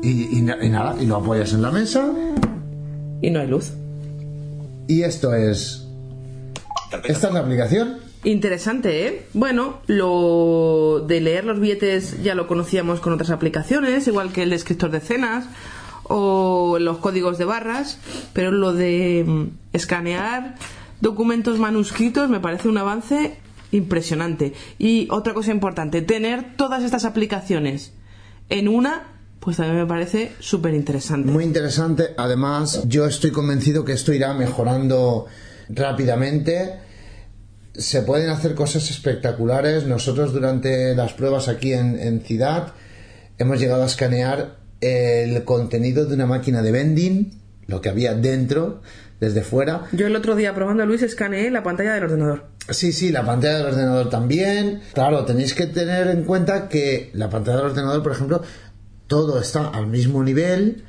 Y, y na- y nada, y lo apoyas en la mesa. Y no hay luz. Y esto es. Esta es la aplicación. Interesante, ¿eh? Bueno, lo de leer los billetes ya lo conocíamos con otras aplicaciones, igual que el descriptor de escenas o los códigos de barras, pero lo de mm, escanear documentos manuscritos me parece un avance impresionante. Y otra cosa importante, tener todas estas aplicaciones en una, pues también me parece súper interesante. Muy interesante. Además, yo estoy convencido que esto irá mejorando rápidamente. Se pueden hacer cosas espectaculares. Nosotros durante las pruebas aquí en, en Ciudad hemos llegado a escanear el contenido de una máquina de vending, lo que había dentro, desde fuera. Yo el otro día probando a Luis escaneé la pantalla del ordenador. Sí, sí, la pantalla del ordenador también. Claro, tenéis que tener en cuenta que la pantalla del ordenador, por ejemplo, todo está al mismo nivel.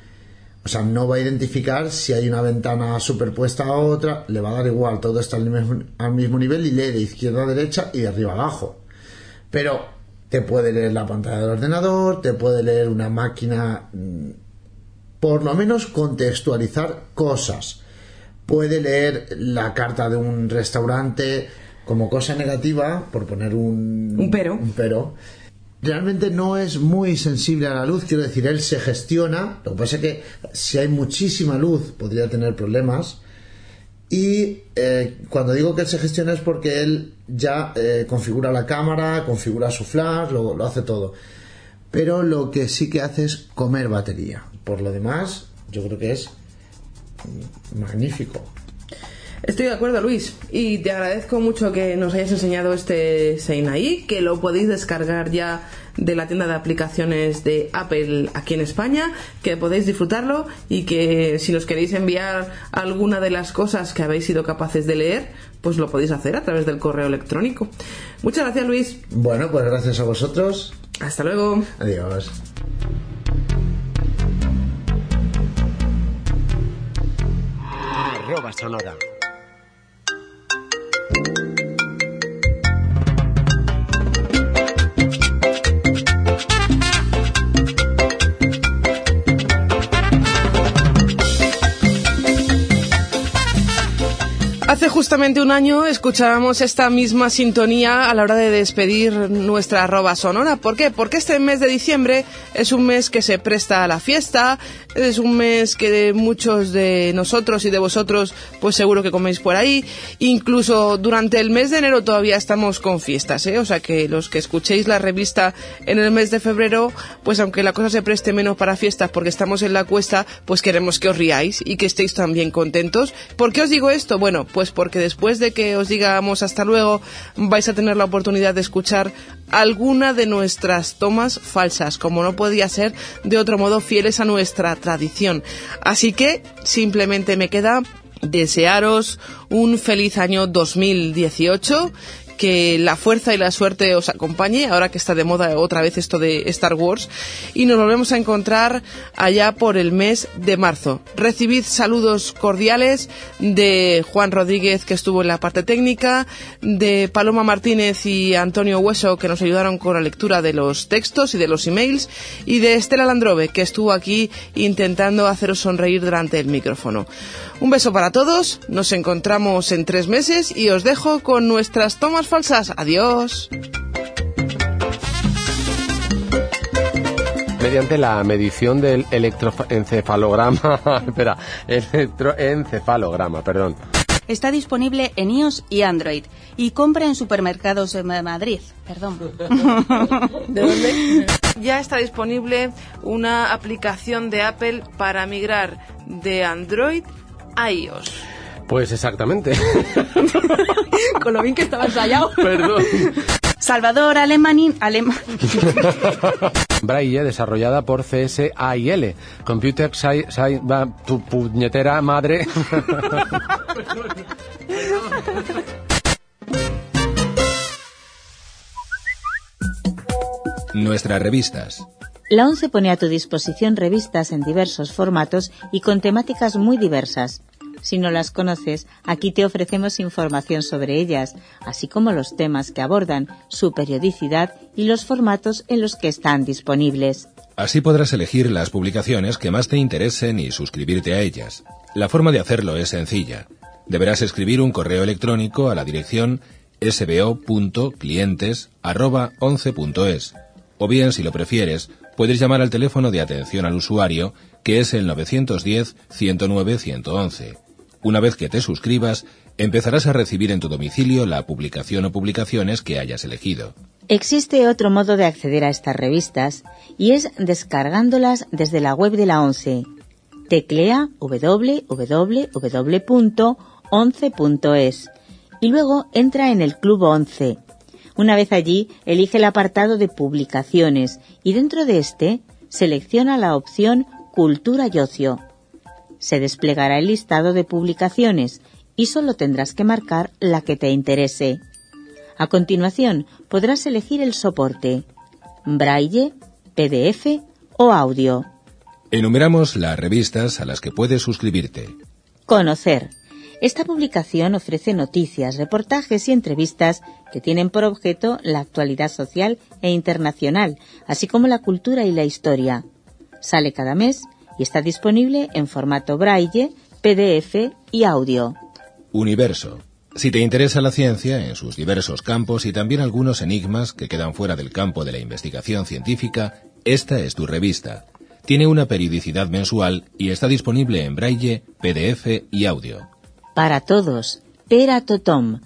O sea, no va a identificar si hay una ventana superpuesta a otra, le va a dar igual, todo está al mismo, nivel y lee de izquierda a derecha y de arriba a abajo. Pero te puede leer la pantalla del ordenador, te puede leer una máquina, mm, por lo menos contextualizar cosas. Puede leer la carta de un restaurante como cosa negativa, por poner un, Un pero. un pero. Realmente no es muy sensible a la luz, quiero decir, él se gestiona, lo que pasa es que si hay muchísima luz podría tener problemas. Y eh, cuando digo que él se gestiona es porque él ya eh, configura la cámara, configura su flash, lo, lo hace todo. Pero lo que sí que hace es comer batería. Por lo demás, yo creo que es mm, magnífico. Estoy de acuerdo, Luis, y te agradezco mucho que nos hayas enseñado este Seinai, que lo podéis descargar ya de la tienda de aplicaciones de Apple aquí en España, que podéis disfrutarlo y que si nos queréis enviar alguna de las cosas que habéis sido capaces de leer, pues lo podéis hacer a través del correo electrónico. Muchas gracias, Luis. Bueno, pues gracias a vosotros. Hasta luego. Adiós. Arroba sonora. thank you justamente un año escuchábamos esta misma sintonía a la hora de despedir nuestra arroba sonora. ¿Por qué? Porque este mes de diciembre es un mes que se presta a la fiesta, es un mes que muchos de nosotros y de vosotros pues seguro que coméis por ahí. Incluso durante el mes de enero todavía estamos con fiestas, ¿eh? O sea que los que escuchéis la revista en el mes de febrero, pues aunque la cosa se preste menos para fiestas porque estamos en la cuesta, pues queremos que os riáis y que estéis también contentos. ¿Por qué os digo esto? Bueno, pues porque después de que os digamos hasta luego, vais a tener la oportunidad de escuchar alguna de nuestras tomas falsas, como no podía ser de otro modo fieles a nuestra tradición. Así que simplemente me queda desearos un feliz año 2018 que la fuerza y la suerte os acompañe, ahora que está de moda otra vez esto de Star Wars, y nos volvemos a encontrar allá por el mes de marzo. Recibid saludos cordiales de Juan Rodríguez, que estuvo en la parte técnica, de Paloma Martínez y Antonio Hueso, que nos ayudaron con la lectura de los textos y de los emails, y de Estela Landrove, que estuvo aquí intentando haceros sonreír delante del micrófono. Un beso para todos, nos encontramos en tres meses y os dejo con nuestras tomas falsas. Adiós. Mediante la medición del electroencefalograma, espera, electroencefalograma, perdón. Está disponible en iOS y Android y compra en supermercados de Madrid. Perdón. ¿De dónde? Ya está disponible una aplicación de Apple para migrar de Android iOS. Pues exactamente. Con lo bien que estaba ensayado. Perdón. Salvador Alemanín, Alemán. Braille, desarrollada por CSAIL. Computer Science, tu puñetera madre. Nuestras revistas. La ONCE pone a tu disposición revistas en diversos formatos y con temáticas muy diversas. Si no las conoces, aquí te ofrecemos información sobre ellas, así como los temas que abordan, su periodicidad y los formatos en los que están disponibles. Así podrás elegir las publicaciones que más te interesen y suscribirte a ellas. La forma de hacerlo es sencilla. Deberás escribir un correo electrónico a la dirección sbo.clientes.11.es o bien, si lo prefieres, puedes llamar al teléfono de atención al usuario, que es el 910-109-111. Una vez que te suscribas, empezarás a recibir en tu domicilio la publicación o publicaciones que hayas elegido. Existe otro modo de acceder a estas revistas y es descargándolas desde la web de la ONCE. Teclea www.11.es y luego entra en el Club 11 una vez allí, elige el apartado de publicaciones y dentro de este selecciona la opción Cultura y ocio. Se desplegará el listado de publicaciones y solo tendrás que marcar la que te interese. A continuación, podrás elegir el soporte, braille, PDF o audio. Enumeramos las revistas a las que puedes suscribirte. Conocer. Esta publicación ofrece noticias, reportajes y entrevistas que tienen por objeto la actualidad social e internacional, así como la cultura y la historia. Sale cada mes y está disponible en formato braille, PDF y audio. Universo. Si te interesa la ciencia en sus diversos campos y también algunos enigmas que quedan fuera del campo de la investigación científica, esta es tu revista. Tiene una periodicidad mensual y está disponible en braille, PDF y audio. Para todos, Pera Totom,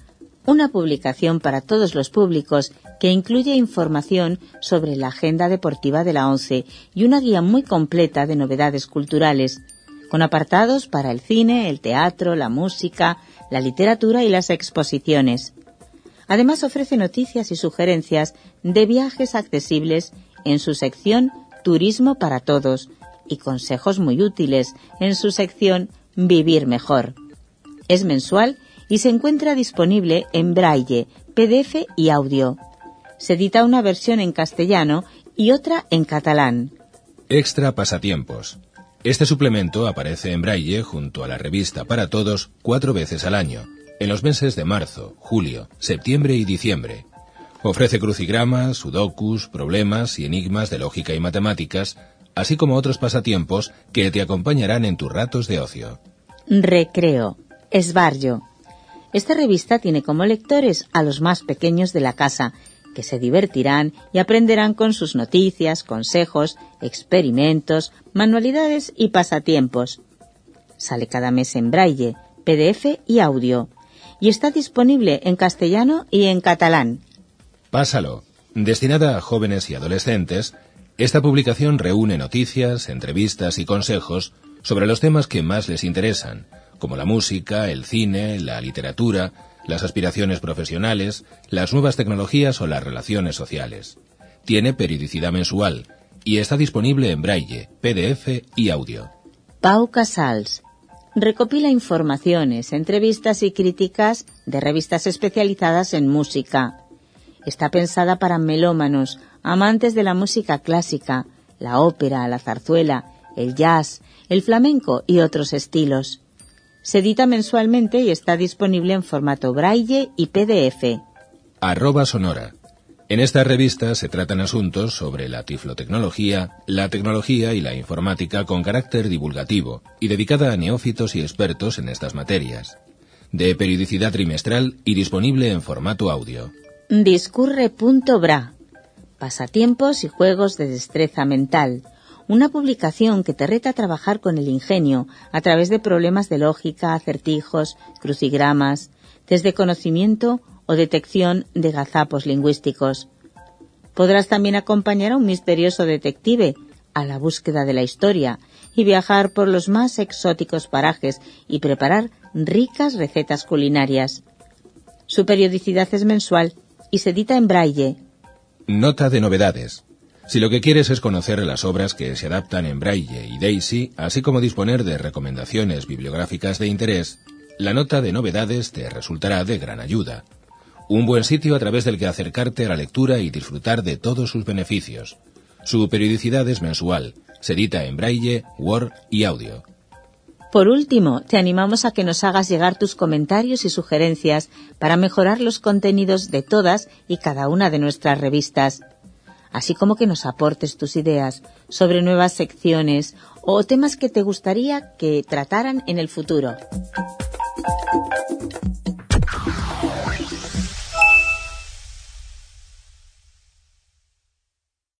una publicación para todos los públicos que incluye información sobre la agenda deportiva de la ONCE y una guía muy completa de novedades culturales, con apartados para el cine, el teatro, la música, la literatura y las exposiciones. Además ofrece noticias y sugerencias de viajes accesibles en su sección Turismo para Todos y consejos muy útiles en su sección Vivir Mejor. Es mensual y se encuentra disponible en braille, PDF y audio. Se edita una versión en castellano y otra en catalán. Extra Pasatiempos. Este suplemento aparece en braille junto a la revista para todos cuatro veces al año, en los meses de marzo, julio, septiembre y diciembre. Ofrece crucigramas, sudokus, problemas y enigmas de lógica y matemáticas, así como otros pasatiempos que te acompañarán en tus ratos de ocio. Recreo. Esbarjo. Esta revista tiene como lectores a los más pequeños de la casa, que se divertirán y aprenderán con sus noticias, consejos, experimentos, manualidades y pasatiempos. Sale cada mes en braille, PDF y audio, y está disponible en castellano y en catalán. Pásalo. Destinada a jóvenes y adolescentes, esta publicación reúne noticias, entrevistas y consejos sobre los temas que más les interesan, como la música, el cine, la literatura, las aspiraciones profesionales, las nuevas tecnologías o las relaciones sociales. Tiene periodicidad mensual y está disponible en braille, PDF y audio. Pau Casals recopila informaciones, entrevistas y críticas de revistas especializadas en música. Está pensada para melómanos, amantes de la música clásica, la ópera, la zarzuela, el jazz, el flamenco y otros estilos. Se edita mensualmente y está disponible en formato braille y PDF. Arroba Sonora. En esta revista se tratan asuntos sobre la tiflotecnología, la tecnología y la informática con carácter divulgativo y dedicada a neófitos y expertos en estas materias. De periodicidad trimestral y disponible en formato audio. Discurre.bra. Pasatiempos y juegos de destreza mental una publicación que te reta a trabajar con el ingenio a través de problemas de lógica, acertijos, crucigramas, desde conocimiento o detección de gazapos lingüísticos. Podrás también acompañar a un misterioso detective a la búsqueda de la historia y viajar por los más exóticos parajes y preparar ricas recetas culinarias. Su periodicidad es mensual y se edita en braille. Nota de novedades. Si lo que quieres es conocer las obras que se adaptan en Braille y Daisy, así como disponer de recomendaciones bibliográficas de interés, la nota de novedades te resultará de gran ayuda. Un buen sitio a través del que acercarte a la lectura y disfrutar de todos sus beneficios. Su periodicidad es mensual, se edita en Braille, Word y audio. Por último, te animamos a que nos hagas llegar tus comentarios y sugerencias para mejorar los contenidos de todas y cada una de nuestras revistas así como que nos aportes tus ideas sobre nuevas secciones o temas que te gustaría que trataran en el futuro.